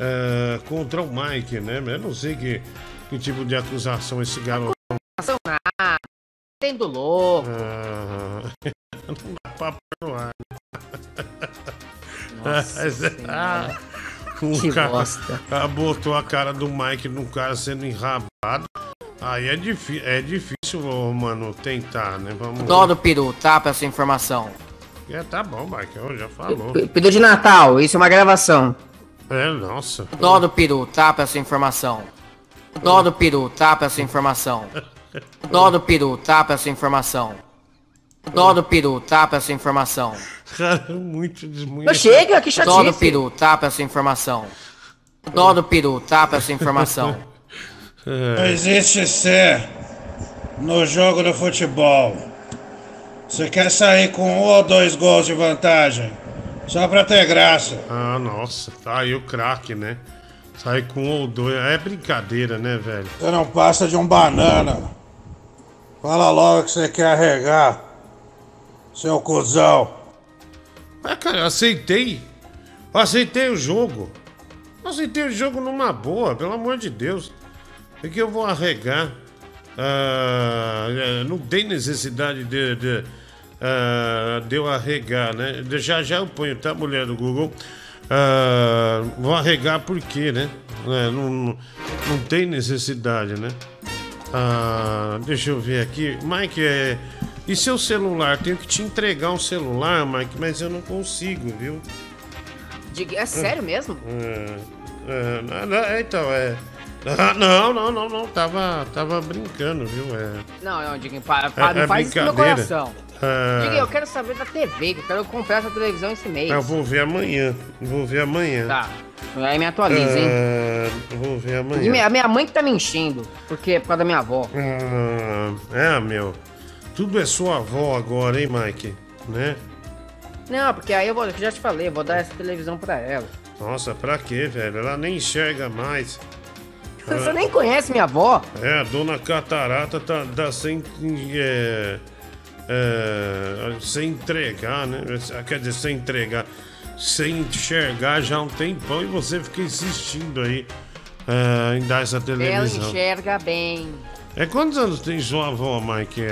ah, contra o Mike, né? Eu não sei que, que tipo de acusação esse garoto. Ação nada. Tendo louco. Não dá pra perdoar. Nossa Ah, o Que cara, bosta. botou a cara do Mike num cara sendo enrabado. Aí é, é difícil, mano, tentar, né? Vamos. Dó do peru, tá? Pra essa informação. É, tá bom, Mike, eu já falou. P- Peru de Natal, isso é uma gravação. É, nossa. Dó do peru, tá? Pra essa informação. Dó do peru, tá? Pra essa informação. Dó do peru, tá? Pra essa informação. Dó do peru, tá? Pra essa informação. Cara, muito desmunhado. Mas chega, que chatice. Dó do peru, tá? Pra essa informação. Dó do peru, tá? Pra essa informação. Não existe ser no jogo do futebol. Você quer sair com um ou dois gols de vantagem? Só pra ter graça. Ah, nossa, tá aí o craque, né? Sai com um ou dois. É brincadeira, né, velho? Você não passa de um banana. Fala logo que você quer arregar. Seu cuzão. Mas, cara, eu aceitei. Eu aceitei o jogo. Eu aceitei o jogo numa boa, pelo amor de Deus. É que eu vou arregar. Ah, é, não tem necessidade de, de, ah, de eu arregar, né? Já já eu ponho, tá, mulher do Google? Ah, vou arregar por quê, né? É, não, não, não tem necessidade, né? Ah, deixa eu ver aqui. Mike, é... e seu celular? Tenho que te entregar um celular, Mike, mas eu não consigo, viu? Diga- É sério mesmo? É, é, não, não, é, então, é. Não, não, não, não. Tava, tava brincando, viu? É, Não, não, Diguinho, para, para, é não faz isso com meu coração. É, Diguinho, eu quero saber da TV, eu quero comprar essa televisão esse mês. eu vou ver amanhã. Vou ver amanhã. Tá. Aí me atualiza, hein? É, vou ver E amanhã. minha, minha mãe que tá me enchendo, porque é por causa da minha avó. Ah, é, meu. Tudo é sua avó agora, hein, Mike? Né? Não, porque aí eu vou, já te falei, eu vou dar essa televisão pra ela. Nossa, pra quê, velho? Ela nem enxerga mais. Você nem conhece minha avó? É, a dona Catarata tá, tá sem. É, é, sem entregar, né? Quer dizer, sem entregar. Sem enxergar já há um tempão e você fica insistindo aí é, em dar essa Ela televisão. enxerga bem. É quantos anos tem sua avó, Mike? É.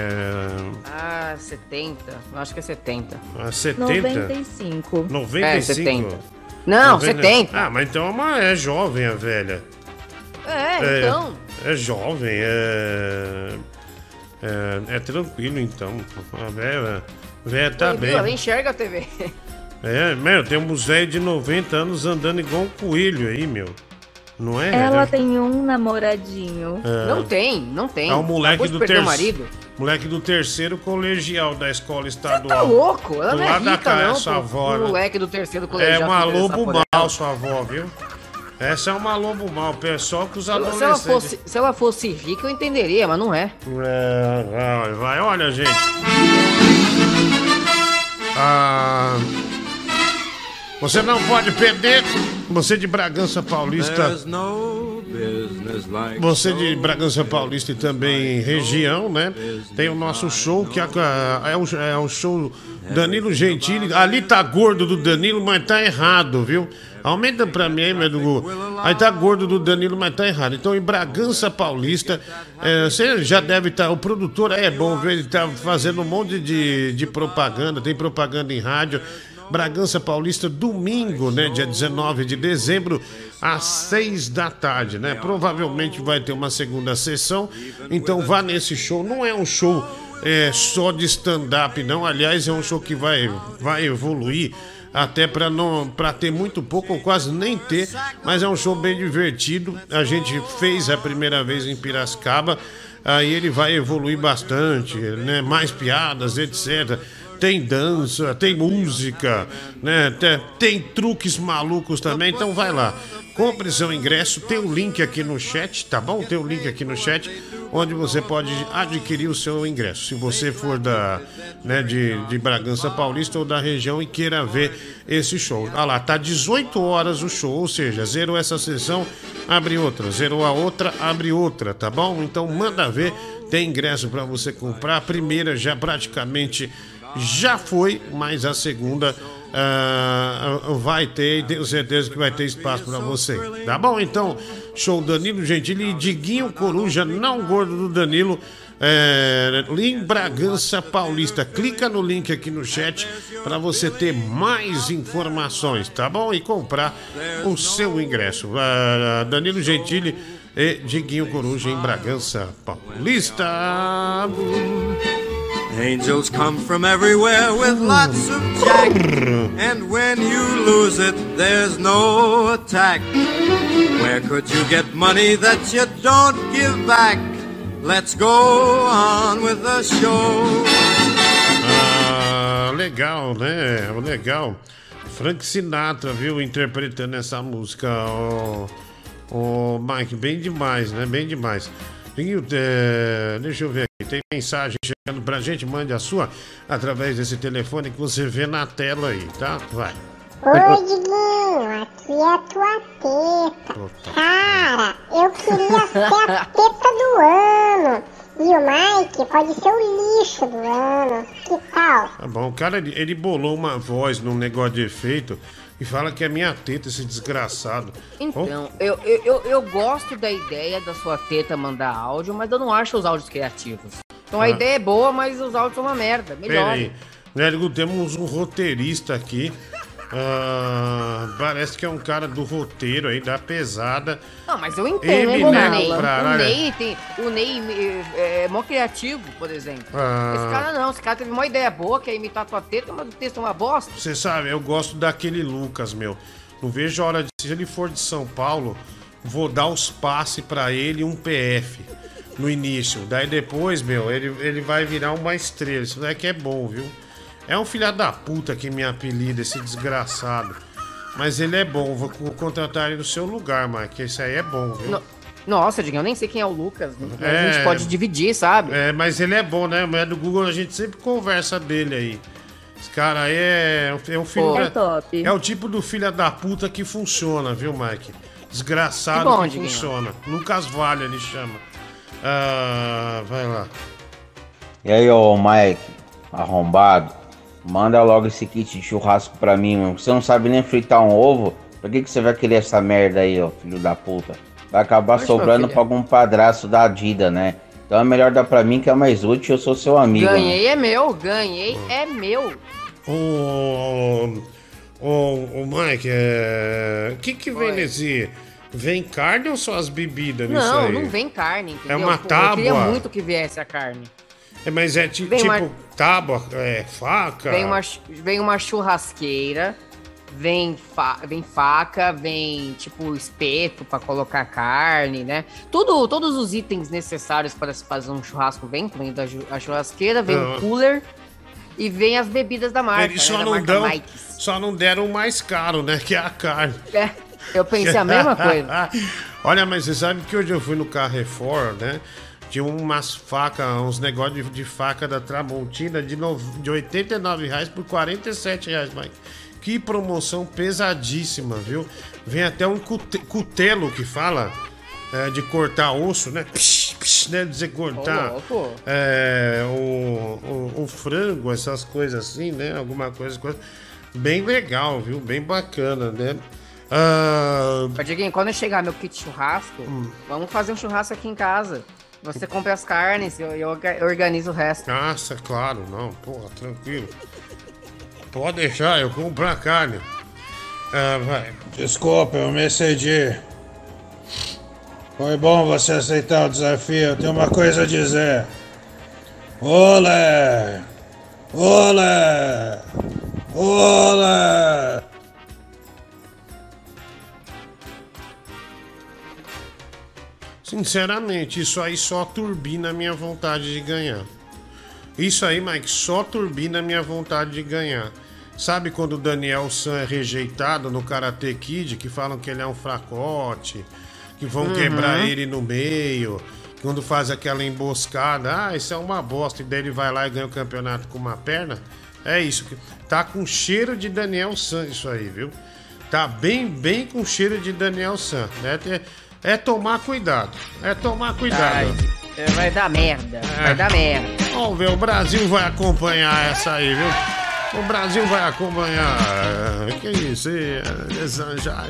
Ah, 70. Eu acho que é 70. é 70? 95. 95? É, 70. Não, 90. 70. Ah, mas então é uma- é jovem a velha. É, então. É jovem, é. É, é tranquilo então. A velha, a velha tá Viu? bem. Ela enxerga a TV. É, meu, tem um velho de 90 anos andando igual um coelho aí, meu. Não é? Ela É- tem um namoradinho. É. Não tem, não tem. É o moleque Acabou do terceiro. marido. Moleque do terceiro colegial da escola estadual. Tá louco? Ela do não é da rica, casa, não. sua avó, né? moleque do terceiro É colegial. uma se interessar lobo mal, sua avó, viu? Essa é uma lobo mal, pessoal que os Se ela, adolescentes. fosse, se ela fosse rica, eu entenderia, mas não é. É, vai, vai, olha, gente. Ah, Você não pode perder. Você de Bragança Paulista. Você de Bragança Paulista e também região, né? Tem o nosso show, que é, é, o, é o show Danilo Gentili. Ali tá gordo do Danilo, mas tá errado, viu? Aumenta pra mim aí, meu do Aí tá gordo do Danilo, mas tá errado. Então, em Bragança Paulista, é, você já deve estar. o produtor é bom, viu? Ele tá fazendo um monte de, de propaganda, tem propaganda em rádio. Bragança Paulista, domingo, né? Dia 19 de dezembro, às 6 da tarde, né? Provavelmente vai ter uma segunda sessão. Então vá nesse show. Não é um show é, só de stand-up, não. Aliás, é um show que vai, vai evoluir até para não para ter muito pouco ou quase nem ter, mas é um show bem divertido. A gente fez a primeira vez em Piracicaba, aí ele vai evoluir bastante, né? Mais piadas, etc. Tem dança, tem música, né? Tem, tem truques malucos também, então vai lá. Compre seu ingresso, tem o link aqui no chat, tá bom? Tem o link aqui no chat onde você pode adquirir o seu ingresso. Se você for da, né, de, de Bragança Paulista ou da região e queira ver esse show. Ah lá, tá 18 horas o show, ou seja, zerou essa sessão, abre outra, zerou a outra, abre outra, tá bom? Então manda ver, tem ingresso para você comprar. A primeira já praticamente já foi, mas a segunda ah, vai ter, tenho certeza que vai ter espaço para você. Tá bom? Então, show Danilo Gentili e Diguinho Coruja, não gordo do Danilo. É, em Bragança Paulista. Clica no link aqui no chat para você ter mais informações, tá bom? E comprar o seu ingresso. Ah, Danilo Gentili e Diguinho Coruja em Bragança Paulista. Angels come from everywhere with lots of jack. And when you lose it, there's no attack. Where could you get money that you don't give back? Let's go on with the show. Ah, legal, né? Legal. Frank Sinatra, viu, interpretando essa música. Ô, Mike, bem demais, né? Bem demais. É, deixa eu ver aqui. Tem mensagem chegando pra gente. Mande a sua através desse telefone que você vê na tela aí, tá? Vai. Oi, Diguinho, aqui é a tua teta. Cara, eu queria ser a teta do ano. E o Mike pode ser o lixo do ano. Que tal? Tá bom, o cara ele, ele bolou uma voz num negócio de efeito e fala que é minha teta, esse desgraçado. Então, eu, eu, eu, eu gosto da ideia da sua teta mandar áudio, mas eu não acho os áudios criativos. Então a Ah. ideia é boa, mas os áudios são uma merda. Melhor. aí. Né, temos um roteirista aqui. Ah, parece que é um cara do roteiro aí, da pesada. Não, mas eu entendo, Ele, o né, Ney. O Ney tem. O Ney é, é mó criativo, por exemplo. Ah. Esse cara não, esse cara teve uma ideia boa, que é imitar tua teta, mas o texto é uma bosta. Você sabe, eu gosto daquele Lucas, meu. Não vejo a hora de. Se ele for de São Paulo, vou dar os passes pra ele um PF no início. Daí depois, meu, ele, ele vai virar uma estrela. Isso daqui é bom, viu? É um filho da puta que me apelida, esse desgraçado. Mas ele é bom, vou co- contratar ele no seu lugar, Mike. Esse aí é bom, viu? No- Nossa, Diguinho, eu nem sei quem é o Lucas. A É. gente pode dividir, sabe? É, mas ele é bom, né? Mas do Google a gente sempre conversa dele aí. Esse cara aí é, é um filho. É da- top. É o tipo do filho da puta que funciona, viu, Mike? Desgraçado Que bom, que Diguinho. funciona. Lucas Vale ele chama. Ah, vai lá. E aí, ô Mike, arrombado, manda logo esse kit de churrasco pra mim, mano. Você não sabe nem fritar um ovo? Pra que, que você vai querer essa merda aí, ó, filho da puta? Vai acabar Poxa, sobrando pra algum padraço da Dida, né? Então é melhor dar pra mim que é mais útil, eu sou seu amigo. né? Ganhei é meu, ganhei é meu. Ô, ô, ô, Mike, é... o que que vem nesse... Vem carne ou só as bebidas nisso Não, aí? não vem carne, entendeu? É uma Pô, Eu queria tábua? muito que viesse a carne. É, mas é ti- Vem tipo uma- tábua, é, faca? Vem uma, vem uma churrasqueira, vem, fa- vem faca, vem tipo espeto pra colocar carne, né? Tudo, todos os itens necessários para se fazer um churrasco vem, ju- a churrasqueira, vem Ah. o cooler e vem as bebidas da marca. Eles né, só da não, dão, só não deram o mais caro, né? Que é a carne. É, eu pensei a mesma coisa. Olha, mas você sabe que hoje eu fui no Carrefour, né? Tinha umas facas, uns negócios de, de faca da Tramontina de, no, de 89 reais por 47 reais, Mike. Que promoção pesadíssima, viu? Vem até um cute- cutelo que fala é, de cortar osso, né? Psh, psh, né? Dizer cortar é, o, o, o frango, essas coisas assim, né? Alguma coisa, coisa. Bem legal, viu? Bem bacana, né? Ah, Ô, Dieguinho, quando chegar meu kit churrasco, Hum. vamos fazer um churrasco aqui em casa. Você compra as carnes e eu, eu orga- eu organizo o resto. Nossa, claro, não. Porra, tranquilo. Pode deixar, eu compro a carne. Ah, vai. Desculpa, eu me excedi. Foi bom você aceitar o desafio. Eu tenho uma coisa a dizer. Olé! Olé! Olé! Sinceramente, isso aí só turbina a minha vontade de ganhar. Isso aí, Mike, só turbina a minha vontade de ganhar. Sabe quando o Daniel San é rejeitado no Karate Kid, que falam que ele é um fracote, que vão Uhum. quebrar ele no meio, quando faz aquela emboscada, ah, isso é uma bosta, e daí ele vai lá e ganha o campeonato com uma perna? É isso. Tá com cheiro de Daniel San isso aí, viu? Tá bem, bem com cheiro de Daniel San. É, ter- é tomar cuidado. É tomar cuidado. Ai, é, vai dar merda. É. Vai dar merda. Vamos ver, o Brasil vai acompanhar essa aí, viu? O Brasil vai acompanhar. Que isso? é, Desanjar.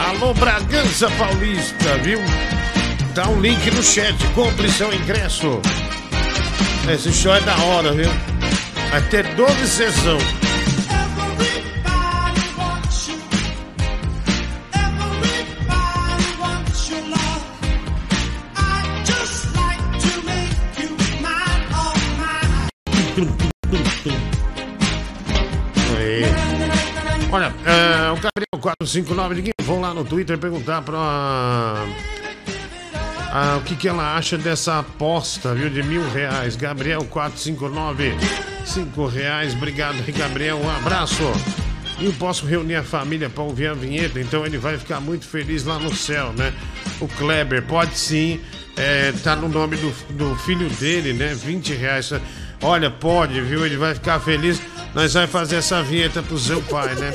Alô, Bragança Paulista, viu? Dá um link no chat, compre seu ingresso. Esse show é da hora, viu? Ter 12 sessões. Aí. Olha, é, o Gabriel 459, ninguém vão lá no Twitter perguntar pra. Ah, o que, que ela acha dessa aposta, viu? De mil reais. Gabriel 459, cinco reais. Obrigado Gabriel. Um abraço. E eu posso reunir a família para ouvir a vinheta, então ele vai ficar muito feliz lá no céu, né? O Kleber, pode sim. É, tá no nome do, do filho dele, né? 20 reais. Olha, pode, viu? Ele vai ficar feliz. Nós vamos fazer essa vinheta pro seu pai, né?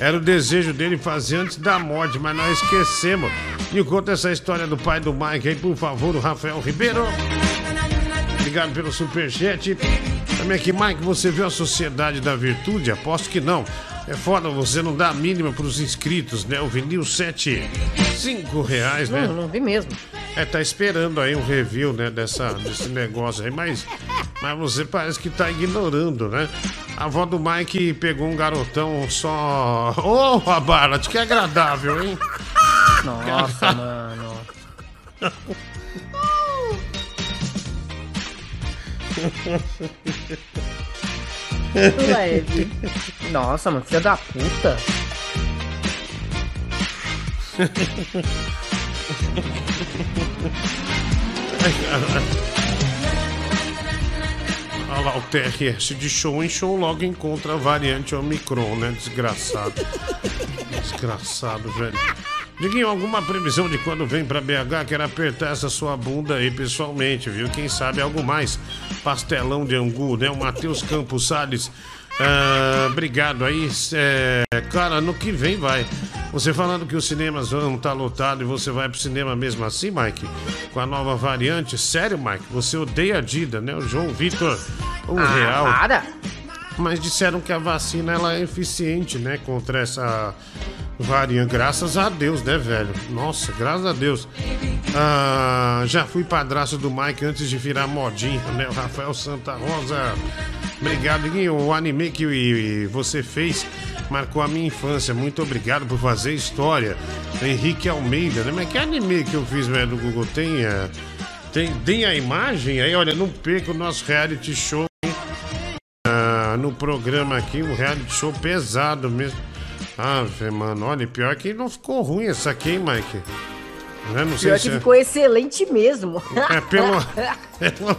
Era o desejo dele fazer antes da morte, mas nós esquecemos. Me conta essa história do pai do Mike aí, por favor, o Rafael Ribeiro. Obrigado pelo superchat. Também aqui, Mike, você viu a Sociedade da Virtude? Aposto que não. É foda, você não dá a mínima pros inscritos, né? O vinil 7, 5 reais, né? Não, não vi mesmo. É, tá esperando aí um review, né, dessa, desse negócio aí, mas, mas você parece que tá ignorando, né? A avó do Mike pegou um garotão só. Ô, oh, Barlat, que agradável, hein? Nossa, mano. Leve. Nossa, mano, filha da puta. Olha lá, o TRS de show em show logo encontra a variante Omicron, né? Desgraçado. Desgraçado, velho. Diguinho, alguma previsão de quando vem pra BH? Quero apertar essa sua bunda aí pessoalmente, viu? Quem sabe algo mais. Pastelão de angu, né? O Matheus Campos Salles. Ah, obrigado aí. É, cara, no que vem vai. Você falando que os cinemas vão estar lotados e você vai pro cinema mesmo assim, Mike? Com a nova variante? Sério, Mike? Você odeia a Dida, né? O João Vitor, um Ah, real. para. Mas disseram que a vacina ela é eficiente, né? Contra essa variante. Graças a Deus, né, velho? Nossa, graças a Deus. Ah, já fui padrasto do Mike antes de virar modinha, né? O Rafael Santa Rosa. Obrigado, Guinho. O anime que você fez marcou a minha infância. Muito obrigado por fazer história. Henrique Almeida, né? Mas que anime que eu fiz, velho, do Google? Tem, eh, tem, tem a imagem aí? Olha, não perca o nosso reality show ah, no programa aqui, um reality show pesado mesmo. Ah, velho, mano, olha, pior que não ficou ruim essa aqui, hein, Mike? Né? Não sei Pior se que é- ficou excelente mesmo. É, pelo, pelo,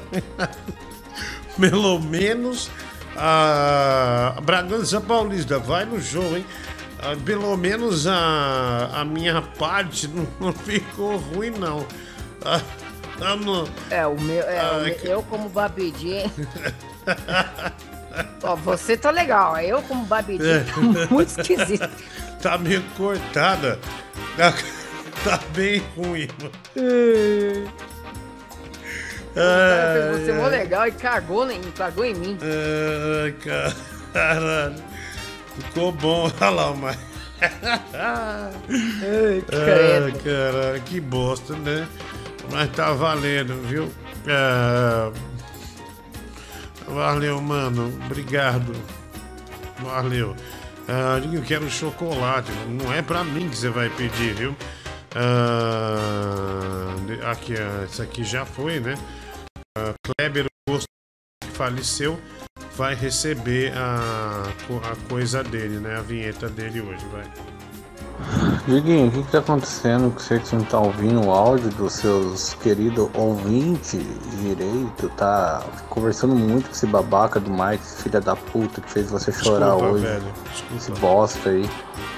pelo menos a Bragança Paulista vai no show, hein? Ah, pelo menos a, a minha parte não, não ficou ruim, não. Ah, Vamos. É, o meu. É, o Ai, meu- que- eu como Babidi. Ó, você tá legal. Eu como Babidi É. tá muito esquisito. Tá meio cortada. Tá, tá bem ruim, mano. Cara, você mó legal e cagou em, cagou em mim. Ai, caralho. Ficou bom. Olha lá, mas. Ai, caralho, que bosta, né? Mas tá valendo, viu? Ah, valeu, mano. Obrigado. Valeu. Ah, eu quero chocolate. Não é pra mim que você vai pedir, viu? De- aqui, ah, esse aqui já foi, né? Ah, Kleber Augusto, que faleceu, vai receber a, a coisa dele, né? A vinheta dele hoje, vai. Diguinho, o que, que tá acontecendo que você que não tá ouvindo o áudio dos seus queridos ouvintes direito? Tá conversando muito com esse babaca do Mike, filha da puta, que fez você chorar Desculpa, hoje. velho, desculpa. Esse bosta aí.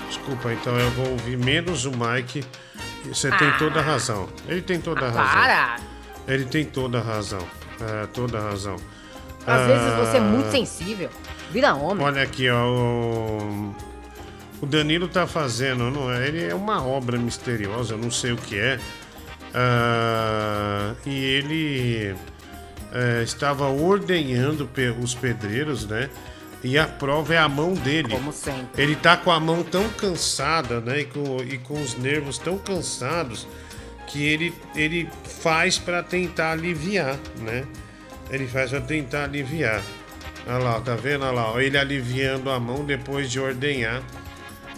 Desculpa, então eu vou ouvir menos o Mike. E Você tem toda a razão. Ele tem toda a razão. Para! Ele tem toda a razão. É, toda a razão. Às vezes você é Ah, muito sensível. Vira homem. Olha aqui, ó. O, o Danilo tá fazendo, não é? Ele é uma obra misteriosa, eu não sei o que é. Ah, e ele é, estava ordenhando os pedreiros, né? E a prova é a mão dele. Como sempre. Ele tá com a mão tão cansada, né? E com, e com os nervos tão cansados que ele, ele faz para tentar aliviar, né? Ele faz para tentar aliviar. Olha lá, tá vendo? Olha lá, ele aliviando a mão depois de ordenhar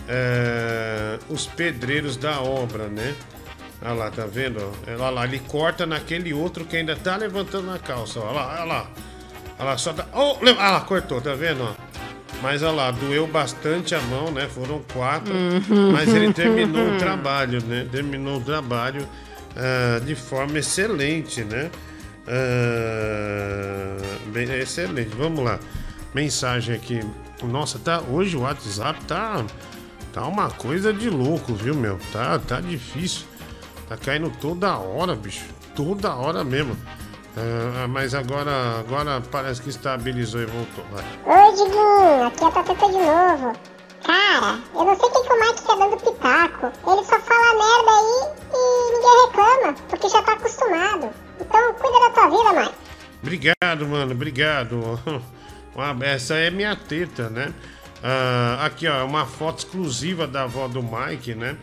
é, os pedreiros da obra, né? Olha lá, tá vendo? Olha lá, ele corta naquele outro que ainda tá levantando a calça. Olha lá, olha lá. Olha lá, só tá. Oh, ah lá, cortou, tá vendo? Mas olha lá, doeu bastante a mão, né? Foram quatro. Uhum. Mas ele terminou o trabalho, né? Terminou o trabalho ah, de forma excelente, né? Ah, bem, excelente. Vamos lá. Mensagem aqui. Nossa, tá. Hoje o WhatsApp tá. Tá uma coisa de louco, viu, meu? Tá, tá difícil. Tá caindo toda hora, bicho. Toda hora mesmo. Ah, mas agora, agora parece que estabilizou e voltou. Vai. Oi, Diguinho, aqui é a Tateta de novo. Cara, eu não sei o que, o Mike tá dando pitaco. Ele só fala merda aí e ninguém reclama, porque já tá acostumado. Então cuida da tua vida, Mike. Obrigado, mano, obrigado. Essa é minha teta, né? Ah, aqui, ó, uma foto exclusiva da avó do Mike, né?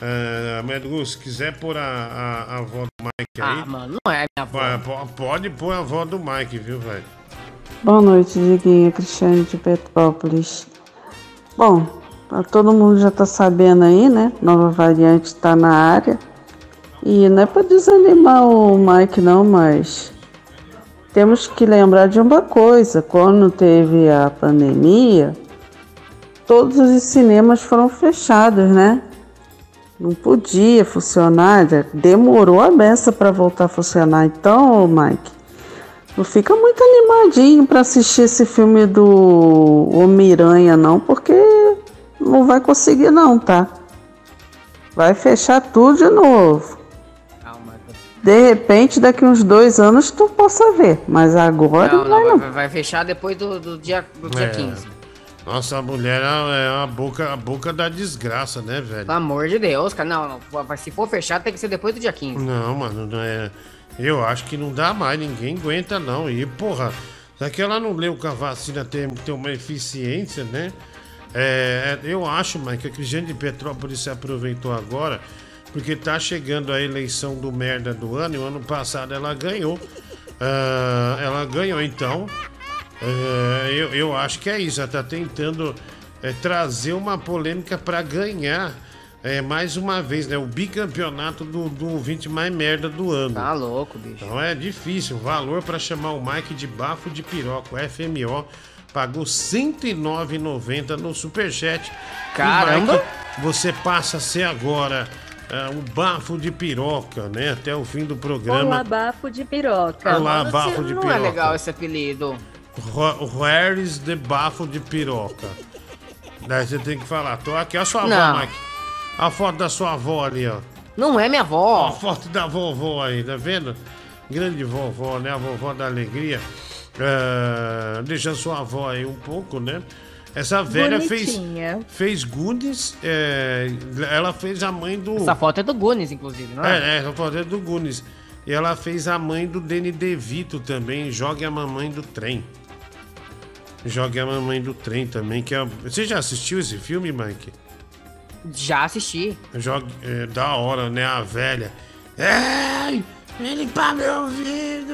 Ah, Medu, se quiser pôr a, a, a avó do Mike aí. Ah, mano, não é minha avó. Pode pôr a avó do Mike, viu, velho? Boa noite, Diguinho. Cristiane de Petrópolis. Bom, todo mundo já tá sabendo aí, né? Nova variante tá na área. E não é pra desanimar o Mike, não, mas temos que lembrar de uma coisa: quando teve a pandemia, todos os cinemas foram fechados, né? Não podia funcionar, demorou a beça para voltar a funcionar. Então, Mike, não fica muito animadinho para assistir esse filme do Homem-Aranha, não, porque não vai conseguir, não, tá? Vai fechar tudo de novo. De repente, daqui uns dois anos tu possa ver, mas agora Não, não, vai não, não. vai, vai fechar depois do, do dia, do dia É. 15. Nossa, a mulher é a boca, a boca da desgraça, né, velho? Pelo amor de Deus, cara. Não, não. Se for fechar, tem que ser depois do dia 15. Não, mano, não é. Eu acho que não dá mais, ninguém aguenta não. E, porra, será que ela não leu que a vacina tem, tem uma eficiência, né? É, é, eu acho, mas que a Cristiane de Petrópolis se aproveitou agora, porque tá chegando a eleição do merda do ano, e o ano passado ela ganhou. Ah, ela ganhou, então. É, eu, eu acho que é isso, ela tá tentando é, trazer uma polêmica pra ganhar. É, mais uma vez, né? O bicampeonato do, do ouvinte mais merda do ano. Tá louco, bicho. Então é difícil. O valor para chamar o Mike de bafo de piroca, o FMO, pagou R$ 109,90 no Superchat. E, Caramba! Mike, você passa a ser agora é, um bafo de piroca, né? Até o fim do programa. Olá, bafo de piroca. Olá, Mano, bafo de não piroca. é legal esse apelido. Where is the bafo de piroca? Daí você tem que falar. Tô aqui, a sua avó, Não. Mike. A foto da sua avó ali, ó. Não é minha Ó, avó. a foto da vovó aí, tá vendo? grande vovó, né? A vovó da alegria. Ah, deixa sua avó aí um pouco, né? Essa velha fez, Bonitinha. fez Goonies, é, ela fez a mãe do. Essa foto é do Gunis, inclusive, não é? É, é, essa foto é do Goonies. E ela fez a mãe do Danny DeVito também, Jogue a Mamãe do Trem. Jogue a Mamãe do Trem também, que é... Você já assistiu esse filme, Mike? Já assisti. Jogue... É, da hora, né? A velha. Ei! Vem limpar meu ouvido!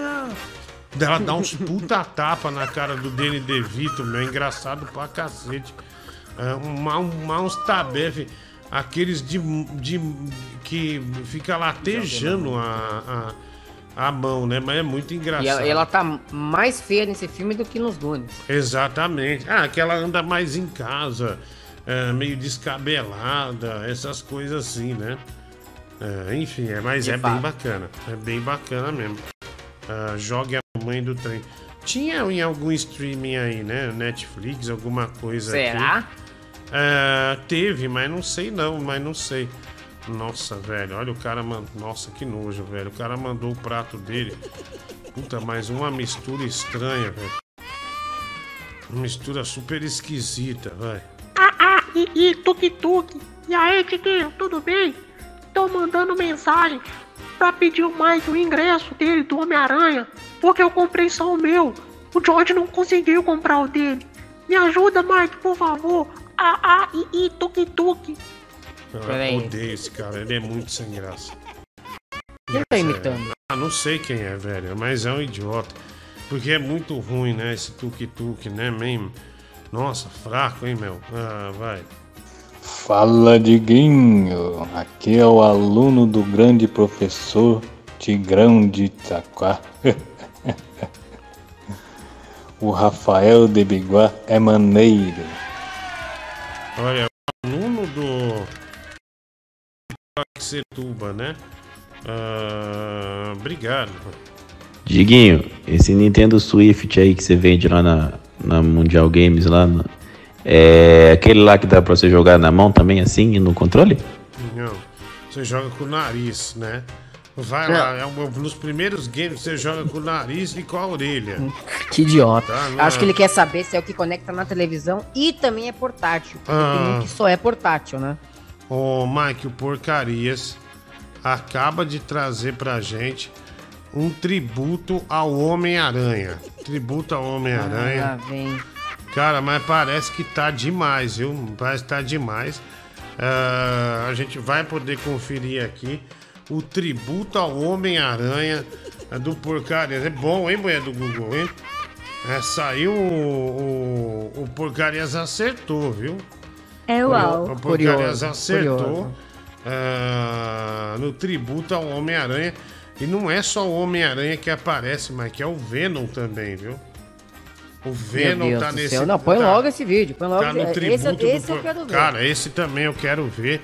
Ela dá uns puta tapa na cara do Danny DeVito, meu. É engraçado pra cacete. É, uma, uma, uns tabefe. Aqueles de, de. que fica latejando a, a, a mão, né? Mas é muito engraçado. E ela, ela tá mais feia nesse filme do que nos Gunis. Exatamente. Ah, que ela anda mais em casa, é, meio descabelada, essas coisas assim, né? É, enfim, é, mas De é bem fato. bacana. É bem bacana mesmo. Ah, jogue a mãe do trem. Tinha em algum streaming aí, né? Netflix, alguma coisa Será? aqui. É, teve, mas não sei não, mas não sei. Nossa, velho, olha o cara, man... nossa, que nojo, velho. O cara mandou o prato dele. Puta, mas uma mistura estranha, velho. Mistura super esquisita, vai. Ah, ah, e, e tuk-tuk. E aí, Tiquinho, tudo bem? Tô mandando mensagem pra pedir Mike o ingresso dele do Homem-Aranha, porque eu comprei só o meu. O George não conseguiu comprar o dele. Me ajuda, Mike, por favor. Ah, ah, e, e tuk-tuk. Eu odeio esse cara, ele é muito sem graça. Quem tá imitando? Ah, não sei quem é, velho, mas é um idiota. Porque é muito ruim, né? Esse tuk-tuk, né, mesmo? Nossa, fraco, hein, meu? Ah, vai. Fala, Diguinho. Aqui é o aluno do grande professor Tigrão de Itaquá. o Rafael de Biguá é maneiro. Olha, o aluno do. Setuba, né? Ah, obrigado. Diguinho, esse Nintendo Swift aí que você vende lá na, na Mundial Games lá, na- é aquele lá que dá pra você jogar na mão também assim e no controle? Não, você joga com o nariz, né? Vai Não. lá, é um- nos primeiros games você joga com o nariz e com a orelha. Que idiota. Tá, não Acho é? que ele quer saber se é o que conecta na televisão e também é portátil. Porque Ah. tem um que só é portátil, né? Ô, Mike, o Porcarias acaba de trazer pra gente um tributo ao Homem-Aranha. Tributo ao Ah, Homem-Aranha. vem. Cara, mas parece que tá demais, viu? Parece que tá demais. Ah, a gente vai poder conferir aqui o tributo ao Homem-Aranha do Porcarias. É bom, hein, mulher do Google, hein? É, saiu o, o, o Porcarias acertou, viu? É uau. O Porcarias Curioso, acertou curioso. ah, no tributo ao Homem-Aranha. E não é só o Homem-Aranha que aparece, mas que é o Venom também, viu? O Venom tá do nesse. céu. Não, põe tá- logo esse vídeo. Põe logo Tá no esse, tributo do esse eu Por- quero ver. Cara, esse também eu quero ver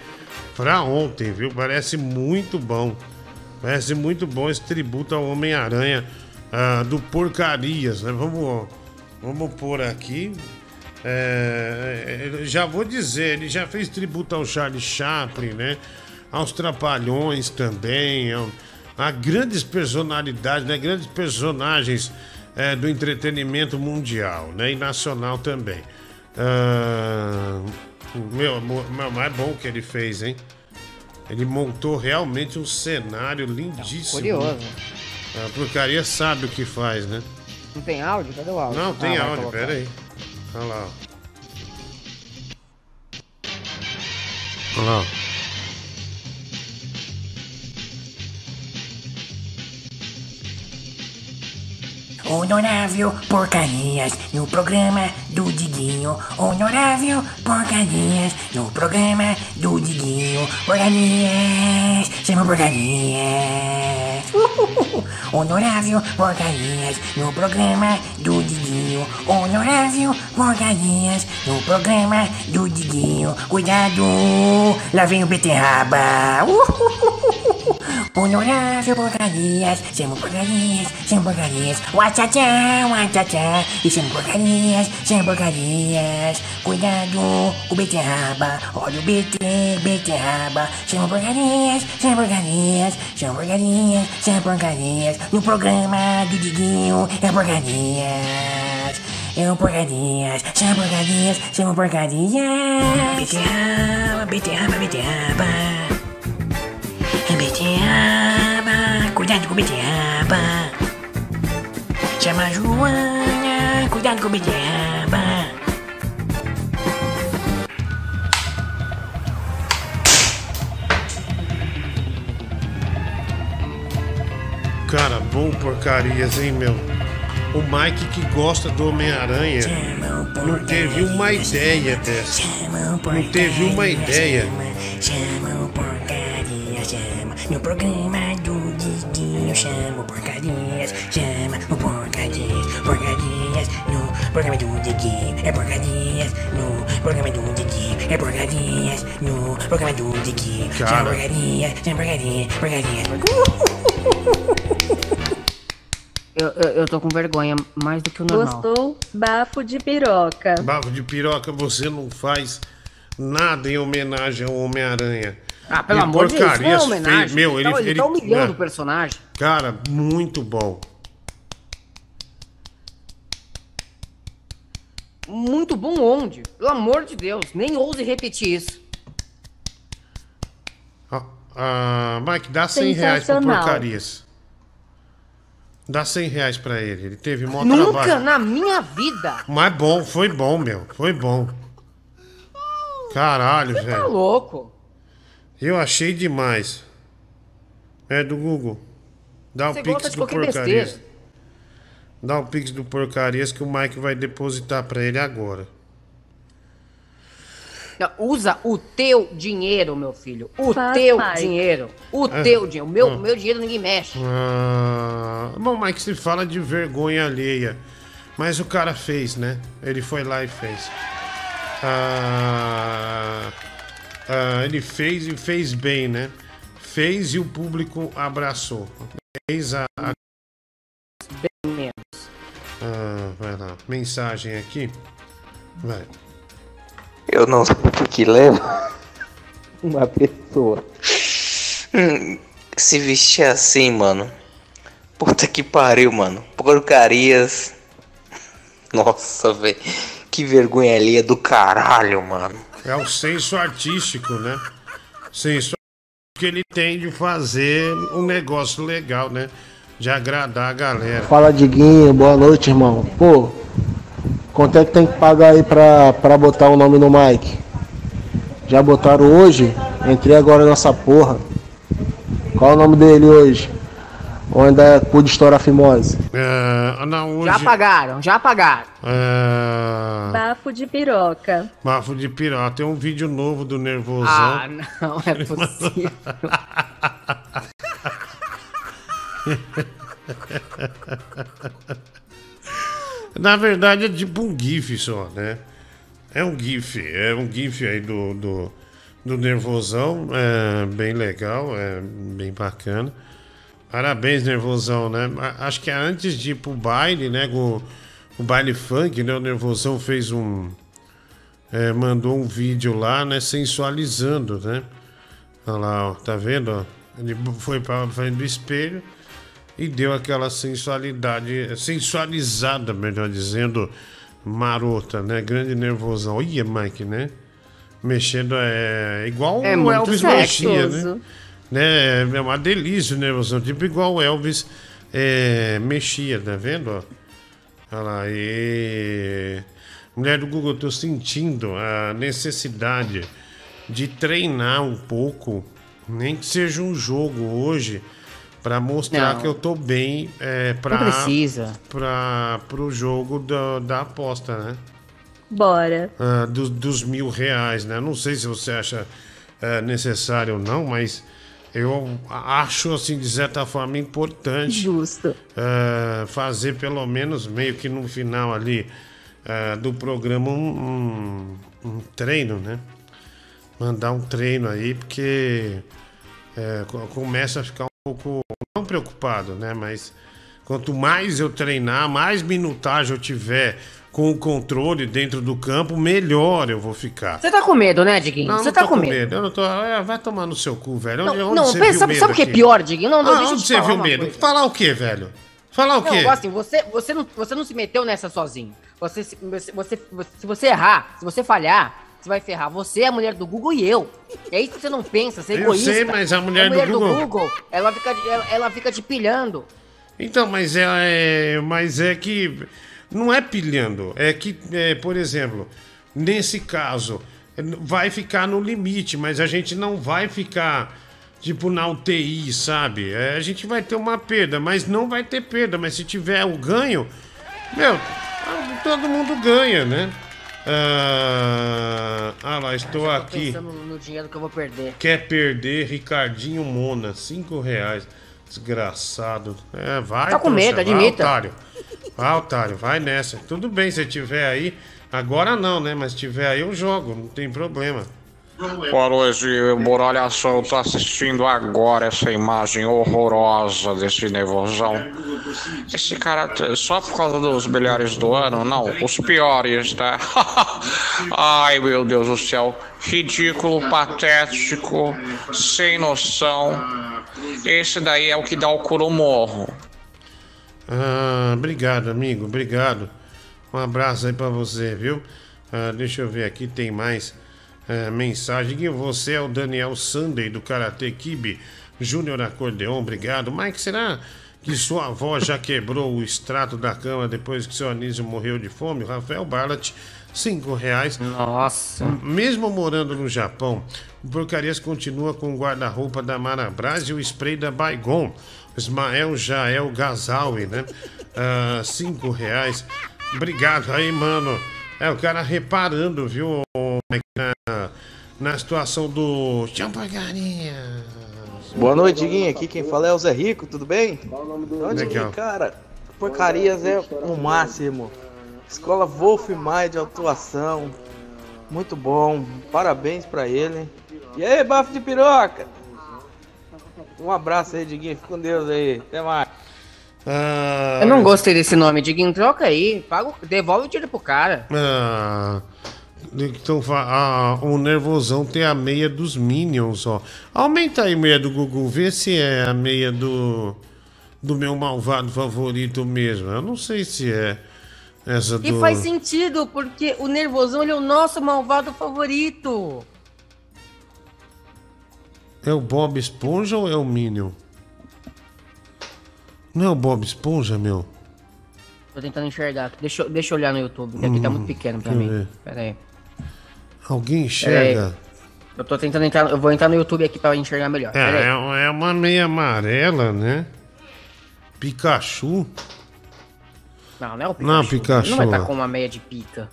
pra ontem, viu? Parece muito bom. Parece muito bom esse tributo ao Homem-Aranha ah, do Porcarias, né? Vamos, vamos pôr aqui. É, é, já vou dizer, ele já fez tributo ao Charlie Chaplin, né? Aos Trapalhões também, ao- a grandes personalidades, né? Grandes personagens é, do entretenimento mundial, né? E nacional também. Ah, meu, mo- meu, mas é bom o que ele fez, hein? Ele montou realmente um cenário lindíssimo. curioso. A porcaria sabe o que faz, né? Não tem áudio? Cadê o áudio? Não, tem Ah, áudio, colocar. pera aí. Olha lá. Olha lá. ó. Honorável Porcarias, no programa do Diguinho. Honorável Porcarias, no programa do Diguinho. Porcarias, chama Porcarias. Honorável Porcarias, no programa do Diguinho. Honorável Porcarias, no programa do Diguinho. Cuidado, lá vem o beterraba. Honorável porcarias, chamo porcarias, chamo porcarias. Uachachá, uachachá. E chamo porcarias, chamo porcarias. Cuidado, o beterraba. Olha o BT, beterraba. Chamo porcarias, chamo porcarias. Chamo porcarias, chamo porcarias. No programa do Diguinho é porcarias. É um porcarias, chama porcarias, chama porcarias. Beterraba, beterraba, beterraba. Beterraba, cuidado com beterraba. Chama Joana, cuidado com beterraba. Cara, bom porcarias, hein, meu? O Mike que gosta do Homem-Aranha não teve uma ideia dessa. Não teve uma ideia. Chama o porcaria, chama. No programa do Diguinho, chama o porcarias, chama o porcarias. No programa do Diguinho, é porcarias. No programa do Diguinho, é porcarias. No programa do Diguinho, chama Cara. porcarias, chama porcarias, porcarias. Eu, eu, eu tô com vergonha mais do que o normal. Gostou? Bafo de piroca. Bafo de piroca, você não faz nada em homenagem ao Homem-Aranha. Ah, pelo E amor de Deus, não é homenagem. feias. Meu, ele, ele, tá, ele ele- tá humilhando é. o personagem. Cara, muito bom. Muito bom onde? Pelo amor de Deus, nem ouse repetir isso. Ah, Mike, dá 100 reais pro Sensacional. porcarias. Dá 100 reais pra ele. Ele teve mó Nunca trabalho. na minha vida. Mas bom, foi bom, meu. Foi bom. Caralho, Tá velho. louco. Eu achei demais. É do Google. Dá o Você pix gosta de do qualquer porcarias. besteira. Dá o pix do porcarias que o Mike vai depositar pra ele agora. Não, usa o teu dinheiro, meu filho. O Faz, teu dinheiro. O É. teu dinheiro. O meu, Hum. meu dinheiro ninguém mexe. Ah, bom, Mike, se fala de vergonha alheia. Mas o cara fez, né? Ele foi lá e fez. Ah, ah, ele fez e fez bem, né? Fez e o público abraçou. Fez a. a- Bem. Ah, vai lá. Mensagem aqui. Vai. Eu não sei o que leva uma pessoa se vestir assim, mano. Puta que pariu, mano. Porcarias. Nossa, velho. Que vergonha ali é do caralho, mano. É o senso artístico, né? Senso que ele tem de fazer um negócio legal, né? De agradar a galera. Fala Diguinho, boa noite, irmão. Pô, quanto é que tem que pagar aí pra, pra botar o nome no Mike? Já botaram hoje? Entrei agora nessa porra. Qual é o nome dele hoje? Ou ainda é cu de história fimose? É, não, hoje. Já pagaram, já pagaram. É, Bafo de piroca. Bafo de piroca. Tem um vídeo novo do Nervosão. Ah, não é possível. Na verdade é tipo um GIF só, né? É um GIF, é um GIF aí do, do, do Nervosão, é bem legal, é bem bacana. Parabéns, Nervosão, né? Acho que antes de ir pro baile, né? O, o baile funk, né? O Nervosão fez um. é, mandou um vídeo lá, né? Sensualizando, né? Olha lá, ó, tá vendo? ó? Ele foi pra frente do espelho e deu aquela sensualidade, sensualizada, melhor dizendo, marota, né? Grande nervosão. Olha, Mike, né? Mexendo é igual É o Elvis mexia, né? né? É uma delícia o nervosão, tipo igual o Elvis é, mexia, tá vendo? ó? Olha lá, e... Mulher do Google, eu tô sentindo a necessidade de treinar um pouco, nem que seja um jogo hoje, para mostrar Não. que eu tô bem é, pra, Não precisa. pra, pro jogo da, da aposta, né? Bora. Ah, dos, dos mil reais, né? Não sei se você acha eh, necessário ou não, mas eu acho, assim, de certa forma, importante. Justo. eh, fazer pelo menos meio que no final ali eh, do programa um, um- um treino, né? Mandar um treino aí, porque co- começa a ficar um pouco, não preocupado, né? Mas quanto mais eu treinar, mais minutagem eu tiver com o controle dentro do campo, melhor eu vou ficar. Você tá com medo, né, Diguinho? Não, Você não tá com medo. Eu não tô. é, vai tomar no seu cu, velho. Não, Onde, não, pensa- medo sabe o que é pior, Diguinho? Não, não, Ah, deixa onde você falar viu medo? coisa. Falar o quê, velho? Falar o quê? Não, assim, você, você, não, você não se meteu nessa sozinho. Você, se- você, você, você- se você errar, se você falhar, você vai ferrar você, a mulher do Google e eu. É isso que você não pensa, você é Eu egoísta. sei, mas a mulher do Google- ela, fica, ela, ela fica te pilhando. Então, mas é, é- mas é que não é pilhando, é que, é, por exemplo, nesse caso vai ficar no limite, mas a gente não vai ficar tipo na UTI, sabe? É, a gente vai ter uma perda, mas não vai ter perda, mas se tiver o ganho, meu, todo mundo ganha, né? Ah, ah lá, estou aqui. no dinheiro que eu vou perder. Quer perder Ricardinho Mona, cinco reais. Desgraçado. É, vai, Tá com trouxa, medo, vai, admita. otário. Vai, otário, vai nessa. Tudo bem se tiver aí. Agora não, né? Mas se tiver aí, eu jogo, não tem problema. Boa noite, Muralhação. Tô assistindo agora essa imagem horrorosa desse nervosão. Esse cara, só por causa dos melhores do ano? Não, os piores, tá? Ai, meu Deus do céu. Ridículo, patético, sem noção. Esse daí é o que dá o curo morro. Ah, obrigado, amigo, obrigado. Um abraço aí pra você, viu? Ah, deixa eu ver aqui, tem mais ah, mensagem. E você é o Daniel Sunday do Karate Kibe Júnior Acordeon, obrigado. Mike, será que sua avó já quebrou o extrato da cama depois que seu Anísio morreu de fome? Rafael Barlat, cinco reais. Nossa. Mesmo morando no Japão, o Porcarias continua com o guarda-roupa da Marabras e o spray da Baigon. Ismael Jael Gazawi, né? Ah, cinco reais. Obrigado aí, mano. É, o cara reparando, viu, Mike, na, na situação do Champagarinha. Boa noite, Diguinho. Aqui quem fala é o Zé Rico, tudo bem? Então, Legal. Diguinho, cara, porcarias é o máximo. Escola Wolf Maia de atuação. Muito bom. Parabéns pra ele. E aí, bafo de piroca? Um abraço aí, Diguinho. Fica com Deus aí. Até mais. Ah, Eu não gostei desse nome, Diguinho. Troca aí. Paga, devolve o dinheiro pro cara. Ah, então, ah, o nervosão tem a meia dos Minions, ó. Aumenta aí a meia do Gugu, vê se é a meia do do meu malvado favorito mesmo. Eu não sei se é essa E do faz sentido, porque o Nervosão ele é o nosso malvado favorito. É o Bob Esponja ou é o Minion? Não é o Bob Esponja, meu? Tô tentando enxergar. Deixa, eu- deixa eu olhar no YouTube, porque aqui tá Hum, muito pequeno pra mim. ver. Pera aí. Alguém enxerga? Eu tô tentando entrar. Eu vou entrar no YouTube aqui pra enxergar melhor. É, é, é uma meia amarela, né? Pikachu? Não, não é o Pikachu. Não, Pikachu. Não vai estar com uma meia de pica.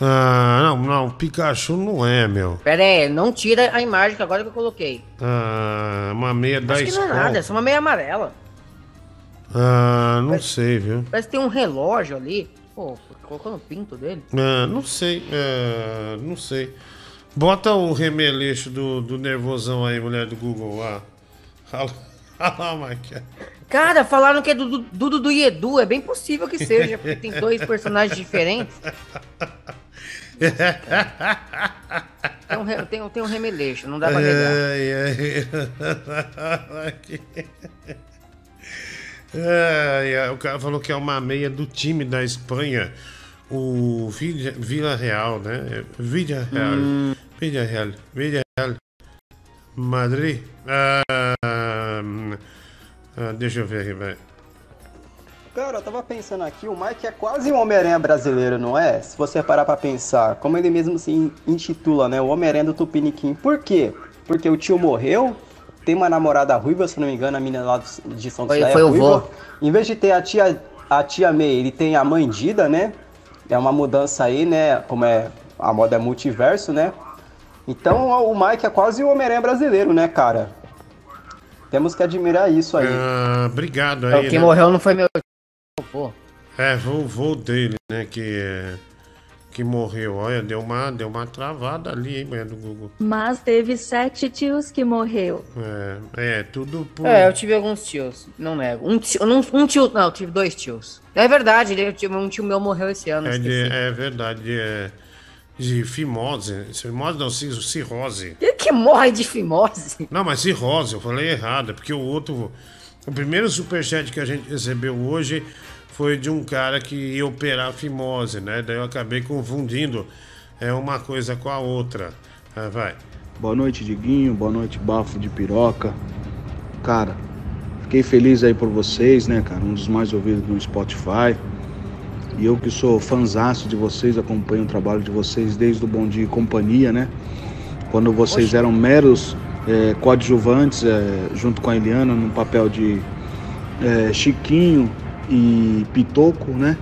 Ah, não, não, Pikachu não é, meu. Pera aí, não tira a imagem que agora que eu coloquei. Ah, uma meia da Acho que não é escola. nada, é só uma meia amarela. Ah, não sei, viu? Parece que tem um relógio ali. Pô, colocou no pinto dele. Ah, não sei, ah, não sei. Bota o remeleixo do, do nervosão aí, mulher do Google lá. Olha lá, Mike. Cara, falaram que é do Dudu e Edu. É bem possível que seja, porque tem dois personagens diferentes. Tem um, tem, um- tem um remeleixo, não dá pra negar. Ai, ai. Ai, ai, o cara falou que é uma meia do time da Espanha, o Villa, Villa Real, né? Villa Real. Hum. Villa Real. Villa Real. Madrid. Ah, ah, deixa eu ver aqui, vai. Cara, eu tava pensando aqui, o Mike é quase um Homem-Aranha brasileiro, não é? Se você parar pra pensar, como ele mesmo se in- intitula, né? O Homem-Aranha do Tupiniquim. Por quê? Porque o tio morreu, tem uma namorada ruiva, se não me engano, a menina lá de São Foi- José é foi o vô. Em vez de ter a tia, a tia May, ele tem a mãe Dida, né? É uma mudança aí, né? Como é a moda é multiverso, né? Então o Mike é quase o Homem-Aranha brasileiro, né, cara? Temos que admirar isso aí. Ah, obrigado Então, aí. Quem né? morreu não foi meu. Pô. É, vovô dele, né? Que é, que morreu. Olha, deu uma, deu uma travada ali, hein, mulher do Google. Mas teve sete tios que morreu. É, é tudo por. É, eu tive alguns tios, não nego. Um tio, não, um tio, não, eu tive dois tios. É verdade, ele- um tio meu morreu esse ano. É, de- é verdade, é de fimose. Fimose não, ci- cirrose. Ele que morre de fimose. Não, mas cirrose, eu falei errado, é porque o outro. O primeiro superchat que a gente recebeu hoje foi de um cara que ia operar a fimose, né? Daí eu acabei confundindo é, uma coisa com a outra. Ah, vai. Boa noite, Diguinho. Boa noite, Bafo de Piroca. Cara, fiquei feliz aí por vocês, né, cara? Um dos mais ouvidos no Spotify. E eu que sou fanzaço de vocês, acompanho o trabalho de vocês desde o Bom Dia e Companhia, né? Quando vocês eram meros eh, coadjuvantes, eh, junto com a Eliana, no papel de eh, Chiquinho e Pitoco, né?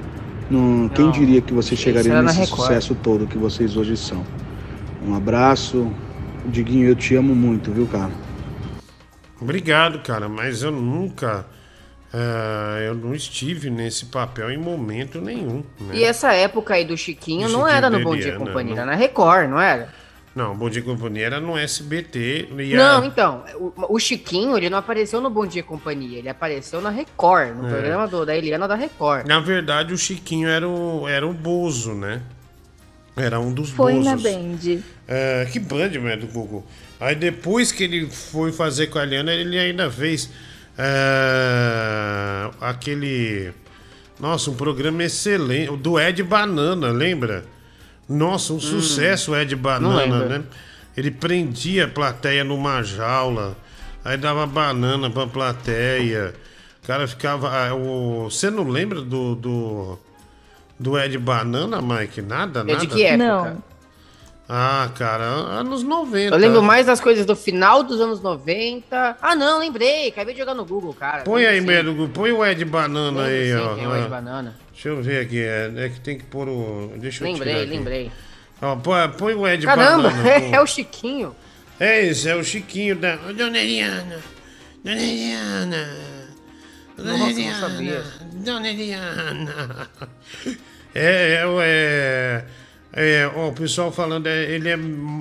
No- quem Não, diria que vocês chegariam nesse sucesso todo que vocês hoje são? Um abraço. Diguinho, eu te amo muito, viu, cara? Obrigado, cara, mas eu nunca. ah, eu não estive nesse papel em momento nenhum. Né? E essa época aí do Chiquinho Do não Chiquinho era no Bom Dia Companhia, não. era na Record, não era? Não, Bom Dia Companhia era no SBT. e Não, a- então, o, o Chiquinho, ele não apareceu no Bom Dia Companhia, ele apareceu na Record, no É. programa do, da Eliana da Record. Na verdade, o Chiquinho era o, era o Bozo, né? Era um dos Foi na Bozos. Band. É, que Band, né, do Google. Aí depois que ele foi fazer com a Eliana, ele ainda fez é, aquele. Nossa, um programa excelente. O do Ed Banana, lembra? Nossa, um sucesso o Ed Banana, né? Ele prendia a plateia numa jaula, aí dava banana pra plateia. O cara ficava. ah, o- Você não lembra do, do, do Ed Banana, Mike? Nada, É nada? de que época? Não. Ah, cara, anos 90. Eu lembro mais das coisas do final dos anos 90. Ah, não, lembrei, acabei de jogar no Google, cara. Põe aí, sim. Médico, põe o Ed Banana Lembro aí, sim ó. é o Ed Ah, Banana. Deixa eu ver aqui, é, é que tem que pôr o. Deixa eu Lembrei, lembrei. Ó, põe, põe o Ed Caramba, Banana. é, pô. o Chiquinho. É isso, é o Chiquinho da. Dona Eliana. Dona Eliana. Dona Nossa, Eliana. Dona Eliana. É, é, o- é, é, ó, o pessoal falando, é, ele, é,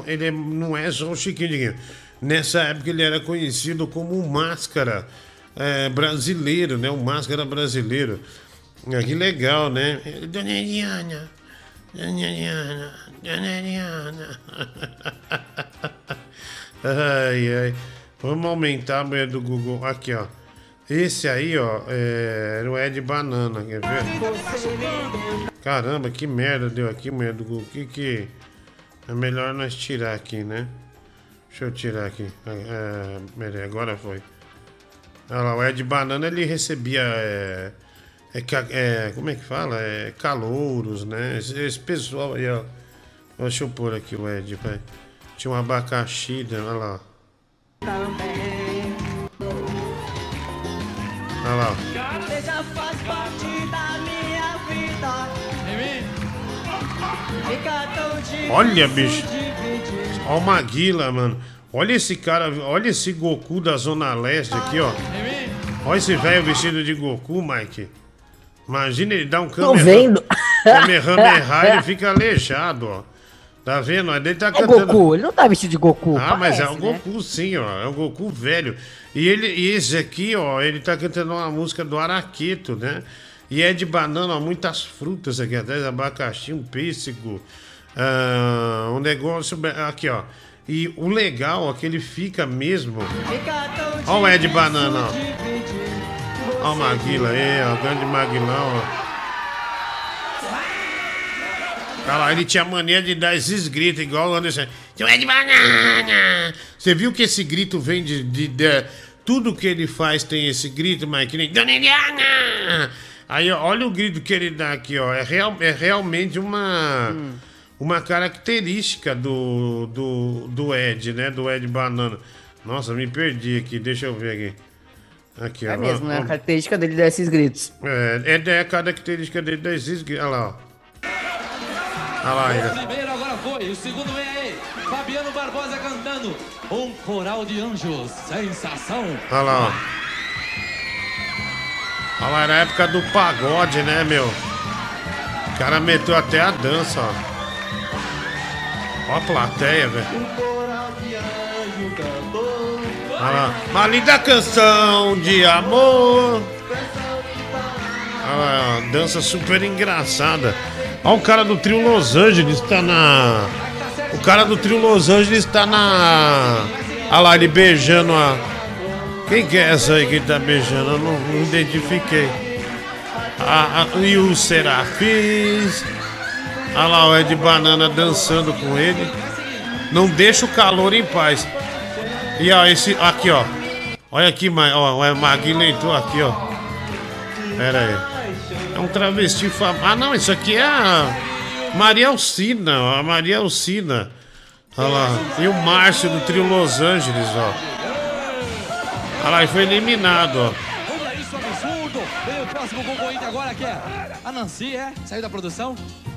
ele é, não é só o Chiquinho. Nessa época ele era conhecido como o Máscara é, brasileiro, né? O Máscara brasileiro. Ah, que legal, né? Dona Eliana. Dona Eliana. Dona Eliana. Ai, ai. Vamos aumentar a mulher do Google. Aqui, ó. Esse aí, ó, é, o Ed Banana, quer ver? Caramba, que merda deu aqui, mulher do Google. Que que. É melhor nós tirar aqui, né? Deixa eu tirar aqui. É, peraí, agora foi. Olha lá, o Ed Banana ele recebia. É, é, é, como é que fala? É, calouros, né? Esse, esse pessoal aí, ó. Deixa eu pôr aqui o Ed, vai. Tinha um abacaxi, né? olha lá. Olha lá. Olha, bicho. Olha o Maguila, mano. Olha esse cara, olha esse Goku da Zona Leste aqui, ó. Olha esse velho vestido de Goku, Mike. Imagina ele dar um Tô Kamehameha- vendo. Kamehameha ele fica aleijado, ó. Tá vendo? Ele tá É cantando. Goku, ele não tá vestido de Goku. Ah, mas é parece, o né? Goku sim, ó. É o Goku velho. E ele, e esse aqui, ó, ele tá cantando uma música do Araqueto, né? E é de banana, ó, muitas frutas aqui atrás, abacaxi, um pêssego, ah, um negócio. Aqui, ó. E o legal é que ele fica mesmo. Ó o Ed Banana, ó. Ó o Maguila aí, ó. O grande Maguilão, ó. Tá lá, ele tinha mania de dar esses gritos, igual o Anderson. Ed Banana! Você viu que esse grito vem de, de- de- Tudo que ele faz tem esse grito, mas que nem. Dona Eliana! Aí, ó, olha o grito que ele dá aqui, ó. É, real, é realmente uma. Uma característica do, do, do Ed, né? Do Ed Banana. Nossa, me perdi aqui, deixa eu ver aqui. Aqui, ó. É mesmo, né? A Ó, característica dele desses gritos. é, é, é a característica dele desses gritos. Olha lá, ó. Olha lá, O ele. primeiro agora foi, o segundo vem aí. Fabiano Barbosa cantando um coral de anjos. Sensação. Olha lá, ó. Olha lá, era a época do pagode, né, meu? O cara meteu até a dança, ó. Ó a plateia, velho. Olha lá. Uma linda canção de amor. Olha lá, dança super engraçada. Ó, o cara do trio Los Angeles tá na. O cara do trio Los Angeles tá na. Olha lá, ele beijando a. Quem que é essa aí que tá beijando? Eu não, identifiquei. A, a, e os Serafins. Olha lá o Ed Banana dançando com ele. Não deixa o calor em paz. E ó, esse. Aqui, ó. Olha aqui, ó, o Maguila entrou aqui, ó. Pera aí. É um travesti famoso. Ah, não, isso aqui é a Maria Alcina, a Maria Alcina. Olha lá. E o Márcio do trio Los Angeles, ó. Olha lá, ele foi eliminado, ó. Olha isso, absurdo! Vem o próximo concorrente agora que é a Nancy, é? Saiu da produção?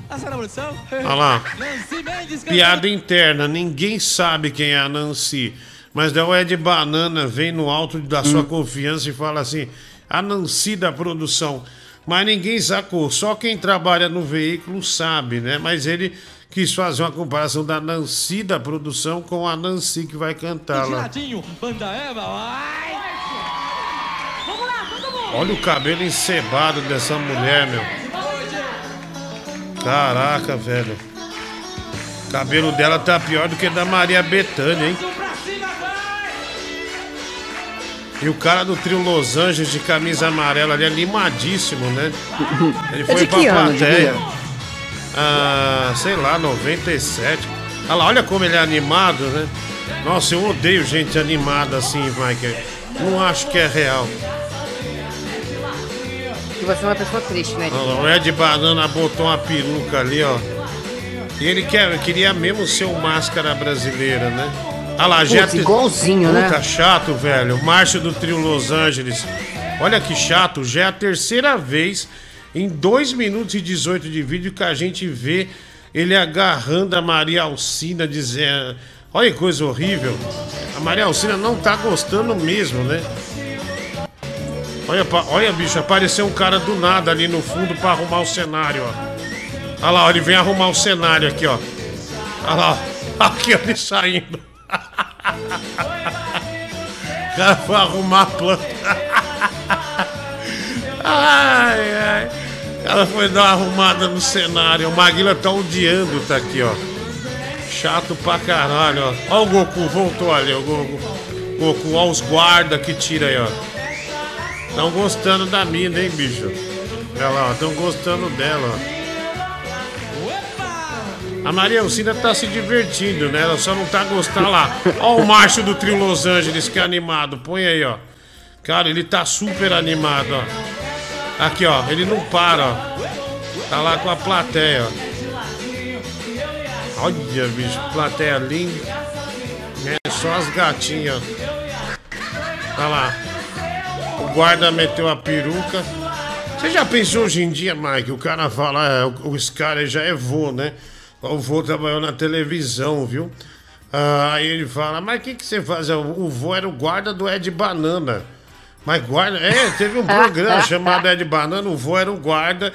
Ah, saiu da produção? Olha lá. Nancy Mendes Piada interna, ninguém sabe quem é a Nancy. Mas daí o Ed Banana vem no alto da sua confiança e fala assim: a Nancy da produção. Mas ninguém sacou, só quem trabalha no veículo sabe, né? Mas ele quis fazer uma comparação da Nancy da produção com a Nancy que vai cantar lá. Tiradinho, banda Eva, vai! Olha o cabelo encebado dessa mulher, meu. Caraca, velho. O cabelo dela tá pior do que da Maria Bethânia, hein? E o cara do trio Los Angeles de camisa amarela ali é limadíssimo, né? Ele É foi de pra plateia. Ah, sei lá, 97. Olha lá, olha como ele é animado, né? Nossa, eu odeio gente animada assim, Michael. Não acho que é real. Que você é uma pessoa triste, né? Olha lá, O Ed Banana botou uma peruca ali, ó. E ele quer, queria mesmo ser o máscara brasileira, né? Olha lá. Putz, igualzinho, né? Puta, chato, velho. Márcio do Trio Los Angeles. Olha que chato, já é a terceira vez em 2 minutos e 18 de vídeo que a gente vê ele agarrando a Maria Alcina, dizendo. Olha que coisa horrível. A Maria Alcina não tá gostando mesmo, né? Olha, olha, bicho, apareceu um cara do nada ali no fundo pra arrumar o cenário, ó. Olha lá, ele vem arrumar o cenário aqui, ó. Olha lá. Aqui, ele saindo. O cara foi arrumar a planta. Ai, ai. Cara foi dar uma arrumada no cenário. O Maguila tá odiando, tá aqui, ó. Chato pra caralho, ó. Ó o Goku, voltou ali, o Goku. Goku, ó os guarda que tira aí, ó. Estão gostando da mina, hein, bicho? Olha lá, estão gostando dela, ó. A Maria Alcina tá se divertindo, né? Ela só não tá gostando lá. Ó o Márcio do Trio Los Angeles, que é animado. Põe aí, ó. Cara, ele tá super animado, ó. Aqui, ó. Ele não para, ó. Tá lá com a plateia, ó. Olha, bicho, plateia linda. É só as gatinhas. Olha lá. O guarda meteu a peruca. Você já pensou hoje em dia, Mike? O cara fala, é, o- esse cara já é vô, né? O vô trabalhou na televisão, viu? Ah, aí ele fala, mas o que, que você faz? O vô era o guarda do Ed Banana. Mas guarda. É, teve um programa chamado Ed Banana, o vô era o guarda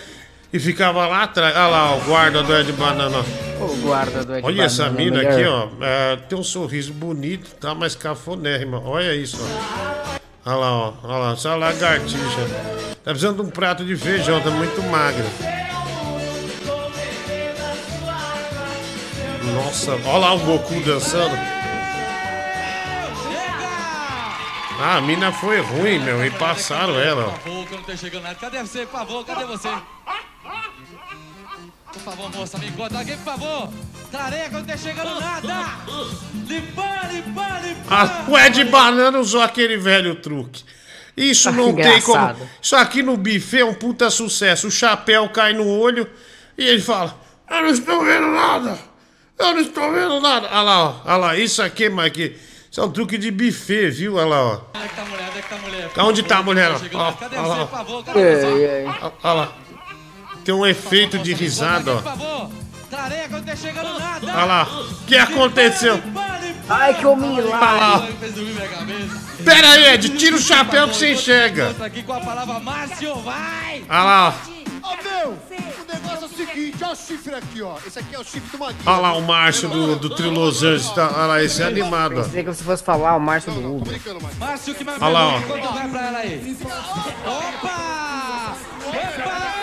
e ficava lá atrás. Olha lá, o guarda do Ed Banana. O guarda do Ed Olha essa Banana, mina melhor. aqui, ó. é, tem um sorriso bonito, tá? Mas cafonérrima. Olha isso, ó. Olha lá, ó. Olha lá, essa lagartixa. Tá precisando de um prato de feijão, tá muito magra. Nossa, olha lá o Goku dançando. Ah, a mina foi ruim, meu, e passaram ela. Por favor, que eu não tô chegando nada. Cadê você, por favor? Cadê você? Por favor, moça, me conta aqui, por favor. Tareca, eu não tô chegando nada. Limpar, limpar, limpar. Ah, o Ed Banana usou aquele velho truque. Isso Ah, não tem como. Isso aqui no buffet é um puta sucesso. O chapéu cai no olho e ele fala: Eu não estou vendo nada. Eu não estou vendo nada. Olha lá, ó. Olha lá. Isso aqui, Mike. Isso é um truque de buffet, viu? Olha lá, ó. Onde é tá a mulher? Onde é que tá a mulher? Onde tá a mulher? ó? Ó, nada. Cadê Olha você, por favor? Cadê você? ó. Olha lá. Tem um efeito de risada, Por ó. favor. Tareca, eu não tô chegando nada. Olha lá. O que aconteceu? Ai, que Olha lá. Pera aí, Ed. Tira o chapéu que você enxerga. Outra aqui com a palavra Márcio, vai. Olha lá, ó. Ô, meu, o negócio é o seguinte, ó o chifre aqui, ó. Esse aqui é o chifre do Maguila. Olha lá o Márcio do, do Trio Los Angeles. Tá, olha lá, esse é animado. ó. Pensei que você fosse falar o Márcio do Uber. Márcio, que mais Olha lá, ó. Quanto vai pra ela aí? Opa! Opa! Pera lá!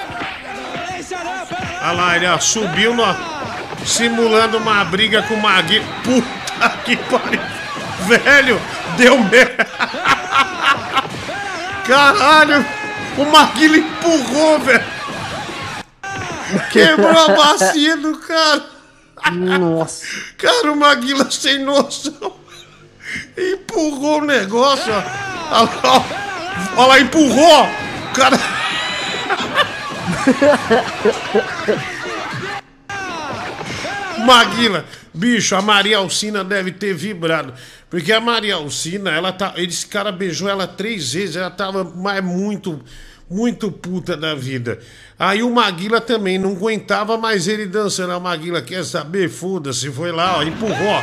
Olha lá, ele ó, subiu no, simulando uma briga com o Maguila. Puta que pariu. Velho, deu merda. Caralho, o Maguila empurrou, velho. Quebrou a bacia do cara. Nossa. Cara, o Maguila sem noção. Empurrou o negócio, ó. Olha lá. Olha lá, empurrou. O cara. Maguila, bicho, a Maria Alcina deve ter vibrado. Porque a Maria Alcina, ela tá. Esse cara beijou ela três vezes, ela tava mas muito, muito puta da vida. Aí o Maguila também não aguentava mais ele dançando. A Maguila quer saber? Foda-se, foi lá, ó, empurrou. ó.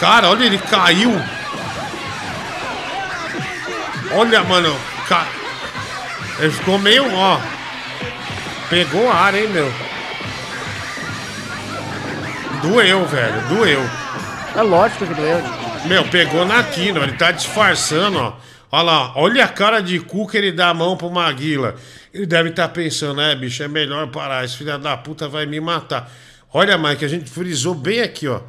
Cara, olha, ele caiu. Olha, mano, cara. Ele ficou meio, ó. Pegou ar, hein, meu. Doeu, velho, doeu. É lógico que doeu. Meu, pegou na quina, ele tá disfarçando, ó. Olha lá, olha a cara de cu que ele dá a mão pro Maguila. Ele deve estar pensando, é, bicho, é melhor parar, esse filho da puta vai me matar. Olha, Mike, a gente frisou bem aqui, ó.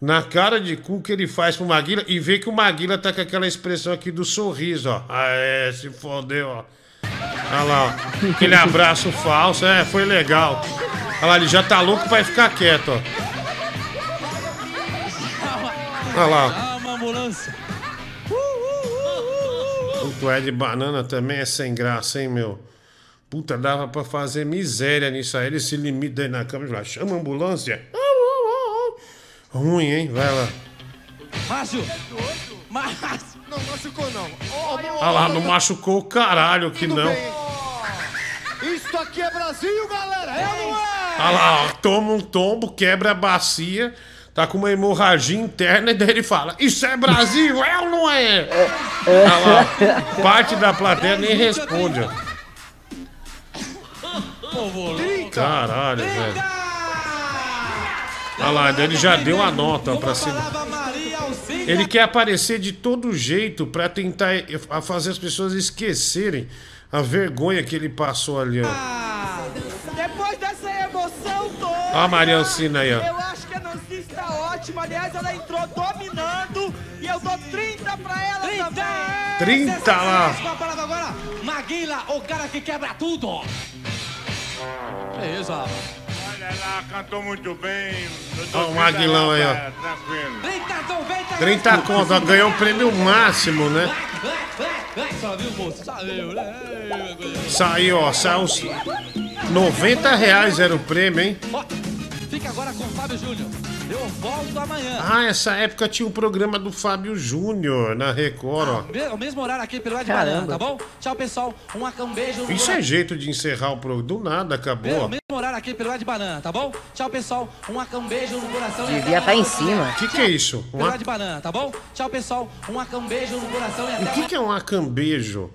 Na cara de cu que ele faz pro Maguila e vê que o Maguila tá com aquela expressão aqui do sorriso, ó. Ah, é, se fodeu, ó. Olha lá, ó. Aquele abraço falso, é, foi legal. Olha lá, ele já tá louco pra ficar quieto, ó. Olha lá. Ah, uma ambulância. O Ed Banana também é sem graça, hein, meu? Puta, dava pra fazer miséria nisso aí. Ele se limita aí na cama e fala, chama a ambulância. Ruim, hein? Vai lá. Márcio! Márcio! Não, machucou não. Olha lá, não machucou o caralho que não. Isso aqui é Brasil, galera. É ou não é? Olha lá, ó, toma um tombo, quebra a bacia, tá com uma hemorragia interna e daí ele fala: Isso é Brasil, é ou não é? Olha lá, parte da plateia nem responde. ó. Caralho, velho. Olha lá, ele já deu a nota pra cima. Ele quer aparecer de todo jeito pra tentar fazer as pessoas esquecerem a vergonha que ele passou ali, ó. Depois dessa emoção toda. Ó a Maria Alcina aí, ó. Ótima. Aliás, ela entrou dominando. E eu dou 30 pra ela 30 também. 30 lá. Com a palavra agora, Maguila, o cara que quebra tudo. É isso, rapaz. Olha lá, cantou muito bem. Ó o Maguilão aí, ó. Tranquilo. 30, 30 conto, ganhou o prêmio máximo, né? Só viu, moço? Saiu, né? Saiu, ó, saiu uns 90 reais era o prêmio, hein? Ó, Fica agora com o Fábio Júnior. Eu volto amanhã. Ah, essa época tinha um programa do Fábio Júnior na Record, ó. Me- O mesmo horário aqui pelo Ed Caramba. Banana, tá bom? Tchau, pessoal. Um, um beijo. no Isso é jeito de encerrar o programa. Do nada acabou. O ó. mesmo horário aqui pelo Ed Banana, tá bom? Tchau, pessoal. Um, um beijo no coração. Devia tá amanhã. em cima. O que, que é isso? Um Pelo ac- Ed Banana, tá bom? Tchau, pessoal. Um, beijo no coração e até O que, que é um acambejo?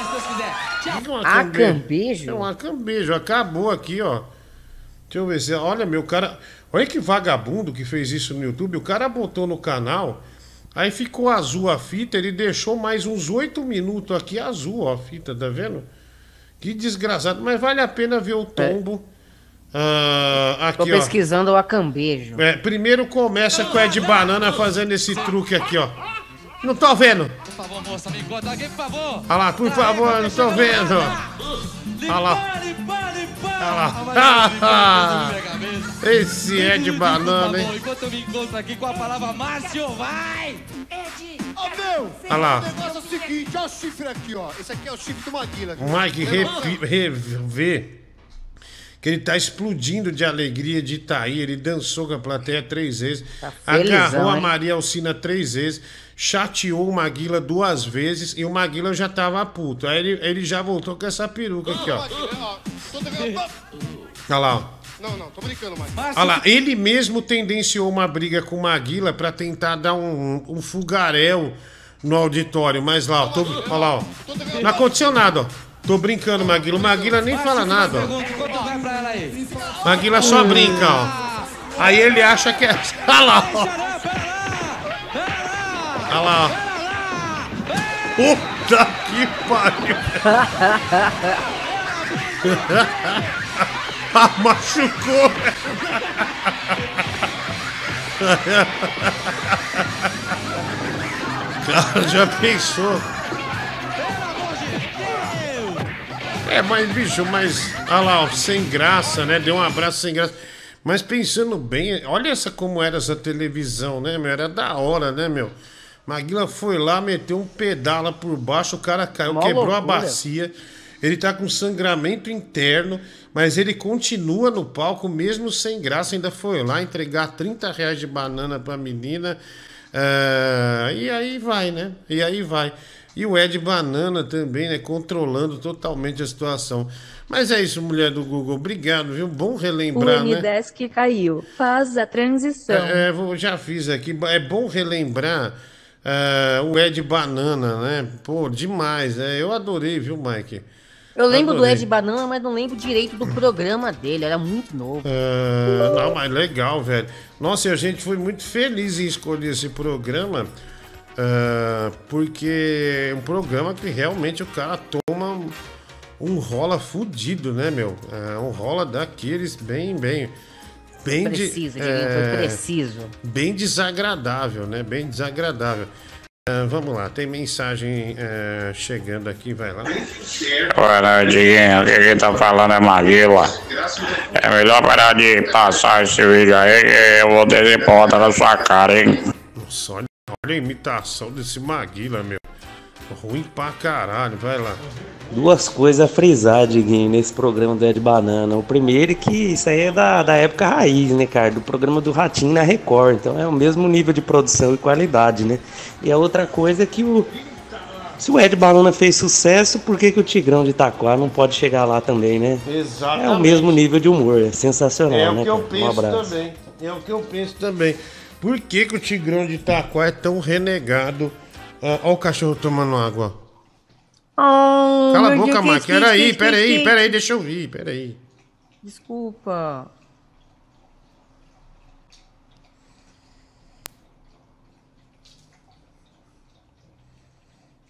se Deus quiser. Tchau. O que é um Acambejo? É um acambejo. Acabou aqui, ó. Deixa eu ver se. Olha, meu cara. Olha que vagabundo que fez isso no YouTube. O cara botou no canal. Aí ficou azul a fita. Ele deixou mais uns oito minutos aqui azul, ó, a fita, tá vendo? Que desgraçado. Mas vale a pena ver o tombo. Ah, Tô aqui, ó. pesquisando o acambejo. É, primeiro começa com o Ed Banana fazendo esse truque aqui, ó. Não tô vendo. Por favor, moça, me conta aqui, por favor. Olha lá, por favor, não tô vendo. Olha lá. Olha lá. Ah, Esse Ed Banana, hein? Enquanto eu me encontro aqui com a palavra Márcio, vai! Ô, meu. Olha lá. O negócio é o seguinte, ó o chifre aqui, ó. Esse aqui é o chifre do Maguila. O Mike revê que ele tá explodindo de alegria de estar aí. Ele dançou com a plateia três vezes, felizão, agarrou a hein? Maria Alcina três vezes, chateou o Maguila duas vezes e o Maguila já tava puto. Aí ele, ele já voltou com essa peruca aqui, ó. Olha lá, ó. Não, não, tô brincando, Maguila. Olha lá, ele mesmo tendenciou uma briga com o Maguila pra tentar dar um, um fugaréu no auditório. Mas lá, ó, tô, olha lá, ó. Não aconteceu nada, ó. Tô brincando, Maguila. O Maguila nem fala nada, ó. Pergunta, quanto vai pra ela aí? Aí. Maguila só brinca, ó. Aí ele acha que é. Olha lá, ó. Olha lá. Puta que pariu. ah, machucou. Cara, já pensou? É, mas bicho, mas. Olha lá, ó, sem graça, né? Deu um abraço sem graça. Mas pensando bem, olha essa como era essa televisão, né, meu? Era da hora, né, meu? Maguila foi lá, meteu um pedala por baixo, o cara caiu, Mó quebrou a loucura. bacia. Ele tá com sangramento interno, mas ele continua no palco, mesmo sem graça. Ainda foi lá entregar 30 reais de banana pra menina. Ah, e aí vai, né? E aí vai. E o Ed Banana também, né? Controlando totalmente a situação. Mas é isso, mulher do Google. Obrigado, viu? Bom O relembrar, né? M10 que caiu. Faz a transição. É, é, já fiz aqui. É bom relembrar ah, o Ed Banana, né? Pô, demais, né? Eu adorei, viu, Mike? Eu lembro do Adorei. Ed Banana, mas não lembro direito do programa dele. Era muito novo. Ah, não, mas legal, velho. Nossa, e a gente foi muito feliz em escolher esse programa, ah, porque é um programa que realmente o cara toma um- rola fudido, né, meu? É um rola daqueles bem, bem. Bem de- Preciso, foi é, preciso. Bem desagradável, né? Bem desagradável. Ah, vamos lá, tem mensagem eh, chegando aqui, vai lá. Olha, Diguinho, o que que tá falando é Maguila. É melhor parar de passar esse vídeo aí que eu vou ter ponta na sua cara, hein? Nossa, olha, olha a imitação desse Maguila, meu. Ruim pra caralho, vai lá. Duas coisas a frisar, Diguinho, nesse programa do Ed Banana. O primeiro é que isso aí é da, da época raiz, né, cara? Do programa do Ratinho na Record. Então é o mesmo nível de produção e qualidade, né? E a outra coisa é que o. Se o Ed Banana fez sucesso, por que, que o Tigrão de Itaquá não pode chegar lá também, né? Exatamente. É o mesmo nível de humor, é sensacional, É né? o que eu cara? um penso abraço. também. É o que eu penso também. Por que, que o Tigrão de Itaquá é tão renegado? Ah, Olha o cachorro tomando água. Oh, Cala a boca, que- Peraí, peraí, peraí, deixa eu vir, peraí. Desculpa.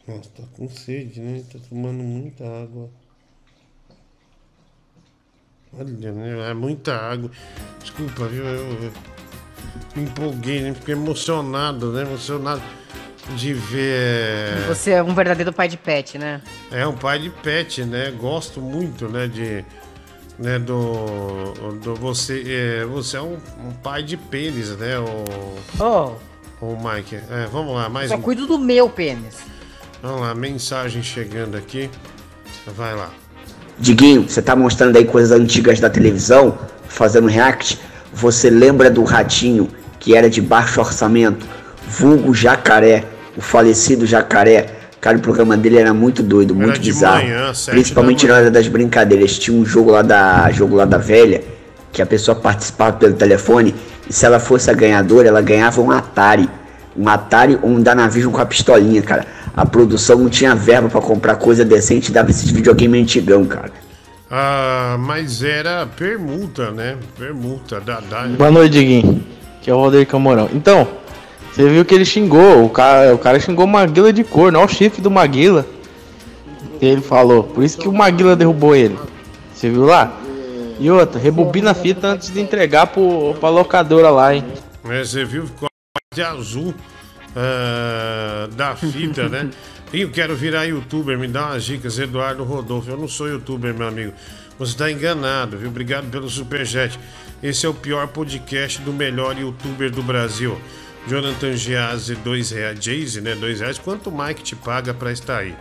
Nossa, tá com sede, né? Tá tomando muita água. Olha, né? É muita água. Desculpa, viu? Eu, eu me empolguei, né? Fiquei emocionado, né? Emocionado de ver. Você é um verdadeiro pai de pet, né? É um pai de pet, né? Gosto muito, né? De. Né, do, do você é, você é um, um pai de pênis, né, o, Oh, o Mike. É, vamos lá, mais só um. cuido do meu pênis. Vamos lá, mensagem chegando aqui. Vai lá. Diguinho, você tá mostrando aí coisas antigas da televisão, fazendo react. Você lembra do ratinho que era de baixo orçamento, vulgo jacaré, o falecido jacaré. Cara, o programa dele era muito doido, muito de bizarro. manhã, Principalmente da na hora das brincadeiras. Tinha um jogo lá da jogo lá da velha que a pessoa participava pelo telefone e se ela fosse a ganhadora, ela ganhava um Atari. Um Atari ou um Danavision com a pistolinha, cara. A produção não tinha verba pra comprar coisa decente e dava esses videogame antigão, cara. Ah, mas era permuta, né? Permuta da, da... Boa noite, Diguinho. Que é o Rodrigo Camorão. Então, você viu que ele xingou, o cara, o cara xingou o Maguila de corno, olha o chifre do Maguila. Ele falou, por isso que o Maguila derrubou ele. Você viu lá? E outra, rebobina a fita antes de entregar pro, pra locadora lá, hein? É, você viu ficou de azul ah, da fita, né? E eu quero virar youtuber, me dá umas dicas, Eduardo Rodolfo. Eu não sou youtuber, meu amigo. Você está enganado, viu? Obrigado pelo superchat. Esse é o pior podcast do melhor youtuber do Brasil. Jonathan Giazzi, dois reais. Jayce, né? Dois reais. Quanto o Mike te paga para estar aí?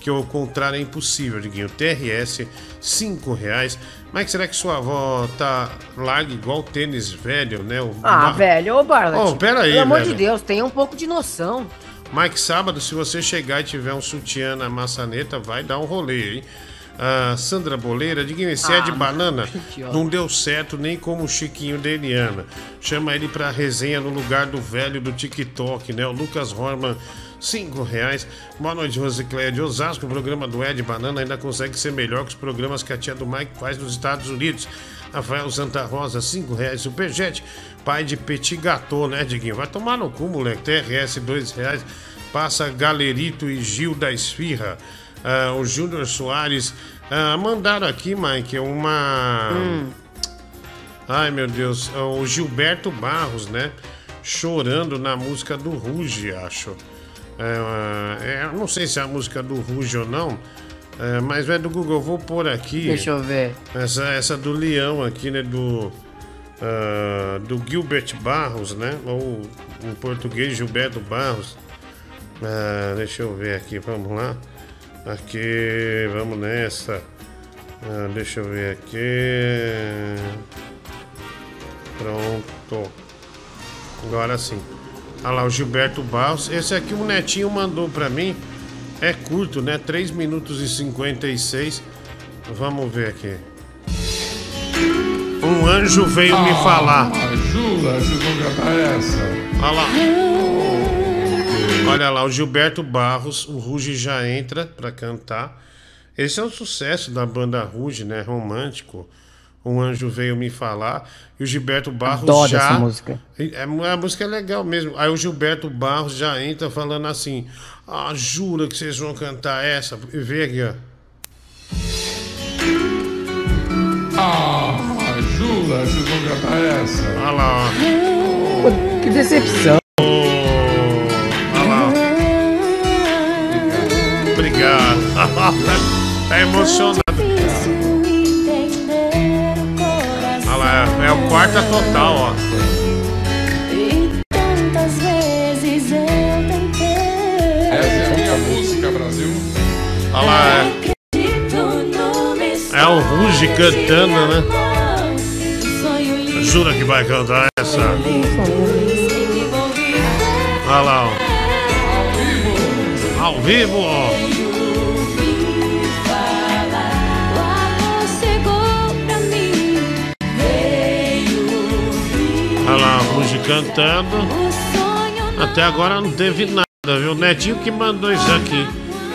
Que o contrário é impossível, Diguinho. TRS, cinco reais. Mike, será que sua avó tá larga igual tênis velho, né? O Ah, ma- velho, ô Barlet. Oh, pera aí, Pelo amor velho. de Deus, tenha um pouco de noção. Mike, sábado, se você chegar e tiver um sutiã na maçaneta, vai dar um rolê, hein? Ah, Sandra Boleira, diga esse é Ah, de banana. Não deu certo nem como o Chiquinho da Eliana. Chama ele pra resenha no lugar do velho do TikTok, né? O Lucas Horman, cinco reais. Boa noite, Rosicléia de Osasco. O programa do Ed Banana ainda consegue ser melhor que os programas que a tia do Mike faz nos Estados Unidos. Rafael Santa Rosa, 5 reais. Superjet, pai de Petit Gâteau, né, Diguinho? Vai tomar no cu, moleque. TRS, 2 reais. Passa Galerito e Gil da Esfirra. Ah, o Júnior Soares. ah, mandaram aqui, Mike, uma. Ai, meu Deus. O Gilberto Barros, né? Chorando na música do Ruge, acho. É, é, não sei se é a música do Ruge ou não. é, mas é do Google. Eu vou pôr aqui. Deixa eu ver. Essa, essa do Leão aqui, né? Do. ah, do Gilbert Barros, né? Ou em português, Gilberto Barros. Ah, deixa eu ver aqui, vamos lá. Aqui, vamos nessa. Ah, deixa eu ver aqui. Pronto. Agora sim. Olha lá, o Gilberto Barros. Esse aqui o Netinho mandou pra mim. É curto, né? 3 minutos e 56. Vamos ver aqui. Um anjo veio me falar. Jura, vocês vão cantar essa? Olha lá. Olha lá, o Gilberto Barros, o Ruge já entra pra cantar. Esse é um sucesso da banda Ruge, né? Romântico. Um anjo veio me falar. E o Gilberto Barros Adoro já. essa música. É, a música é legal mesmo. Aí o Gilberto Barros já entra falando assim: Ah, jura que vocês vão cantar essa? Vê aqui, ó. Ah, jura, vocês vão cantar essa? Olha lá, ó. Que decepção. tá emocionado. Olha lá, é o quarta total, ó. Tantas vezes eu tentei. Essa é a minha música, Brasil. Olha lá, é, é o Ruge cantando, né? Jura que vai cantar essa? Olha lá, ó. Ao vivo, ó. Olha cantando. Até agora não teve nada, viu? O Netinho que mandou isso aqui.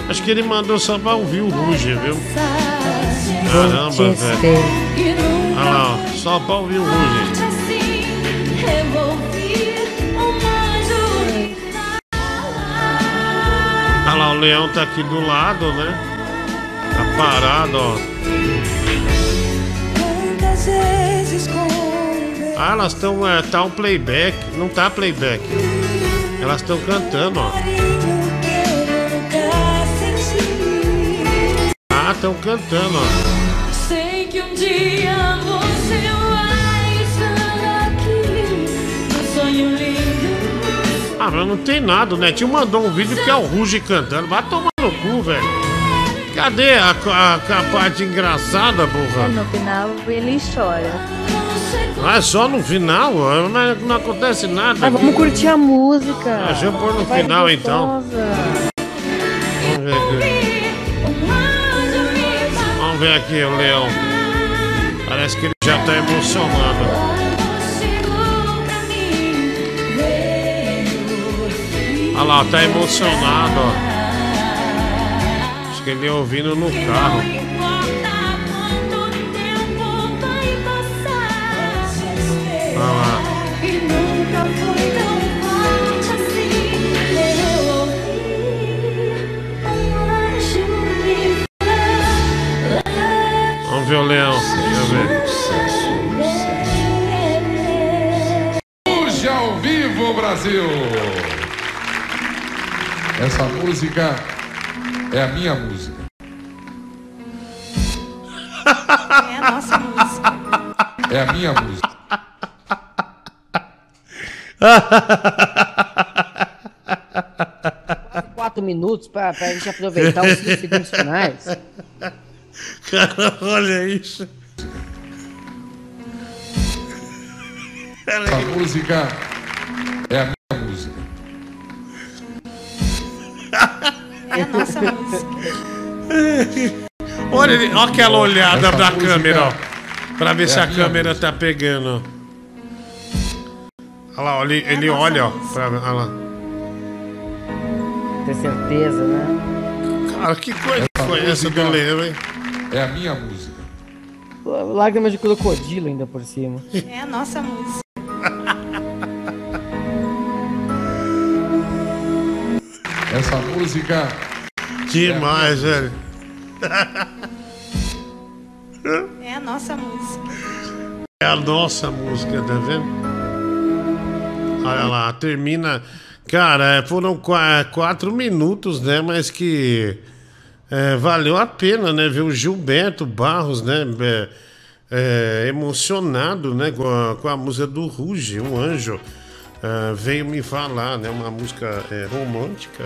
Acho que ele mandou só pra ouvir o Ruge, viu? Caramba, velho. Olha lá, ó. Só pra ouvir o Ruge. Olha lá, o leão tá aqui do lado, né? Tá parado, ó. Quantas vezes com Ah, elas estão. É, tá um playback. Não tá playback. Elas estão cantando, ó. Ah, estão cantando, ó. Sei que um dia você vai estar aqui. Um sonho lindo. Ah, mas não tem nada. O Netinho mandou um vídeo que é o Ruge cantando. Vai tomar no cu, velho. Cadê a, a- a parte engraçada, porra? No final ele chora. Ah, é só no final? Mas não acontece nada. Ah, vamos curtir a música. Ah, deixa eu pôr no Vai final, então. gostosa. Vamos ver aqui. Vamos ver aqui o leão. Parece que ele já tá emocionado. Olha lá, tá emocionado, ó. Acho que ele ouvindo no carro. Falar. Vamos ver o leão. Hoje ao vivo, Brasil! Essa música é a minha música. É a nossa música. É a minha música. Quatro minutos pra, pra gente aproveitar os 15 segundos finais. Cara, olha isso. Essa música é a minha música. É a nossa música. Olha, olha aquela olhada Essa da música câmera, ó. Pra ver é se a a câmera tá pegando. Olha lá, ele, ele olha, ó. Pra, olha lá. Ter certeza, né? Cara, que coisa Essa foi essa do hein? É a minha música. Lágrimas de crocodilo ainda por cima. É a nossa música. Essa música. Demais, velho. É a nossa música. É a nossa música, tá vendo? Olha lá, termina. Cara, é, foram qua- quatro minutos, né? Mas que é, valeu a pena, né? Ver o Gilberto Barros, né? é, é, emocionado, né? Com a, com a música do Ruge, um anjo. é, veio me falar, né? Uma música é, romântica.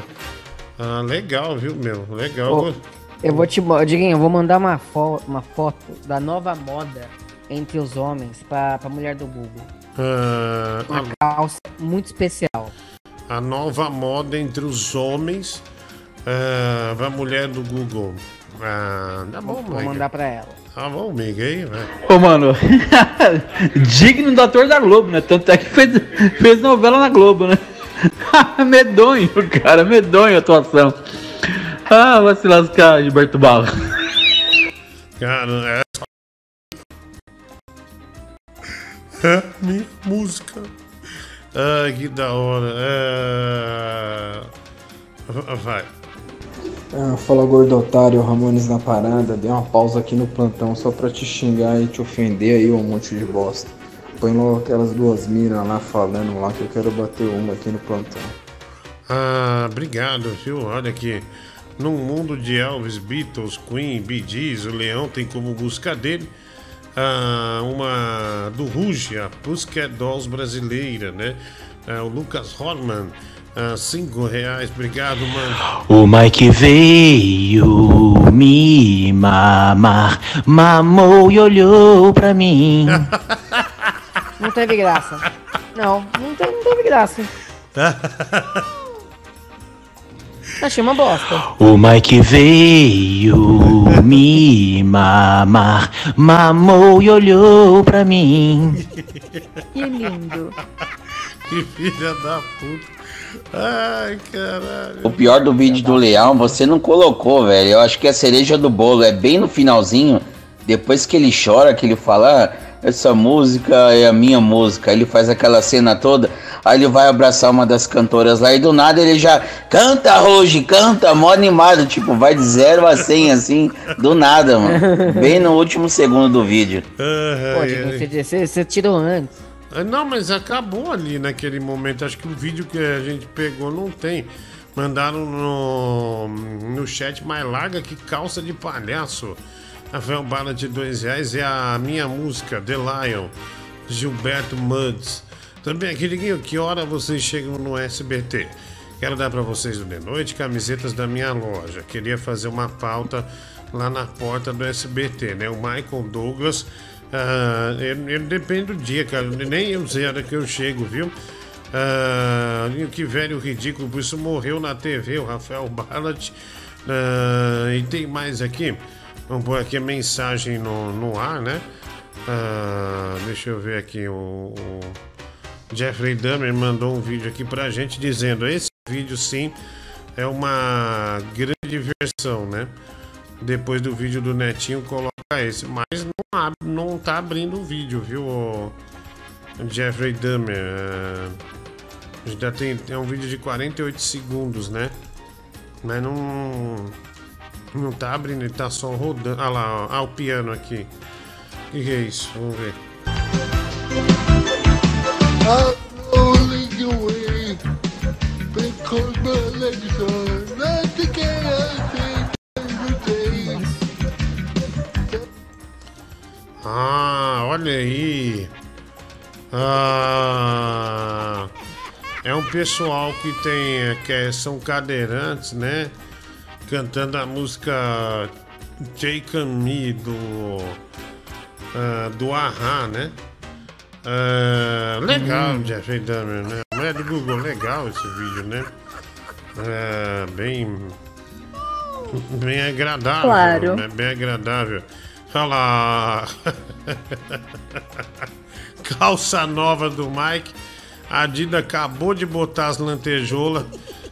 Ah, legal, viu, meu? Legal. Ô, eu vou te. Diguinho, eu vou mandar uma, fo- uma foto da nova moda entre os homens pra, pra mulher do Google. Ah, Uma calça muito especial. A nova moda entre os homens. Ah, a mulher do Google. Ah, tá bom, Vou Mike. mandar pra ela. Tá bom, amiga aí. Ô, mano, digno do ator da Globo, né? Tanto é que fez, fez novela na Globo, né? medonho, cara, medonho a atuação. Ah, vai se lascar, Gilberto Barros. Cara, minha música. Ai, que da hora. É... Vai. Ah, fala gordo otário, Ramones na parada. Dei uma pausa aqui no plantão só pra te xingar e te ofender aí, um monte de bosta. Põe logo aquelas duas minas lá falando lá que eu quero bater uma aqui no plantão. Ah, obrigado, viu? Olha aqui. Num mundo de Elvis, Beatles, Queen, Bee Gees, o Leão tem como busca dele ah, uma do Ruge, a Pussycat Dolls brasileira, né? Ah, o Lucas Horman, ah, cinco reais, obrigado, mano. O Mike veio me mamar, mamou e olhou pra mim. Não teve graça. Não, não teve, não teve graça. Achei uma bosta. O Mike veio me mamar, mamou e olhou pra mim. Que lindo. que filha da puta. Ai, caralho. O pior do vídeo do Leão, você não colocou, velho. Eu acho que é a cereja do bolo. É bem no finalzinho. Depois que ele chora, que ele fala, ah, essa música é a minha música. Aí ele faz aquela cena toda. Aí ele vai abraçar uma das cantoras lá. E do nada ele já canta, Roge, canta, mó animado. Tipo, vai de 0 a 100 assim, do nada, mano. Bem no último segundo do vídeo. Diguinho, você, você, tirou antes. Ah, Não, mas acabou ali naquele momento. Acho que o vídeo que a gente pegou não tem. Mandaram no, no chat mais larga que calça de palhaço. Rafael Bala de dois reais é a minha música, The Lion, Gilberto Muds. Também aqui, Diguinho, que hora vocês chegam no SBT? Quero dar para vocês do de noite camisetas da minha loja. Queria fazer uma pauta lá na porta do SBT, né? O Michael Douglas. ah, ele, ele depende do dia, cara. Nem eu sei a hora que eu chego, viu? Ah, que velho ridículo, por isso morreu na TV, o Rafael Ballat. Ah, e tem mais aqui. Vamos pôr aqui a mensagem no, no ar, né? Ah, deixa eu ver aqui. O, o Jeffrey Dahmer mandou um vídeo aqui pra gente dizendo: esse vídeo sim é uma grande versão, né? Depois do vídeo do Netinho, coloca esse. Mas não, abre, não tá abrindo o vídeo, viu, Jeffrey Dahmer? Ah, já tem, é um vídeo de 48 segundos, né? Mas não. Não tá abrindo, ele tá só rodando. Ah lá, ó, ah, o piano aqui. O que é isso? Vamos ver. Ah, olha aí. Ah, é um pessoal que tem que é- são cadeirantes, né? Cantando a música Take Me do ah, do Ahá, né? Ah, legal, Hum. Jeffrey Dahmer, né? Não é do Google, legal esse vídeo, né? É, bem bem agradável, Claro. né? Bem agradável. Olha lá. Calça nova do Mike. A Adidas acabou de botar as lantejoulas.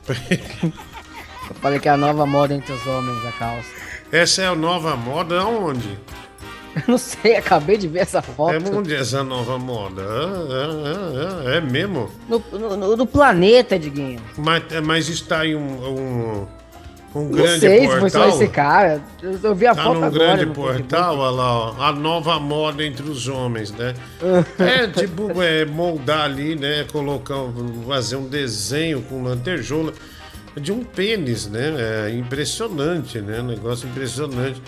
Eu falei que é a nova moda entre os homens, a calça. Essa é a nova moda aonde? Não sei, acabei de ver essa foto. É onde essa nova moda? Ah, ah, é mesmo? No, no- no- planeta, Diguinho. Mas, mas está em um, um, um Não grande sei se portal. foi só esse cara. Eu, eu vi a Tá foto num agora. grande portal, olha lá, ó, a nova moda entre os homens, né? é tipo é, moldar ali, né? Colocar, fazer um desenho com lantejoula de um pênis, né? É impressionante, né? Um negócio impressionante.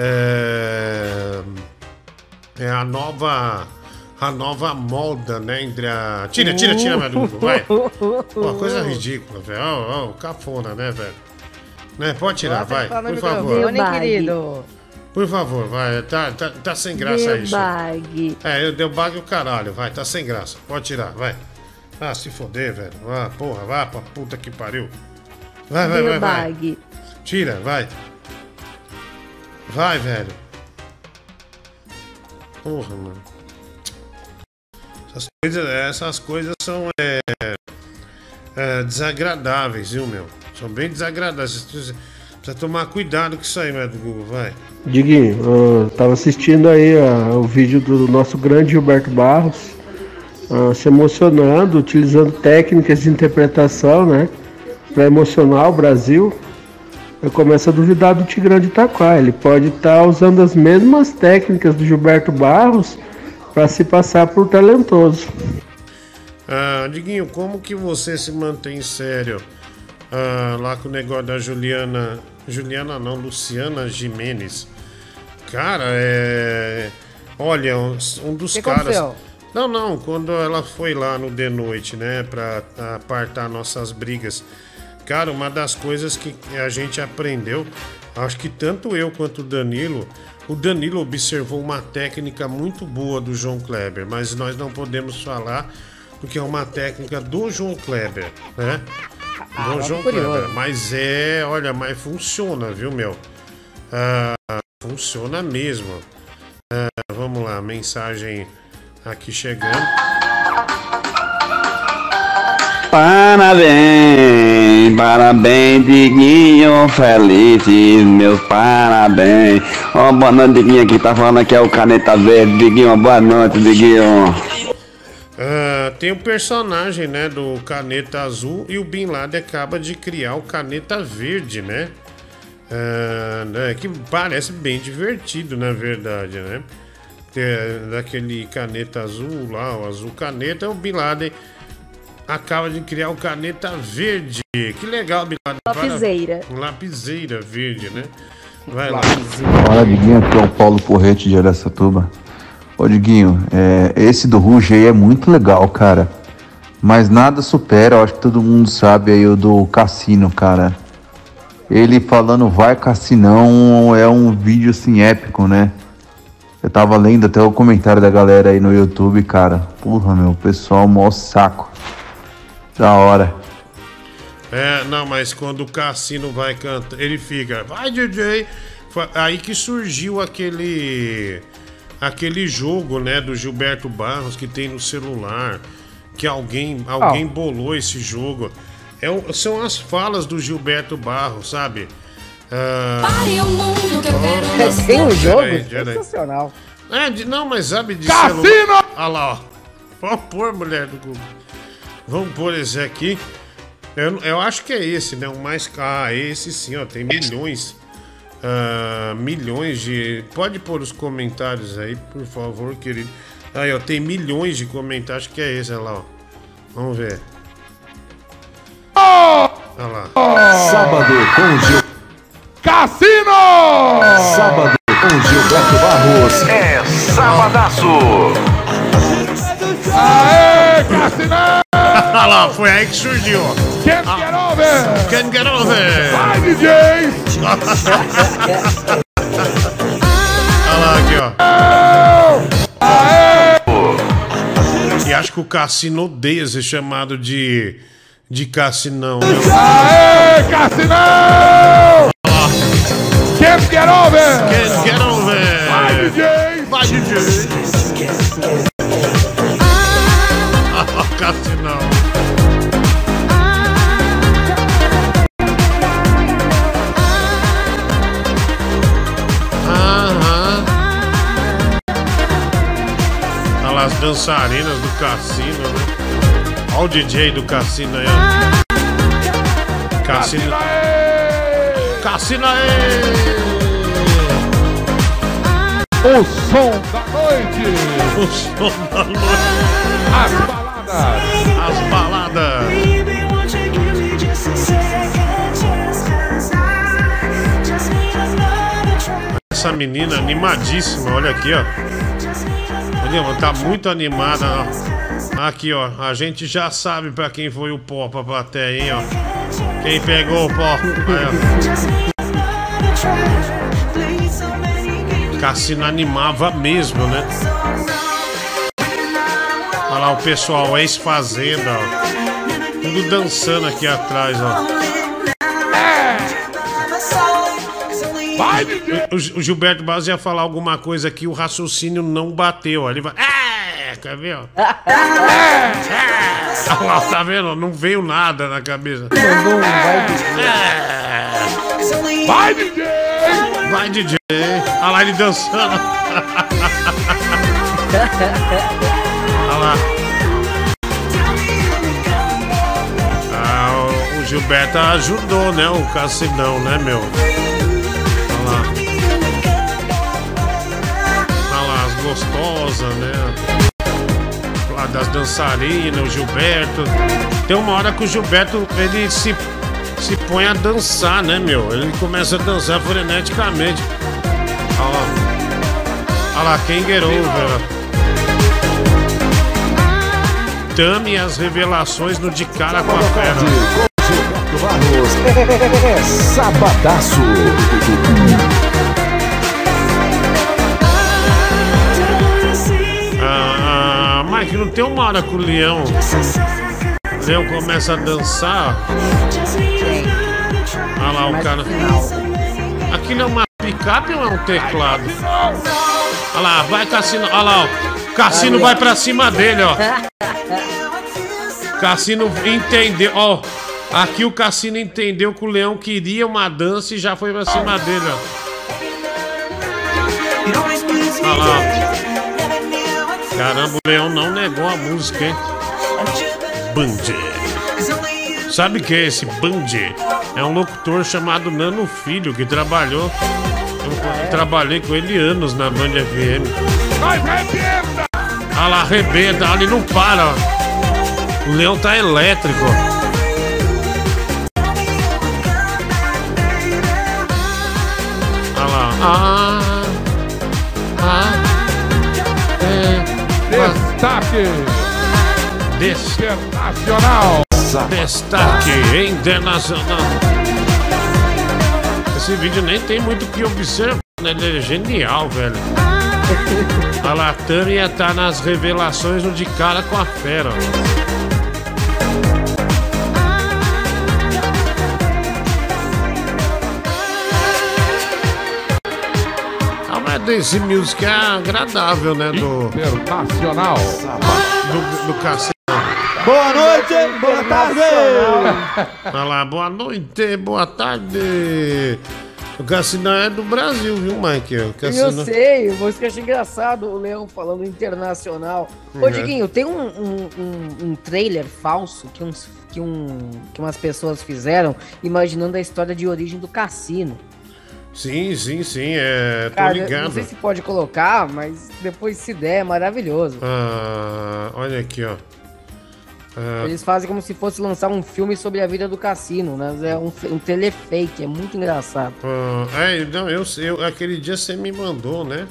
É, é a nova. A nova moda, né? Entre a. Tira, tira, tira, Maruco, vai. Pô, coisa ridícula, velho. Ó, ó, cafona, né, velho? Né? Pode tirar, vai, no por favor. Bag. querido. Por favor, vai. Tá, tá, tá sem graça Deu isso. bag. É, eu dei bag o caralho, vai, tá sem graça. Pode tirar, vai. Ah, se foder, velho. Ah, porra, vai pra puta que pariu. Vai, vai, Deu vai, vai. Tira, vai. Vai, velho. Porra, mano. Essas coisas, essas coisas são é, é, desagradáveis, viu, meu? São bem desagradáveis. Precisa tomar cuidado com isso aí, meu do Google, vai. Diguinho, eu tava assistindo aí o vídeo do nosso grande Gilberto Barros, ah, se emocionando, utilizando técnicas de interpretação, né? Pra emocionar o Brasil. Eu começo a duvidar do Tigrão de Itaquá. Ele pode estar usando as mesmas técnicas do Gilberto Barros para se passar por talentoso. Ah, Diguinho, como que você se mantém sério ah, lá com o negócio da Juliana. Juliana não, Luciana Jimenez. Cara, é. Olha, um, um dos Que caras. aconteceu? Não, não, quando ela foi lá no de noite, né, pra apartar nossas brigas. Cara, uma das coisas que a gente aprendeu, acho que tanto eu quanto o Danilo, o Danilo observou uma técnica muito boa do João Kleber, mas nós não podemos falar porque é uma técnica do João Kleber, né? Ah, do João curioso. Kleber. Mas é, olha, mas funciona, viu, meu? Ah, funciona mesmo. Ah, vamos lá, mensagem aqui chegando. Parabéns, parabéns, Diguinho, felizes, meus parabéns. Ó, boa noite, Diguinho, aqui tá falando aqui é o Caneta Verde. Diguinho, boa noite, Diguinho. Ah, tem o personagem, né, do Caneta Azul e o Bin Laden acaba de criar o Caneta Verde, né? Ah, né, que parece bem divertido, na verdade, né? É, daquele caneta azul lá, o azul caneta, o Bin Laden acaba de criar o caneta verde. Que legal, Bin Laden. Lapiseira. Para- Lapiseira verde, né? Vai lá. Fala, Diguinho, aqui é o Paulo Porrete de Aracatuba. Ô, Diguinho, é, esse do Ruge aí é muito legal, cara. Mas nada supera, eu acho que todo mundo sabe aí o do Cassino, cara. Ele falando vai Cassinão é um vídeo assim épico, né? Eu tava lendo até o comentário da galera aí no YouTube, cara. Porra, meu, pessoal, mó saco. Da hora. É, não, mas quando o Cassino vai cantar, ele fica, vai DJ. Aí que surgiu aquele aquele jogo, né, do Gilberto Barros que tem no celular, que alguém alguém bolou esse jogo. É são as falas do Gilberto Barros, sabe? Ah, Pare o mundo que eu oh, Tem um jogo? peraí, peraí. Sensacional. É, de- não, mas sabe de Cassino! celular. Olha lá, ó. Pôr, mulher do Google. Vamos pôr esse aqui. Eu, eu acho que é esse, né? O mais. Ah, esse sim, ó. Tem milhões. ah, milhões de. Pode pôr os comentários aí, por favor, querido. Aí, ó. Tem milhões de comentários. Acho que é esse, olha lá, ó. Vamos ver. Olha lá. Sábado com Gil. Cassino! Sábado com Gilberto Barros. É Sabadaço. Aê, Cassinão! Olha lá, foi aí que surgiu. Can't get over! Can't get over! Vai, DJ! Olha lá, aqui, ó. E acho que o Cassino odeia ser chamado de. de Cassinão. né? Aê, Cassinão! Can't get over! Can't get over! Vai, DJ! Vai, DJ! Dançarinas do cassino, né? Olha o DJ do cassino aí, ó. Cassino. Cassino aí! O som da noite. O som da noite. As baladas. As baladas. Essa menina animadíssima, olha aqui, ó. Mano, tá muito animada, ó. Aqui, ó. A gente já sabe pra quem foi o pó pra plateia, hein, ó. Quem pegou o pó. Aí. Cassino animava mesmo, né? Olha lá o pessoal, ex-fazenda, ó. Tudo dançando aqui atrás, ó. Vai, O, o Gilberto Barros ia falar alguma coisa aqui, o raciocínio não bateu. ó. Ele vai. É, quer ver, ó? É, Olha lá, tá vendo? Não veio nada na cabeça. É. Vai, DJ! Vai, DJ! Olha lá ele dançando. Olha lá. Ah, o- Gilberto ajudou, né? O Cassinão, né, meu? Gostosas, né? Lá das dançarinas, o Gilberto. Tem uma hora que o Gilberto, ele se, se põe a dançar, né, meu? Ele começa a dançar freneticamente. Olha lá. Olha lá, quem guerou, velho. Tame as revelações no De Cara com a Fera. Barros. É sabadaço. Mike, não tem uma hora que o leão. O leão começa a dançar. Olha lá o cara. Aquilo é uma picape ou é um teclado? Olha lá, vai Cassino. Olha lá, ó. Cassino vai pra cima dele, ó. Cassino entendeu, ó. Aqui o Cassino entendeu que o leão queria uma dança e já foi pra cima dele, ó. Olha lá. Caramba, o leão não negou a música, hein? Band. Sabe que é esse Band? É um locutor chamado Nano Filho que trabalhou. Eu, eu trabalhei com ele anos na Band FM. Vai, arrebenta! Olha lá, arrebenta, ali não para. ó. O leão tá elétrico. ó. Olha lá. Ah, ah, Destaque Des- internacional. Destaque internacional. Esse vídeo nem tem muito o que observar, né? Ele é genial, velho. A Latânia tá nas revelações no de cara com a fera. Ah, desse music é agradável, né? Do, Internacional. do, do cacete. Boa noite, boa tarde. Olha lá, boa noite, boa tarde. O Cassino é do Brasil, viu, Mike? O Eu Cassino... sei, mas que eu achei engraçado o Leão falando internacional. Ô, Uhum. Diguinho, tem um, um, um- um trailer falso que, uns, que, um, que umas pessoas fizeram imaginando a história de origem do cassino. Sim, sim, sim, é. Tô Cara, ligado. não sei se pode colocar, mas depois se der, é maravilhoso. Ah, olha aqui, ó. Ah, Eles fazem como se fosse lançar um filme sobre a vida do cassino, né? É um, um telefake, é muito engraçado. ah, é, não, eu, eu, aquele dia você me mandou, né?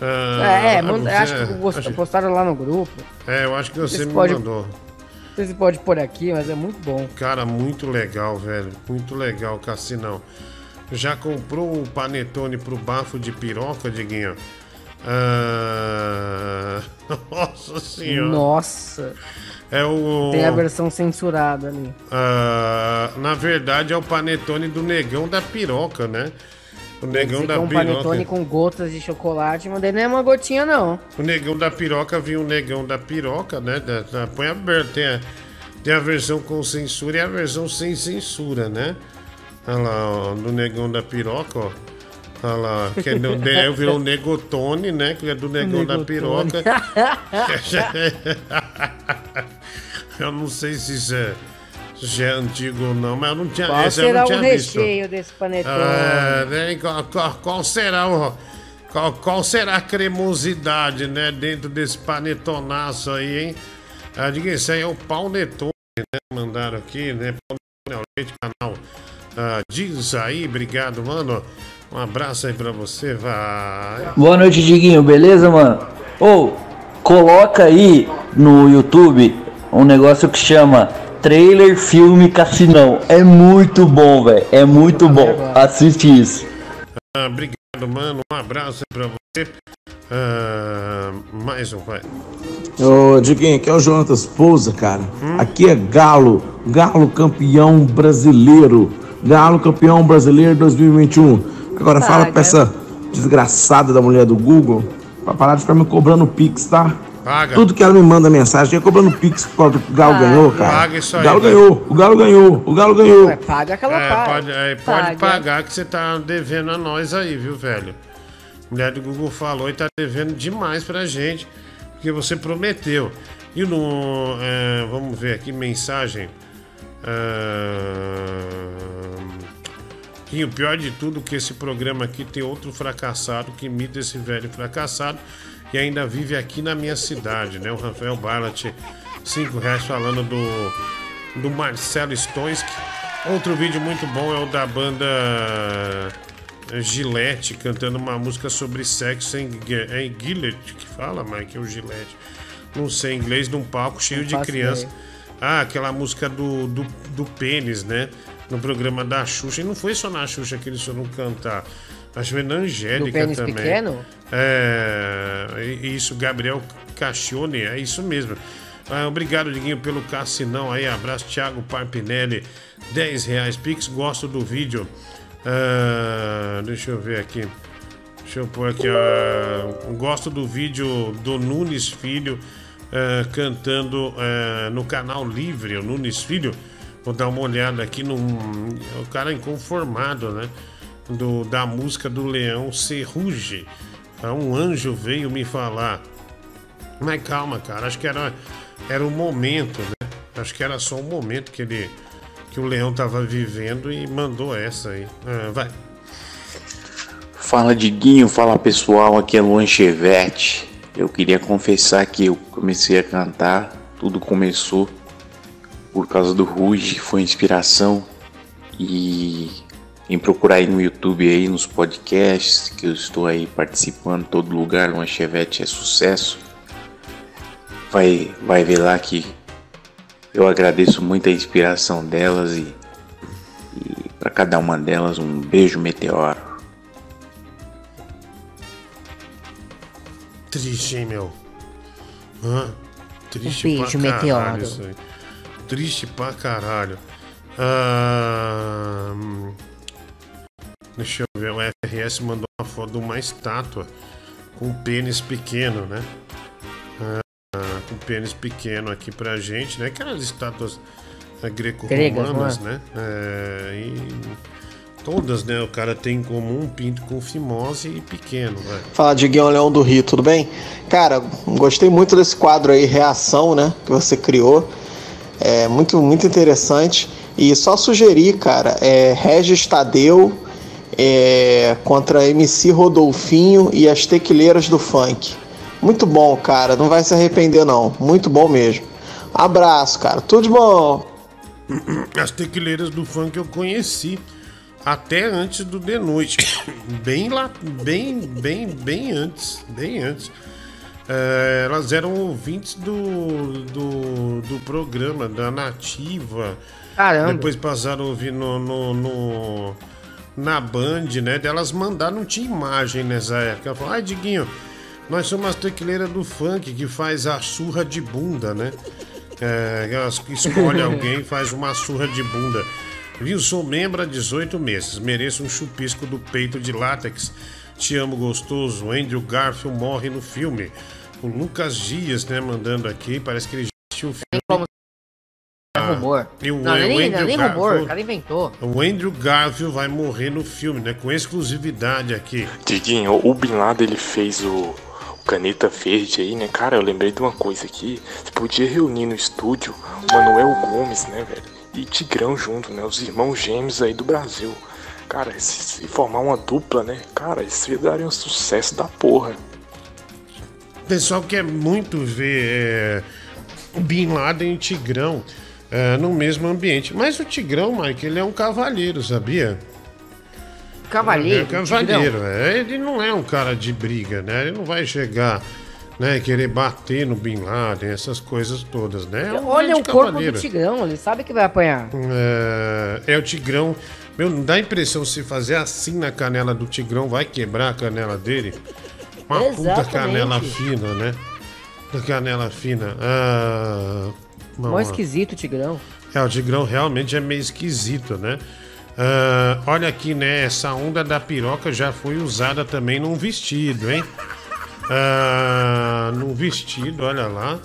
Ah, é, manda- você- acho que post- acho- postaram lá no grupo. É, eu acho que você Esse me pode- mandou. Não sei se pode pôr aqui, mas é muito bom. Cara, muito legal, velho. Muito legal, Cassinão. Já comprou o panetone pro bafo de piroca, Diguinho? Ah, Nossa senhora. Nossa. É o. Tem a versão censurada ali. Ah, na verdade é o panetone do negão da piroca, né? O negão da é um piroca. panetone com gotas de chocolate, não é uma gotinha, não. O negão da piroca viu o negão da piroca, né? Da, da- põe aberto. Tem a, tem a versão com censura e a versão sem censura, né? Olha lá, ó, do negão da piroca, ó. Olha lá, que é do, ne- virou o Negotone, né? Que é do negão da Negotone. piroca. eu não sei se isso é, se é antigo ou não, mas eu não tinha, Qual esse eu será não o tinha visto. recheio desse panetone? É, né, qual, qual- qual será o. Qual, qual será a cremosidade, né? Dentro desse panetonaço aí, hein? Ah, diga isso aí é o pau netone, né? Mandaram aqui, né? Pau netone ao leite, canal. Ah, diz aí, obrigado, mano. Um abraço aí pra você, vai. Boa noite, Diguinho, beleza, mano? Ô, coloca aí no YouTube um negócio que chama Trailer Filme Cassinão. É muito bom, velho. É muito bom. Assiste isso. Ah, obrigado, mano. Um abraço aí pra você. Ah, mais um, vai. Ô, Diguinho, aqui é o Jonatas Pousa, cara. Hum? Aqui é Galo, Galo campeão brasileiro. Galo campeão brasileiro 2021. Agora fala Paga. pra essa desgraçada da mulher do Google pra parar de ficar me cobrando Pix, tá? Paga. Tudo que ela me manda mensagem é cobrando Pix por causa do que o Galo Paga. ganhou, cara. Paga isso o aí, Galo vai. ganhou, o Galo ganhou, o Galo ganhou. Ué, paga aquela É, paga. pode, é, pode Paga. pagar que você tá devendo a nós aí, viu, velho? Mulher do Google falou e tá devendo demais pra gente, porque você prometeu. E no. é, vamos ver aqui, mensagem. Ah, e o pior de tudo é que esse programa aqui tem outro fracassado que imita esse velho fracassado e ainda vive aqui na minha cidade, né? O Rafael Ballat, 5 reais falando do, do Marcelo Stonski. Outro vídeo muito bom é o da banda Gillette cantando uma música sobre sexo em, é em Gillette que fala, Mike, é o Gillette. Não sei inglês, num palco cheio de criança. Ah, aquela música do, do, do pênis, né? No programa da Xuxa. E não foi só na Xuxa que eles foram cantar. Acho que foi na Angélica Do também. pequeno? É. Isso, Gabriel Caccione, é isso mesmo. Ah, obrigado, Diguinho, pelo cassinão aí. Abraço, Thiago Parpinelli. 10 reais. Pix, gosto do vídeo. Ah, deixa eu ver aqui. Deixa eu pôr aqui, ó. Gosto do vídeo do Nunes Filho eh, cantando eh, no canal Livre, o Nunes Filho. Vou dar uma olhada aqui no. O cara inconformado, né? Do, da música do Leão Serruge. Ah, Um anjo veio me falar. Mas calma, cara. Acho que era, era o momento, né? Acho que era só o momento que ele. Que o leão tava vivendo e mandou essa aí. Ah, vai. Fala Diguinho, fala pessoal, aqui é Luan Chevette. Eu queria confessar que eu comecei a cantar, tudo começou por causa do Ruge, foi inspiração. E em procurar aí no YouTube aí, nos podcasts, que eu estou aí participando em todo lugar, Luan Chevette é sucesso. Vai, vai ver lá que eu agradeço muito a inspiração delas e, e para cada uma delas um beijo meteoro. Triste, hein, meu? Hã? Triste Um beijo, pra caralho meteoro. isso aí. Triste pra caralho. Ah, deixa eu ver, o FRS mandou uma foto de uma estátua com um pênis pequeno, né? Ah, com pênis pequeno aqui pra gente, né? Aquelas estátuas eh, greco-romanas, é? né? É, e todas, né? O cara tem em comum um pinto com fimose e pequeno, velho. Fala, Diguinho Leão do Rio, tudo bem? Cara, gostei muito desse quadro aí, Reação, né? Que você criou. É muito, muito interessante. E só sugerir, cara, é Regis Tadeu é, contra MC Rodolfinho e as Tequileiras do Funk. Muito bom, cara. Não vai se arrepender, não. Muito bom mesmo. Abraço, cara. Tudo de bom. As tequileiras do funk eu conheci até antes do de noite. Bem lá, bem, bem, bem antes. Bem antes. É, elas eram ouvintes do, do, do programa, da Nativa. Caramba. Depois passaram a ouvir no, no, no- na Band, né? Delas mandaram, não tinha imagem nessa época. Ela falou, ai, Diguinho, nós somos as tequileiras do funk que faz a surra de bunda, né? É, elas escolhem alguém e faz uma surra de bunda. Viu? Sou membro há 18 meses. Mereço um chupisco do peito de látex. Te amo gostoso. Andrew Garfield morre no filme. O Lucas Dias, né, mandando aqui. Parece que ele já assistiu o filme. Ah, rumor. E o, Não, o nem, Andrew nem Garfield- rumor, o cara inventou. O Andrew Garfield vai morrer no filme, né? Com exclusividade aqui. Diguinho, o Bin Laden ele fez o, o Caneta Verde aí, né? Cara, eu lembrei de uma coisa aqui. Você podia reunir no estúdio o Manuel Gomes, né, velho? E Tigrão junto, né? Os irmãos gêmeos aí do Brasil. Cara, se, se formar uma dupla, né? Cara, isso daria um sucesso da porra. O pessoal quer muito ver é, Bin Laden e Tigrão é, no mesmo ambiente. Mas o Tigrão, Mike, ele é um cavalheiro, sabia? Cavalheiro? É, um cavalheiro. Tigrão? é. Ele não é um cara de briga, né? Ele não vai chegar, né, querer bater no Bin Laden, essas coisas todas, né? É um Olha o corpo do Tigrão, ele sabe que vai apanhar. É, é o Tigrão. Meu, não dá impressão se fazer assim na canela do Tigrão vai quebrar a canela dele? Uma puta Exatamente. canela fina, né? Canela fina. Ah, Mó esquisito Tigrão. É, o Tigrão realmente é meio esquisito, né? Ah, olha aqui, né? Essa onda da piroca já foi usada também num vestido, hein? Ah, num vestido, olha lá.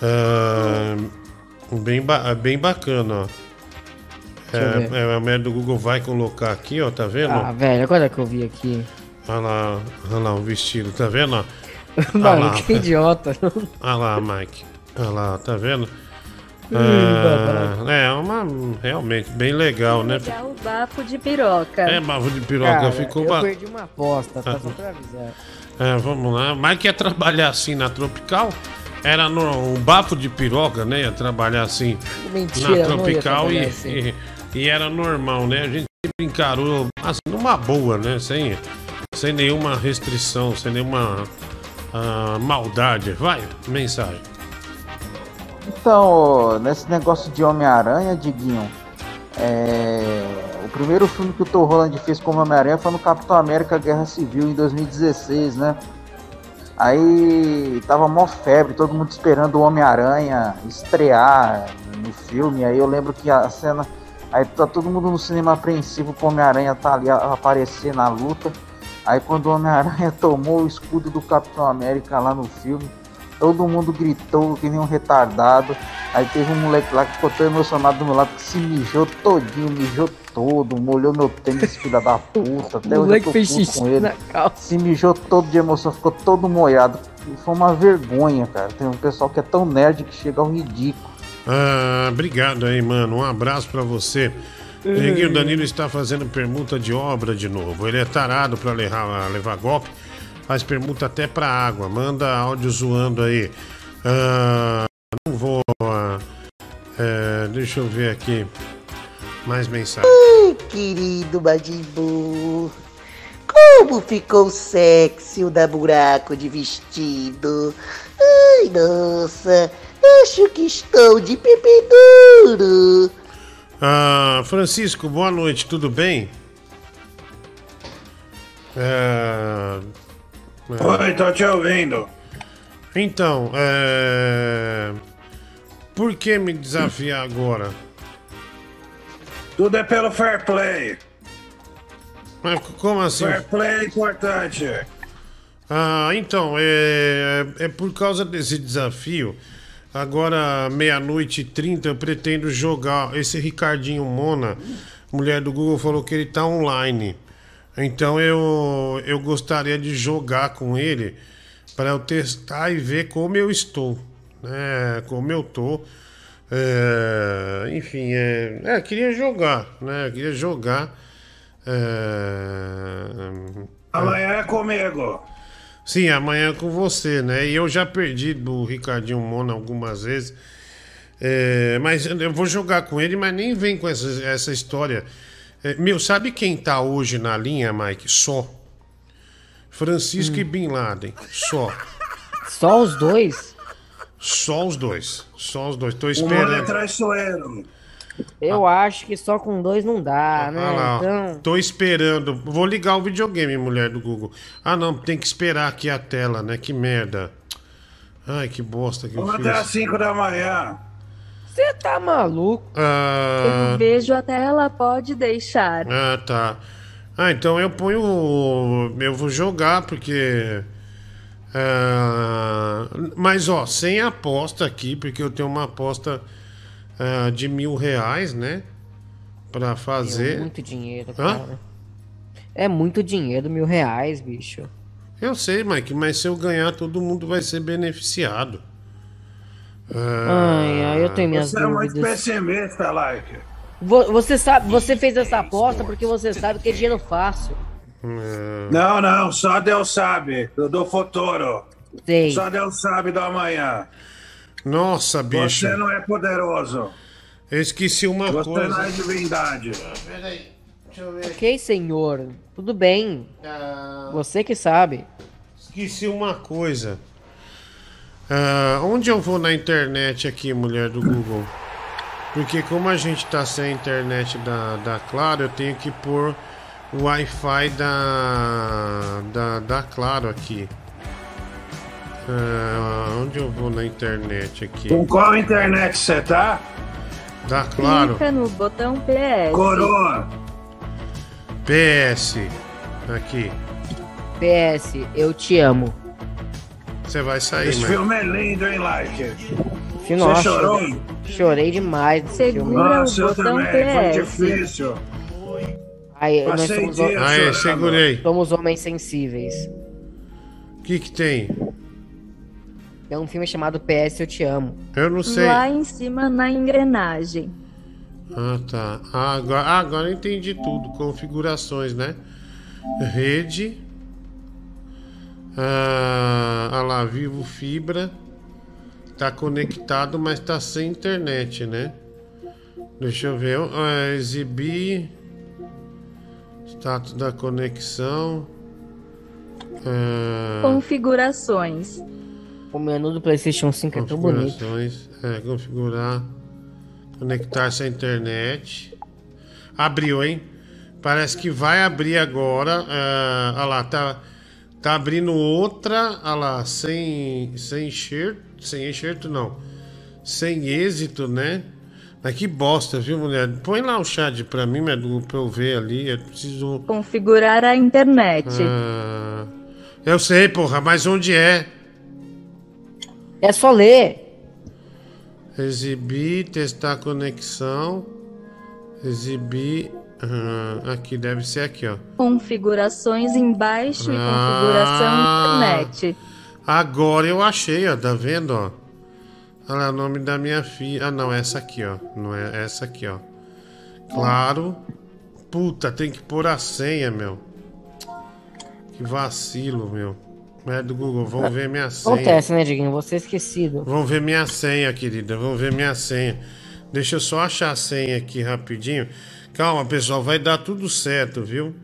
Ah, bem, ba- bem bacana, ó. É, é, a mulher do Google vai colocar aqui, ó, tá vendo? Ah, velho, agora que eu vi aqui. Olha lá, olha lá o vestido, tá vendo? Mano, lá. que idiota. Olha lá, Mike. Olha lá, tá vendo? Hum, Ah, é uma realmente bem legal, né? É o bafo de piroca. É, bafo de piroca Cara, ficou eu ba- perdi uma aposta, tá Ah. só pra avisar. É, vamos lá. Mike ia trabalhar assim na Tropical. Era no o bafo de piroca, né? Ia trabalhar assim Mentira, na eu não ia Tropical e, assim. e, e era normal, né? A gente sempre encarou assim, numa boa, né? Sem, sem nenhuma restrição, sem nenhuma ah, maldade. Vai, mensagem. Então, nesse negócio de Homem-Aranha, Diguinho, é, o primeiro filme que o Tom Holland fez como Homem-Aranha foi no Capitão América Guerra Civil em 2016, né? Aí tava mó febre, todo mundo esperando o Homem-Aranha estrear no filme. Aí eu lembro que a cena. Aí tá todo mundo no cinema apreensivo pro Homem-Aranha tá ali a- aparecer na luta. Aí quando o Homem-Aranha tomou o escudo do Capitão América lá no filme, todo mundo gritou que nem um retardado. Aí teve um moleque lá que ficou tão emocionado do meu lado que se mijou todinho, mijou todo, molhou meu tênis, filha da puta. Até eu moleque fez xixi com ele. Se mijou todo de emoção, ficou todo molhado. Foi uma vergonha, cara. Tem um pessoal que é tão nerd que chega ao ridículo. Ah, obrigado aí, mano. Um abraço pra você. O Danilo está fazendo permuta de obra de novo. Ele é tarado pra levar, levar golpe. Faz permuta até pra água. Manda áudio zoando aí. Ah, não vou. ah, é, deixa eu ver aqui. Mais mensagem. Ai, querido Majimbu, como ficou sexy o da buraco de vestido. Ai, nossa, acho que estou de pepe duro. Ah, Francisco, boa noite, tudo bem? É... Oi, tô te ouvindo. Então, é... por que me desafiar agora? Tudo é pelo fair play. Mas como assim? Fair play é importante. Ah, então, é, é por causa desse desafio. Agora, meia-noite e trinta, eu pretendo jogar. Esse Ricardinho Mona, mulher do Google, falou que ele tá online. Então eu, eu gostaria de jogar com ele para eu testar e ver como eu estou. Né? Como eu tô. É, enfim, é, é, queria jogar, né? Queria jogar. É, Amanhã é comigo. Sim, amanhã é com você, né? E eu já perdi do Ricardinho Mona algumas vezes. É, mas eu vou jogar com ele, mas nem vem com essa, essa história. É, meu, sabe quem tá hoje na linha, Mike? Só. Francisco e Bin Laden. Só. Só os dois? Só os dois. Só os dois. Tô O mundo é esperando. traiçoeiro. Eu acho que só com dois não dá, né? Ah lá, ó. Então. Tô esperando. Vou ligar o videogame, mulher do Google. Ah, não, tem que esperar aqui a tela, né? Que merda. Ai, que bosta que eu Vamos fiz. até às 5 da manhã. Você tá maluco? Ah, Um beijo até ela pode deixar. ah, tá. Ah, então eu ponho. o- Eu vou jogar porque. ah, mas ó, sem aposta aqui, porque eu tenho uma aposta ah, de mil reais, né? Pra É fazer. muito dinheiro, Hã? cara. É muito dinheiro, mil reais, bicho. Eu sei, Mike, mas se eu ganhar, todo mundo vai ser beneficiado. Ah, Ai, ai, eu tenho minhas Você é muito dúvidas. pessimista, Like. Vo- Você sabe, você fez essa aposta porque você sabe que é dinheiro fácil. ah, Não, não, só Deus sabe do, do futuro. Sei. Só Deus sabe do amanhã. Nossa, bicho. Você não é poderoso. Eu esqueci uma Você coisa. não é divindade. Peraí, deixa eu ver. Ok, senhor. Tudo bem. Ah. Você que sabe. Esqueci uma coisa. Ah, onde eu vou na internet aqui, mulher do Google? Porque como a gente tá sem a internet da, da Claro, eu tenho que pôr o Wi-Fi da, da, da Claro aqui. Ah, onde eu vou na internet aqui? Com qual internet você tá? Da Claro. Clica no botão PS. Coroa. PS. Aqui. PS, eu te amo. Você vai sair, Esse mano. filme é lindo, hein, Like? Você nossa, chorou? chorei- Chorei demais nesse filme. Nossa, eu também. Foi difícil. Ai, nós somos, dias Aí, chorando. segurei. somos homens sensíveis. O que que tem? É um filme chamado PS Eu Te Amo. Eu não sei. Lá em cima na engrenagem. Ah, tá. Ah, agora, ah, agora entendi tudo. Configurações, né? Rede. Ah, ah lá, Vivo Fibra. Tá conectado, mas tá sem internet, né? Deixa eu ver. Ah, exibir. Status da conexão. Ah, Configurações. O menu do PlayStation 5 é tão bonito. Configurações. É, configurar. Conectar-se à internet. Abriu, hein? Parece que vai abrir agora. Ah, olha lá, tá, tá abrindo outra. Olha lá, sem, sem enxerto. Sem enxerto, não. Sem êxito, né? Mas que bosta, viu, mulher? Põe lá o chat pra mim, Medu, pra eu ver ali. Eu preciso. Configurar a internet. Ah, eu sei, porra, mas onde é? É só ler. Exibir, testar a conexão. Exibir. ah, aqui, deve ser aqui, ó. Configurações embaixo e Ah. configuração internet. Agora eu achei, ó. Tá vendo, ó? Olha lá, o nome da minha filha. Ah, não, essa aqui, ó. Não é essa aqui, ó. Claro. Puta, tem que pôr a senha, meu. Que vacilo, meu. É do Google, vamos ver minha senha. Acontece, né, Diguinho? Você é esquecido. Vamos ver minha senha, querida. Vamos ver minha senha. Deixa eu só achar a senha aqui rapidinho. Calma, pessoal, vai dar tudo certo, viu?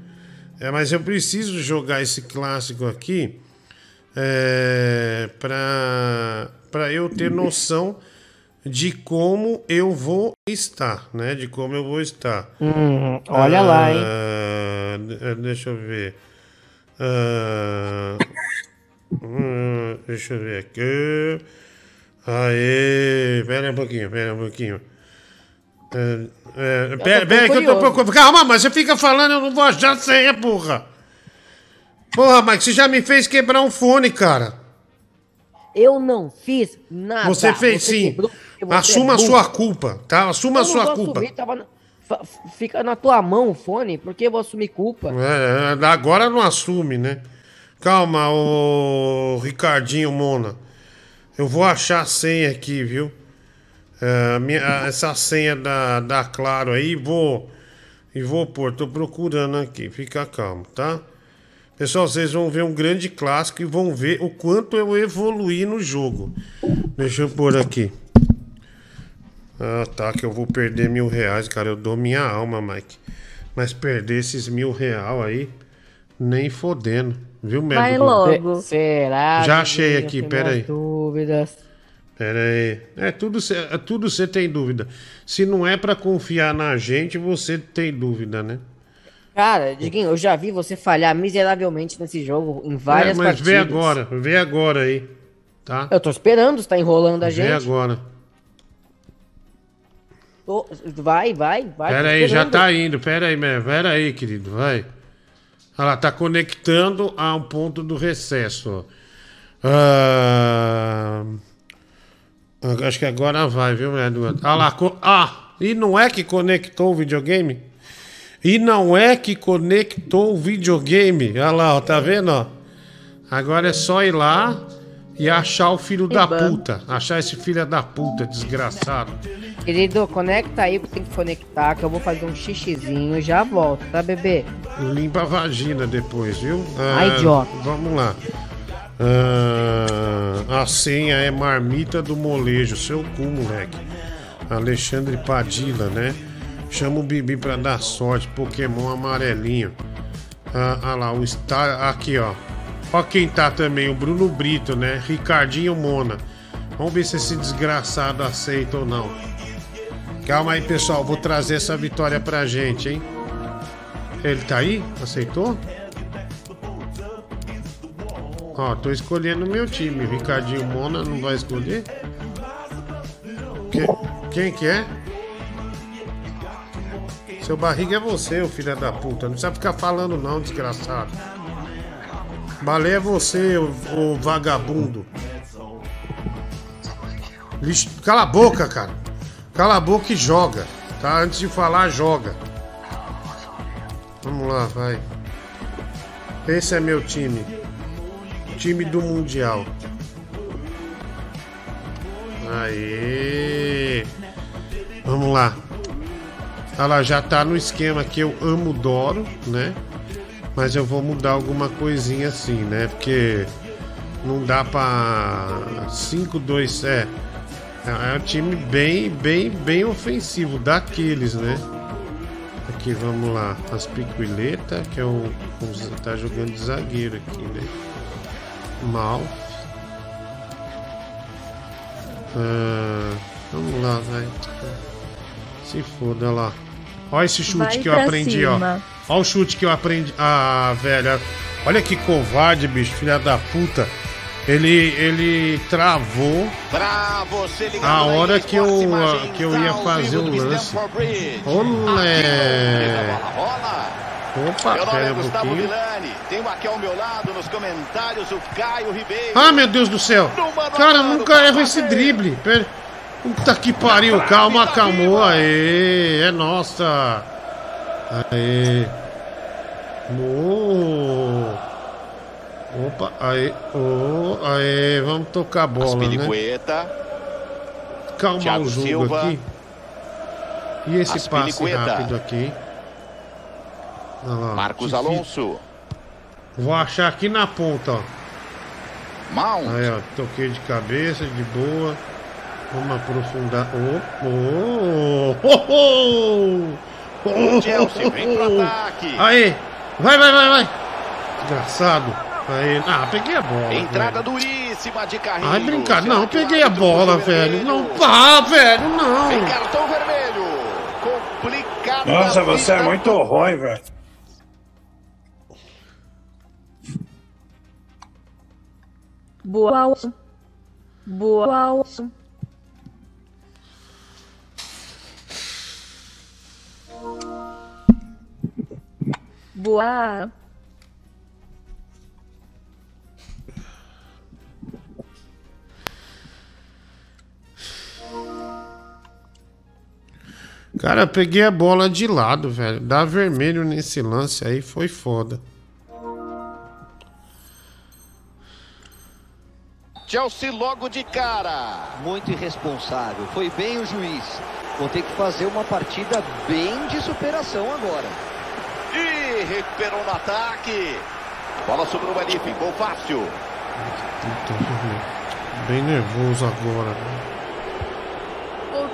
É, mas eu preciso jogar esse clássico aqui é, para para eu ter noção de como eu vou estar, né? De como eu vou estar. Hum, olha lá, hein? Ah, de- deixa eu ver. Ah, hum, deixa eu ver aqui. Aê, pera um pouquinho, pera um pouquinho. É, é, pera, pera que eu tô procurando. Calma, mas você fica falando, eu não vou achar a senha, porra. Porra, Mike, você já me fez quebrar um fone, cara. Eu não fiz nada. Você fez sim. quebrou porque você Assuma é a sua culpa, tá? Assuma a sua culpa. assumir, na- Fica na tua mão o fone, porque eu vou assumir culpa. É, é, agora não assume, né? Calma, o Ricardinho Mona. Eu vou achar a senha aqui, viu? É, minha- essa senha da, da Claro aí, vou. E vou pôr, tô procurando aqui, fica calmo, tá? Pessoal, vocês vão ver um grande clássico e vão ver o quanto eu evoluí no jogo. Deixa eu pôr aqui. Ah, tá, que eu vou perder mil reais, cara. Eu dou minha alma, Mike. Mas perder esses mil real aí, nem fodendo. Viu, Médico? Vai logo. Será? Já achei aqui, Tenho pera minhas aí. Dúvidas. Pera aí. É tudo é tudo você tem dúvida. Se não é pra confiar na gente, você tem dúvida, né? Cara, Diguinho, eu já vi você falhar miseravelmente nesse jogo em várias É, mas partidas. vê agora, vê agora aí, tá? Eu tô esperando, você tá enrolando a Vê gente. agora. Tô- Vai, vai, vai. Pera aí, já tá indo. Pera aí, meu. Pera aí, querido. Vai. Olha lá, tá conectando a um ponto do recesso. Ah, Acho que agora vai, viu, Eduardo? Ah lá, ah, e não é que conectou o videogame? E não é que conectou o videogame. Olha lá, ó, tá vendo, ó? Agora é só ir lá e achar o filho da puta. Achar esse filho da puta, desgraçado. Querido, conecta aí, porque tem que conectar, que eu vou fazer um xixizinho e já volto, tá, bebê? Limpa a vagina depois, viu? Ai, idiota. Vamos lá. Ah, a senha é marmita do molejo. Seu cu, moleque. Alexandre Padilha, né? Chama o Bibi pra dar sorte. Pokémon amarelinho. Ah, ah lá, o Star. Aqui, ó. Ó quem tá também, o Bruno Brito, né? Ricardinho Mona. Vamos ver se esse desgraçado aceita ou não. Calma aí, pessoal. Vou trazer essa vitória pra gente, hein? Ele tá aí? Aceitou? Ó, tô escolhendo o meu time. Ricardinho Mona não vai escolher? Que- Quem que é? Seu barriga é você, ô filho da puta. Não precisa ficar falando não, desgraçado. Balé é você, ô, vagabundo. Vixe, Cala a boca, cara. Cala a boca e joga. Tá? Antes de falar, joga. Vamos lá, vai. Esse é meu time. Time do Mundial. Aê! Vamos lá. Olha lá, já tá no esquema que eu amo Doro, né? Mas eu vou mudar alguma coisinha assim, né? Porque não dá pra 5, 2, é. É um time bem, bem, bem ofensivo, daqueles, né? Aqui, vamos lá. As Piquileta, que é o. Tá jogando de zagueiro aqui, né? Mal. Ah, vamos lá, vai. Se foda lá. Olha esse chute Vai que eu aprendi, cima. ó. Olha o chute que eu aprendi. Ah, velho. Olha que covarde, bicho, filha da puta. Ele, ele travou a hora que eu, Imagens, que eu tá ia ao fazer o lance. Olé! Opa, nome pera é um pouquinho. Ah, meu Deus do céu! Cara, nunca erro esse drible. Pera. Puta que pariu, calma, calmou. Aê, é nossa. Aê. Oh. Opa, aê, oh, aê, vamos tocar a bola, né? Aspilicueta. Calmar Thiago o jogo Silva. aqui. E esse passe rápido aqui. Lá, Marcos. Alonso. Vou achar aqui na ponta, ó. Mount. Aí, ó, toquei de cabeça, de boa. Vamos aprofundar. Oh, oh, oh, oh, oh, Chelsea vem pro ataque. Aí, vai, vai, vai, vai. Desgraçado. Aí, ah, peguei a bola. Entrada velho. duríssima de carrinho. Ai, brincar. Será Não, peguei a bola, puxou velho. Não, pá, velho, não. Tem cartão vermelho. Complicado. Nossa, você é muito ruim, velho. Boa. Boa. Boa. Cara, eu peguei a bola de lado, velho. Dar vermelho nesse lance aí foi foda. Chelsea logo de cara. Muito irresponsável. Foi bem o juiz. Vão ter que fazer uma partida bem de superação agora. E recuperou no ataque. Bola sobrou ali, ficou fácil. Puta, bem nervoso agora. né?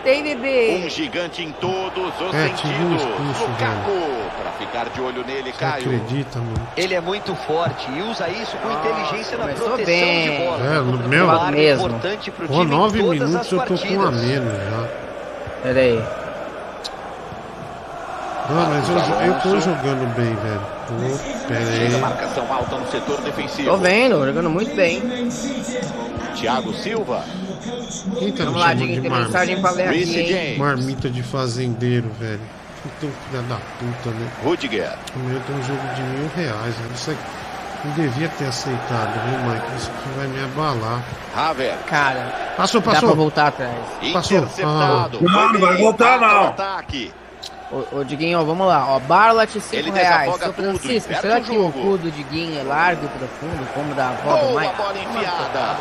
Voltei, bebê. Um gigante em todos os É, um sentidos. expulso, Lukaku, para ficar de olho nele, Você Caio. acredita, mano? Ele é muito forte e usa isso com inteligência na começou proteção bem. de bola. É, no meu. arma mesmo. importante pro em nove todas minutos as eu tô com um a partidas. menos já. Pera aí. Não, mas eu, eu tô jogando bem, velho. Tô, pera Chega a aí. marcação alta no setor defensivo. Tô vendo, jogando muito bem. Thiago Silva. Me Vamos lá, de tem mensagem pra ler aqui, hein? Marmita de fazendeiro, velho? Então, filha da puta, né? Rudiger. Amanhã tem um jogo de mil reais, velho. Isso aqui não devia ter aceitado, viu, Mike? Isso aqui vai me abalar. Haver. Cara, Passou, Dá passou. pra voltar atrás. Passou. Ah. Não, não vai voltar, não. Ataque. Ô, ô Diguinho, ó, vamos lá. Ó, Barlat 5 Ele reais. Seu Francisco, será o que o cu do Diguinho é largo e profundo, como da avó do Boa Mike? bola enfiada.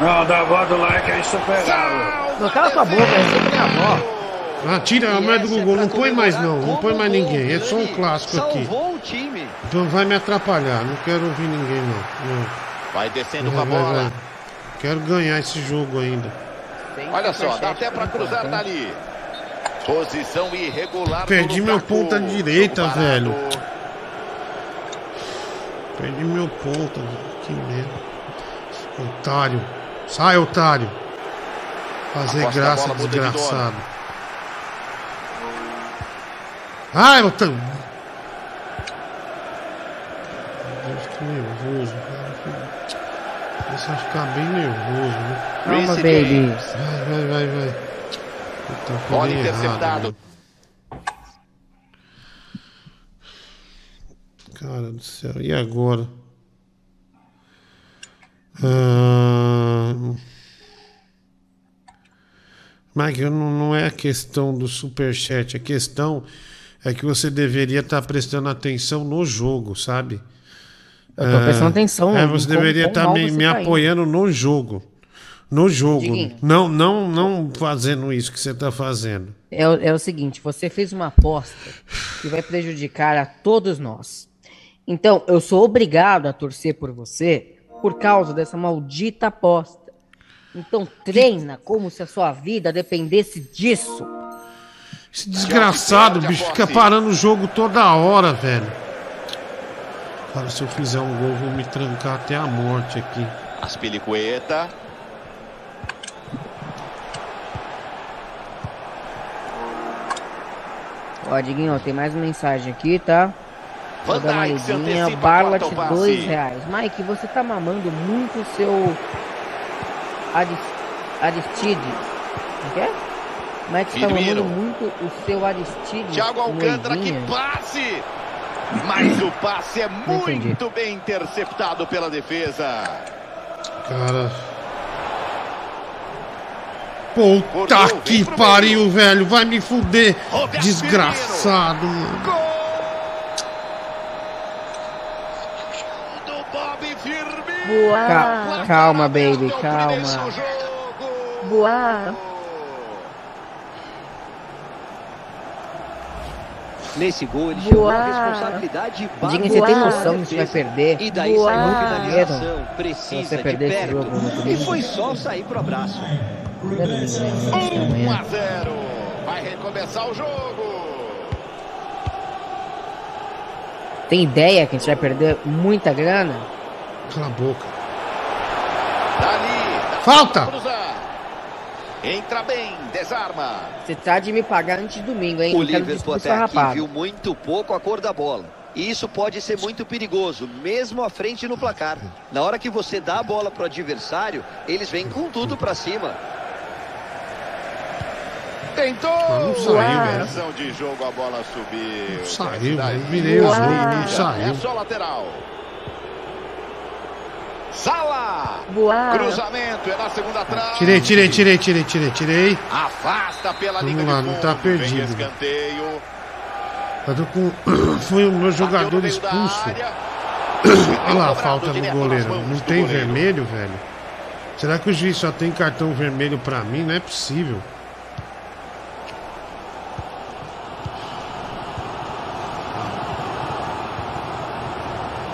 Não, da avó do like é insuperável. Não, cala tua boca, é minha avó. Ah, tira a mulher do Google, não põe mais não, não põe mais ninguém, é só um clássico aqui. Salvou o time. Então vai me atrapalhar, não quero ouvir ninguém não. não. Vai descendo com a bola. vai. Quero ganhar esse jogo ainda. Olha só, dá até pra cruzar dali. Posição irregular. Perdi meu ponta direita, velho. Perdi meu ponto, que merda. Otário. Sai, otário. Fazer Aposta graça, bola, desgraçado. Ai, otário. Deus, que nervoso, cara. Começa a ficar bem nervoso, né? Calma, baby. Vai, vai, vai, vai. Puta, Bola interceptado. né? Cara do céu, e agora? Ah... Mike, não, não é a questão do superchat, a questão é que você deveria estar prestando atenção no jogo, sabe? Eu tô prestando atenção É, você deveria estar mal me, me tá indo. apoiando no jogo. No jogo. Diguinho. Não, não, não fazendo isso que você está fazendo. É, é o seguinte, você fez uma aposta que vai prejudicar a todos nós. Então, eu sou obrigado a torcer por você por causa dessa maldita aposta. Então, treina como se a sua vida dependesse disso. Esse desgraçado, bicho, fica parando o jogo toda hora, velho. Cara, se eu fizer um gol, eu vou me trancar até a morte aqui. Aspilicueta. Ó, Diguinho, tem mais uma mensagem aqui, tá? Van Barlat, dois reais. Mike, você tá mamando muito o seu... Aris... Aristides. Não quer? Mike, você tá mamando muito o seu Aristides. Thiago Alcântara, que passe! Mas o passe é muito bem interceptado pela defesa. Cara. Puta que pariu, velho. Vai me fuder. Desgraçado, mano. Ca- calma, baby, calma. Boa. Nesse gol ele Boa. chamou a responsabilidade Diguinho, você tem noção que você vai perder? E daí Boa. saiu uma finalização precisa Se você de perder esse jogo E foi só sair pro abraço. 1 a 0. Vai recomeçar o jogo. Tem ideia que a gente vai perder muita grana? Cala a boca. Dali. Falta! Entra bem, desarma. Você tá de me pagar antes de domingo, hein? O Liverpool até aqui rapado. viu muito pouco a cor da bola. E isso pode ser muito perigoso, mesmo à frente no placar. Na hora que você dá a bola pro adversário, eles vêm com tudo pra cima. Tentou. Não saiu, velho. Inversão de jogo, a bola subiu. Não saiu, velho. Boa. jogo, não É saiu. só lateral. Sala. Boa. Cruzamento, é na segunda trave. Tirei, tirei, tirei, tirei, tirei, tirei. Afasta pela Vamos linha lá, de não tá perdido. escanteio. Tô com. Foi o meu jogador expulso. Olha lá a falta do goleiro. Não tem vermelho, velho? Será que o juiz só tem cartão vermelho pra mim? Não é possível.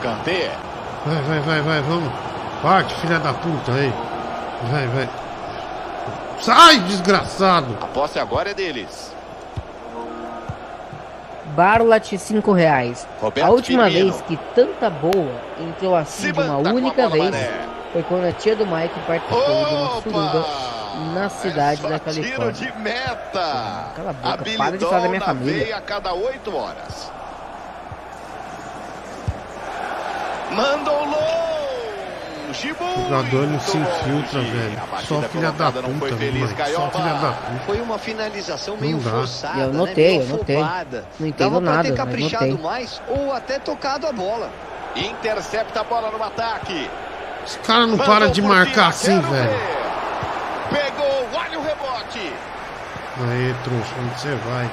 Kanté. Vai, vai, vai, vai, vamos. Parte, filha da puta aí. Vai, vai. Sai, desgraçado! A posse agora é deles. Barlat, 5 reais. Roberto a última Firmino. vez que tanta boa entrou assim de uma única vez Mané. foi quando a tia do Mike participou de uma suruba na cidade da Tiro Califórnia. de meta. Cala a boca, Habilidão para de falar da minha família. a cada oito horas. Mandou longe. O jogador não se infiltra, velho. Só filha da puta, não foi feliz, mano. Só filha da puta. Foi uma finalização meio forçada, Eu né? notei, meio eu notei. afobada. Não entendo Dava pra nada, ter mas caprichado mais ou até tocado a bola. Intercepta a bola no ataque. Esse cara não para de marcar assim, velho. Pegou, olha o rebote. Aí, trouxa, onde você vai?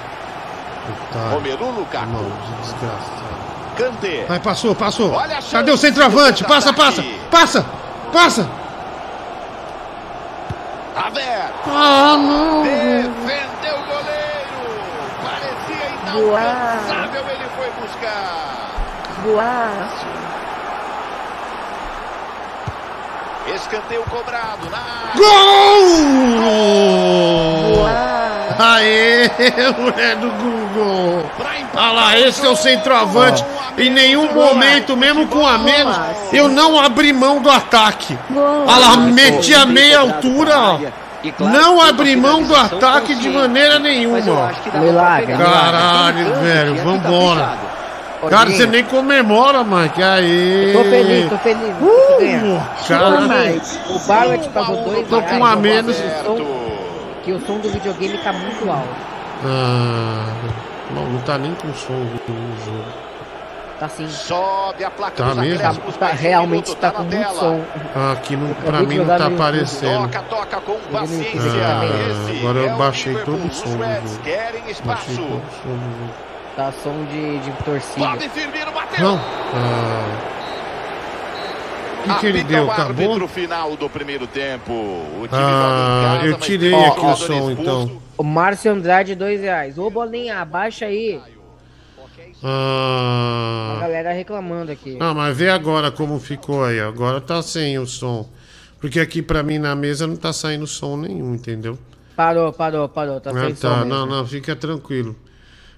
Otário. Romelu Lukaku. Desgraçado. Kanté. Vai, passou, passou. Olha a Cadê o centroavante? Passa, passa, passa, passa. Havertz. Ah, não. Defendeu o goleiro. Parecia inalcançável, ele foi buscar. Boa. Escanteio cobrado na Gol! Aê, é do Google. Olha lá, esse é o centroavante. Em nenhum momento, mesmo com a menos, eu não abri mão do ataque. Olha lá, meti a meia altura, ó. Não abri mão do ataque de maneira nenhuma. ó. Milagre. Caralho, velho, vambora. Cara, você nem comemora, Mike. Aê. Tô feliz, tô feliz. Uh. Caralho. O Barlet pagou dois Tô com a menos. Que o som- Que o som do videogame tá muito alto. Ah, não, não tá nem com som no jogo. Tá sim. Sobe a placa Tá mesmo? Tá, mais um realmente tá na com muito som. Ah, Aqui não, pra mim não tá aparecendo. Toca, toca com paciência. Ah, agora é eu o baixei todo o som do jogo. Baixei todo o som do jogo. Tá som de, de torcida. Bob Firmino bateu. Não. Ah. O que, que ele deu? o Acabou? árbitro final do primeiro tempo. Ah, eu tirei aqui o som então. O Márcio Andrade, dois reais. Ô, Bolinha, abaixa aí. A Ah. galera reclamando aqui. Ah, mas vê agora como ficou aí. Agora tá sem o som. Porque aqui pra mim na mesa não tá saindo som nenhum, entendeu? Parou, parou, parou. Tá Ah, sem som tá. mesmo. Não, não, fica tranquilo.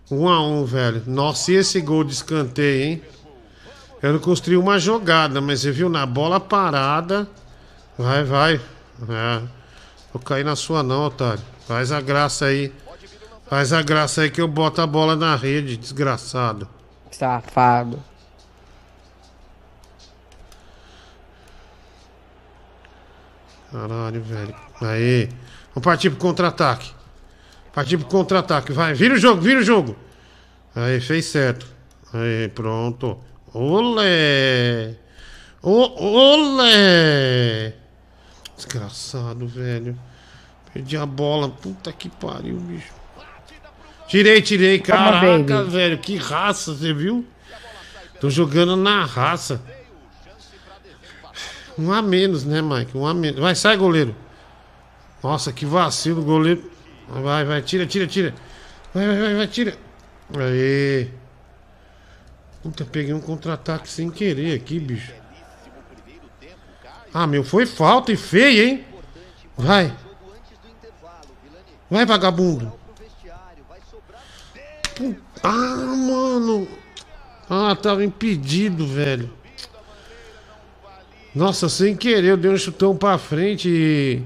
Um a um, velho. Nossa, e esse gol de escanteio, hein? Eu não construí uma jogada, mas você viu na bola parada. Vai, vai. É. Vou cair na sua não, otário. Faz a graça aí. Faz a graça aí que eu boto a bola na rede, desgraçado. Safado. Caralho, velho. Aí. Vamos partir pro contra-ataque. Partir pro contra-ataque. Vai, vira o jogo, vira o jogo. Aí, fez certo. Aí, pronto. Olé! Ô, olé! Desgraçado, velho. Perdi a bola. Puta que pariu, bicho. Tirei, tirei. Toma, Caraca, velho. Que raça, você viu? Tô jogando na raça. Um a menos, né, Mike? Um a menos. Vai, sai, goleiro. Nossa, que vacilo, goleiro. Vai, vai, tira, tira, tira. Vai, vai, vai, vai, tira. Aê. Puta, peguei um contra-ataque sem querer aqui, bicho. Ah, meu, foi falta e feio, hein? Vai. Vai, vagabundo. Ah, mano. Ah, tava impedido, velho. Nossa, sem querer, eu dei um chutão pra frente e.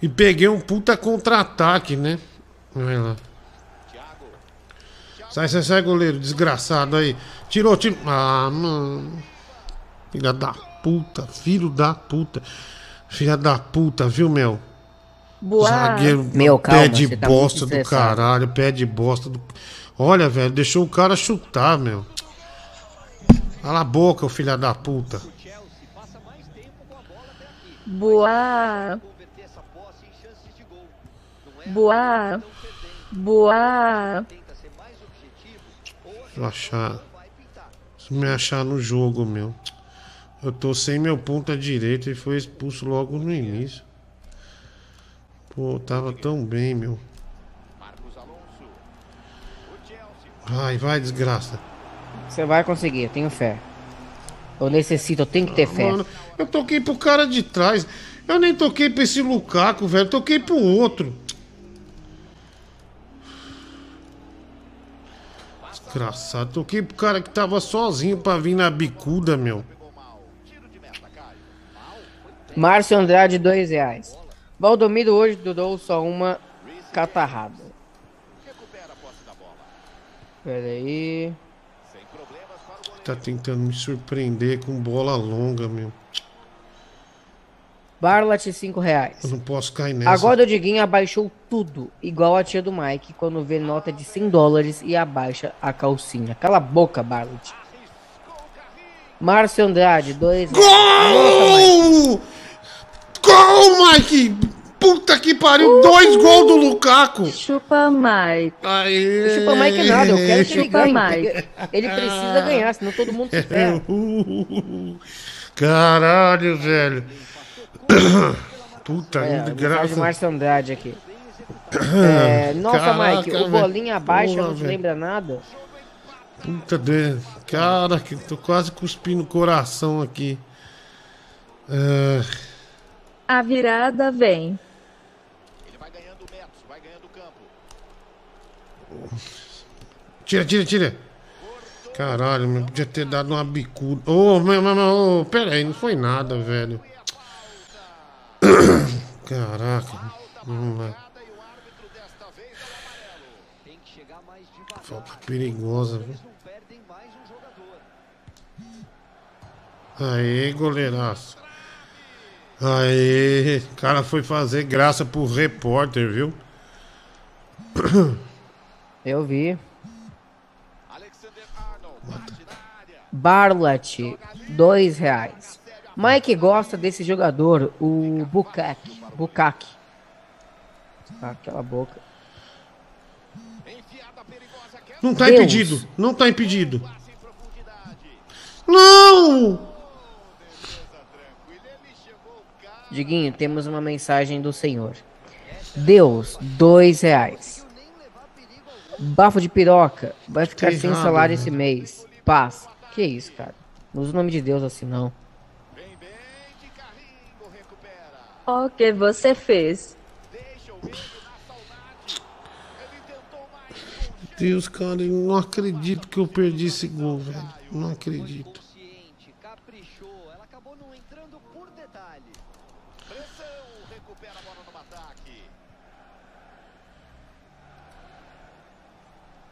E peguei um puta contra-ataque, né? Vai lá. Sai, sai, sai, goleiro, desgraçado aí. Tirou, tirou. Ah, mano. Filha da puta, filho da puta. Filha da puta, viu, meu? Boa. Zagueiro, Meu, calma, pé de tá bosta do caralho, pé de bosta do. Olha, velho, deixou o cara chutar, meu. Cala a boca, ô filha da puta. Boa. Boa. Boa. Deixa eu achar. Se me achar no jogo, meu. Eu tô sem meu ponta direita e foi expulso logo no início. Pô, tava tão bem, meu. Vai, vai, desgraça. Você vai conseguir, eu tenho fé. Eu necessito, eu tenho que ter fé. Mano, eu toquei pro cara de trás. Eu nem toquei pra esse Lukaku, velho. Toquei pro outro. Desgraçado. Toquei pro cara que tava sozinho pra vir na bicuda, meu. Márcio Andrade, dois reais. Valdomiro hoje durou só uma catarrada. Pera aí. Tá tentando me surpreender com bola longa, meu. Barlat, cinco reais. Eu não posso cair nessa. Agora o Diguinho abaixou tudo, igual a tia do Mike, quando vê nota de 100 dólares e abaixa a calcinha. Cala a boca, Barlat. Márcio Andrade, dois reais. Nossa, Mike. Gol! Gol, Mike! puta que pariu! Dois gols do Lukaku! Chupa Mike. Aê. Chupa Mike nada, eu quero que ele Chupa ganhe. Mike. Ele precisa ganhar, senão todo mundo se ferra. Caralho, velho. Puta, É, de graça. Márcio Andrade aqui. É, nossa, Caraca, Mike, o velho. bolinha abaixo não te velho. lembra nada? Puta de... Cara, que tô quase cuspindo o coração aqui. É, A virada vem. Tira, tira, tira. Caralho, meu, podia ter dado uma bicuda. Ô, meu, meu, meu, ô, pera aí, não foi nada, velho. Caraca. É. Falta perigosa, viu? Aê, goleiraço. Aê, o cara foi fazer graça pro repórter, viu? Eu vi. Barlat, dois reais. Mike gosta desse jogador, o Bukak. Bukak. Ah, cala a boca. Não tá Deus. impedido, não tá impedido. Não! Diguinho, temos uma mensagem do Senhor. Deus, dois reais. Bafo de piroca, vai ficar Que sem errado, salário velho. esse mês. Paz. Que isso, cara? Não usa o nome de Deus assim, não. O que você fez? Deus, cara, eu não acredito que eu perdi esse gol, velho. Não acredito.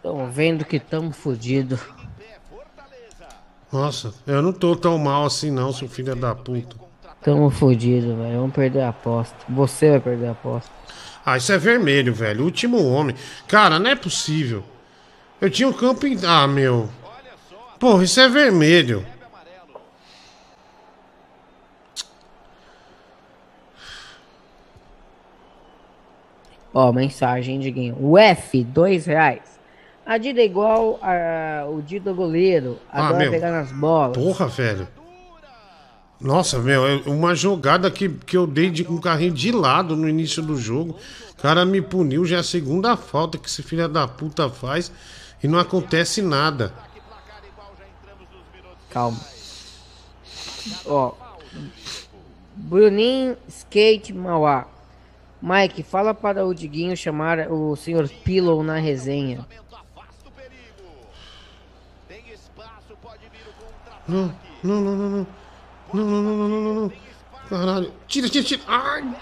Tão vendo que tamo fudido. Nossa, eu não tô tão mal assim não, seu filho da puta. Tamo fudido, velho. Vamos perder a aposta. Você vai perder a aposta. Ah, isso é vermelho, velho. Último homem. Cara, não é possível. Eu tinha um campo em... Ah, meu. Porra, isso é vermelho. Ó, mensagem, Diguinho. O F, dois reais. A Dida é igual a, o Dida goleiro. Ah, Adora meu. pegar nas bolas. Porra, velho. Nossa, meu, é uma jogada que, que eu dei de um carrinho de lado no início do jogo. O cara me puniu, já é a segunda falta que esse filho da puta faz e não acontece nada. Calma. Ó. Bruninho Skate Mauá. Mike, fala para o Diguinho chamar o Sr. Pillow na resenha. Não, não, não, não, não. Não, não, não, não, não, não, não. Caralho. Tira, tira, tira. Ai.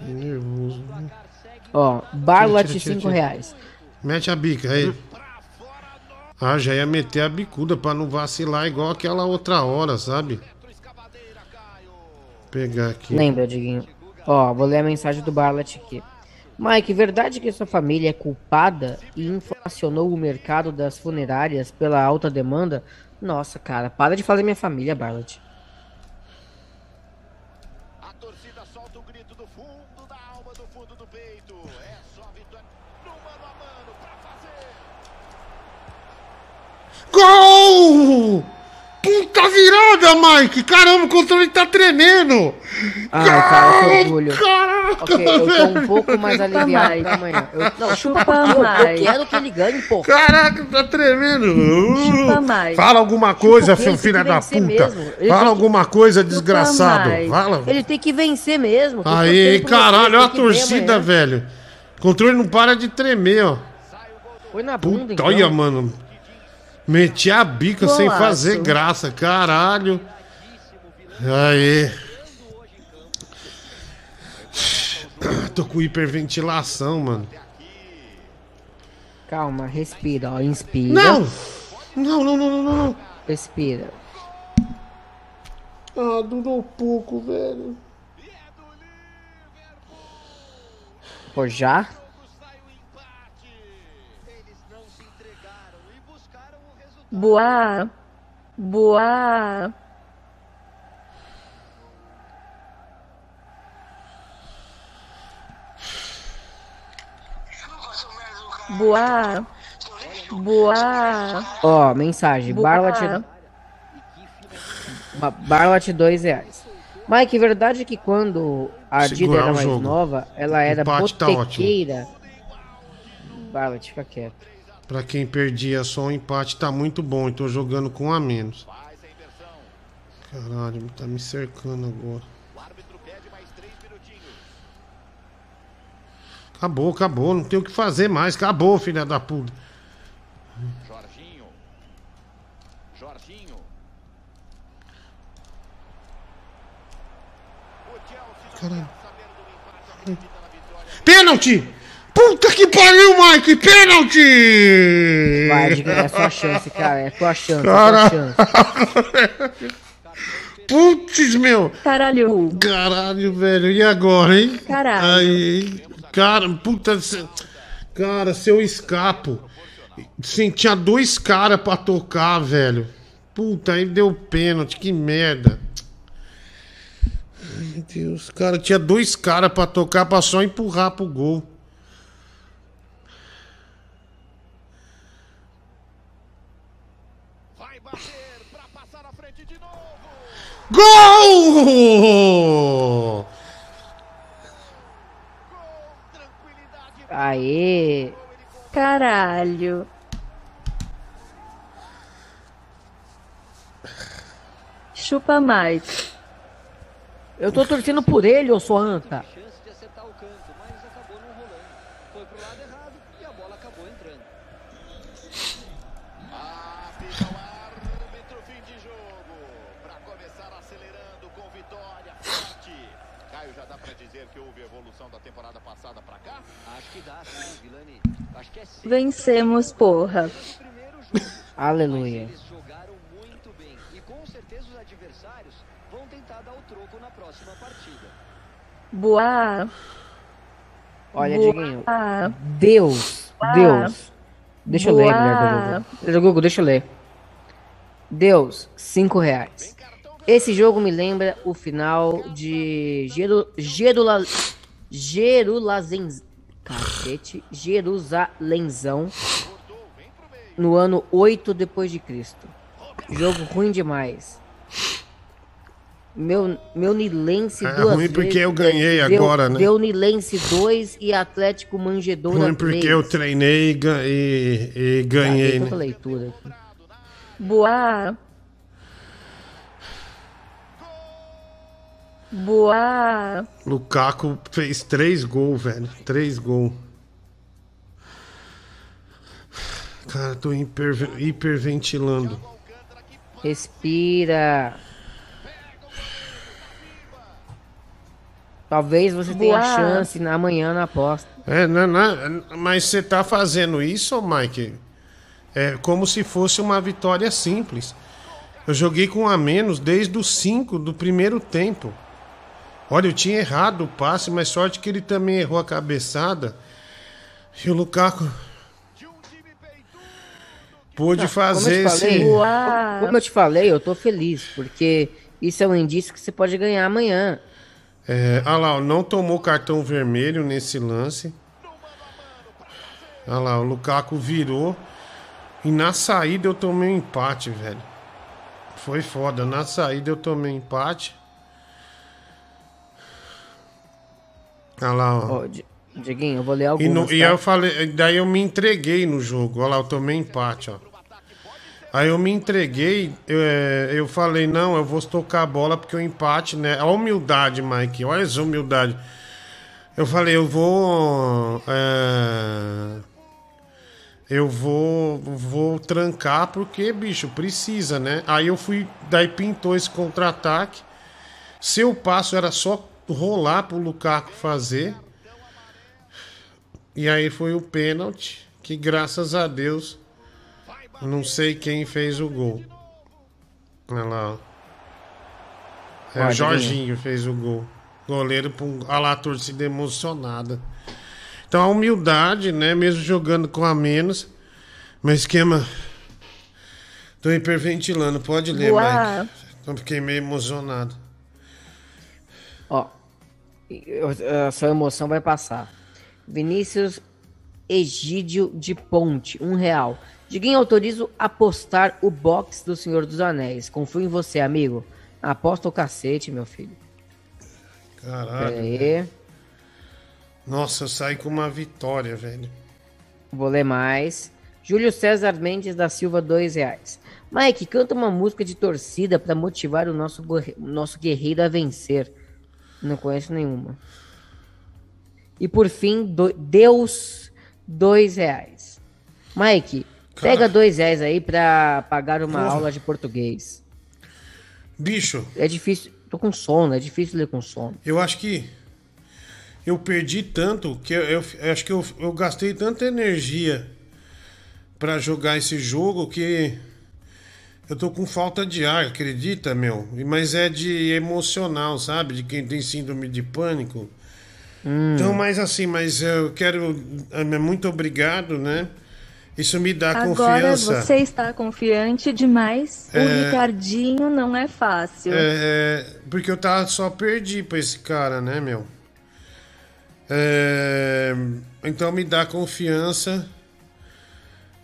Nervoso. Ó, Tira, tira, 5 tira. reais. Mete a bica aí. Ah, já ia meter a bicuda pra não vacilar igual aquela outra hora, sabe? Pegar aqui. Lembra, Diguinho? Ó, vou ler a mensagem do Barlat aqui. Mike, verdade que sua família é culpada e inflacionou o mercado das funerárias pela alta demanda? Nossa, cara, para de fazer minha família, Barlat. Gol! Puta virada, Mike! Caramba, o controle tá tremendo! Ai, cara, que orgulho. Caraca, Ok, eu tô um pouco mais aliviado amanhã. Eu, não, chupa, Chupa eu, quero que ele ganhe, pô. Caraca, tá tremendo! Chupa Mike. Fala alguma coisa, Chupa, ele filho da puta! Fala que- alguma coisa, desgraçado! Fala! Ele tem que vencer mesmo. Aí, caralho, olha a torcida, velho! O controle não para de tremer, ó! Põe na bunda, Puta, então. olha, mano! Meti a bica sem Golaço. fazer graça, caralho! Aí. Tô com hiperventilação, mano. Calma, respira, ó. Inspira. Não! Não, não, não, não, não, não. Respira. Ah, durou pouco, velho. Pô, já? Boa. Boa. Boa. Boa. Ó, mensagem. Boa. Barlat. Ba- Barlat, dois reais. Mike, verdade que quando a Dida era mais jogo. nova, ela era Empate tá botequeira. Barlat, fica quieto. Pra quem perdia só o empate, tá muito bom. Tô jogando com um a menos. Caralho, tá me cercando agora. Acabou, acabou. Não tem o que fazer mais. Acabou, filha da puta. Jorginho. Jorginho. Caralho. Pênalti! Puta que pariu, Mike! Pênalti! Vai, Diga, é sua chance, cara. É tua chance, é Cara- tua chance. Putz, meu! Caralho! Caralho, velho. E agora, hein? Caralho. Aí, cara, puta. Cara, se eu escapo. Sim, tinha dois caras pra tocar, velho. Puta, aí deu pênalti, que merda. Ai, meu Deus, cara, tinha dois caras pra tocar pra só empurrar pro gol. Gol! Aê! Caralho. Chupa mais. Eu tô torcendo por ele, ô sua anta. Caio, já dá pra dizer que houve evolução da temporada passada pra cá? Acho que dá, sim, Vilani. Acho que é sim. Vencemos, porra. Aleluia. Eles jogaram muito bem. E com certeza os adversários vão tentar dar o troco na próxima partida. Boa. Olha, Boa. Diguinho. Deus, Boa. Deus. Deixa eu ler, Boa. do Google. Google, deixa eu ler. Deus, cinco reais. Esse jogo me lembra o final de Geru, Gerula, Gerulazenz, cacete, Jerusalenzão no ano 8 depois de Cristo. Jogo ruim demais. Meu, meu Nilense É duas ruim porque vezes- eu ganhei deu- agora, né? Deu Nilense 2 e Atlético Manjedoura Ruim porque 3. eu treinei e, e- e ganhei, tanta né? leitura. Boa. Boa. Lukaku fez três gols, velho. Três gols. Cara, tô hiper- hiperventilando. Respira. Talvez você tenha Boa. chance na amanhã na aposta. É, não, não, mas você tá fazendo isso, Mike? É como se fosse uma vitória simples. Eu joguei com a menos desde os 5 do primeiro tempo. Olha, eu tinha errado o passe, mas sorte que ele também errou a cabeçada. E o Lukaku pôde fazer como eu te esse. falei, Como eu te falei, eu tô feliz, porque isso é um indício que você pode ganhar amanhã. É, olha lá, não tomou cartão vermelho nesse lance. Olha lá, o Lukaku virou. E na saída eu tomei um empate, velho. Foi foda. Na saída eu tomei empate. Olha lá, ó. Ó, Di- Dieguinho, eu vou ler E, algumas, no- e tá? aí eu falei, daí eu me entreguei no jogo. Olha lá, eu tomei empate, ó. Aí eu me entreguei, eu, é, eu falei, não, eu vou tocar a bola porque o empate, né? A humildade, Mike, olha essa humildade. Eu falei, eu vou. é, eu vou, vou trancar porque, bicho, precisa, né? Aí eu fui, daí pintou esse contra-ataque. Seu passo era só rolar pro Lukaku fazer. E aí foi o pênalti, que graças a Deus, não sei quem fez o gol. Olha lá. ó. É, Olha, Jorginho fez o gol. Goleiro, com olha lá a torcida emocionada. Então a humildade, né? Mesmo jogando com a menos. Meu esquema Tô hiperventilando, pode ler, Boa. Mike. Eu fiquei meio emocionado. Ó, a sua emoção vai passar. Vinícius Egídio de Ponte, um real. Diguinho, autorizo apostar o box do Senhor dos Anéis. Confio em você, amigo. Aposta o cacete, meu filho. Caralho. Pera. Nossa, eu saí com uma vitória, velho. Vou ler mais. Júlio César Mendes da Silva, dois reais. Mike, canta uma música de torcida para motivar o nosso, nosso guerreiro a vencer. Não conheço nenhuma. E por fim, do- Deus, dois reais. Mike, pega dois reais aí pra pagar uma Porra. aula de português. Bicho. É difícil. Tô com sono, é difícil ler com sono. Eu acho que eu perdi tanto que eu, eu- eu acho que eu, eu gastei tanta energia pra jogar esse jogo que eu tô com falta de ar, acredita, meu? E- Mas é de emocional, sabe? De quem tem síndrome de pânico. Então, mas assim, mas eu quero. Muito obrigado, né? Isso me dá Agora confiança. você está confiante demais. O É. Ricardinho não é fácil. É, porque eu tava, só perdi pra esse cara, né, meu? É, então me dá confiança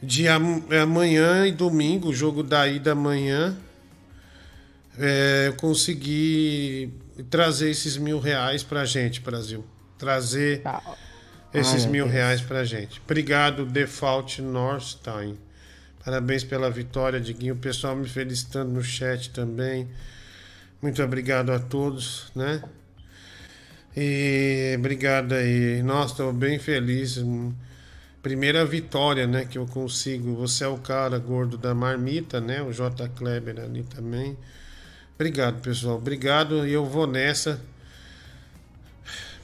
de é amanhã e domingo, o jogo da ida amanhã, é, eu conseguir trazer esses mil reais pra gente, Brasil. Trazer esses Ai, mil Deus. reais pra gente. Obrigado, Default Norstein. Parabéns pela vitória, Diguinho. O pessoal me felicitando no chat também. Muito obrigado a todos, né? E obrigado aí. Nossa, estou bem feliz. Primeira vitória, né, que eu consigo. Você é o cara gordo da marmita, né? O J. Kleber ali também. Obrigado, pessoal. Obrigado e eu vou nessa.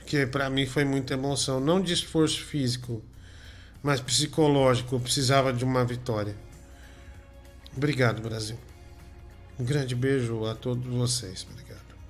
Porque para mim foi muita emoção. Não de esforço físico, mas psicológico. Eu precisava de uma vitória. Obrigado, Brasil. Um grande beijo a todos vocês.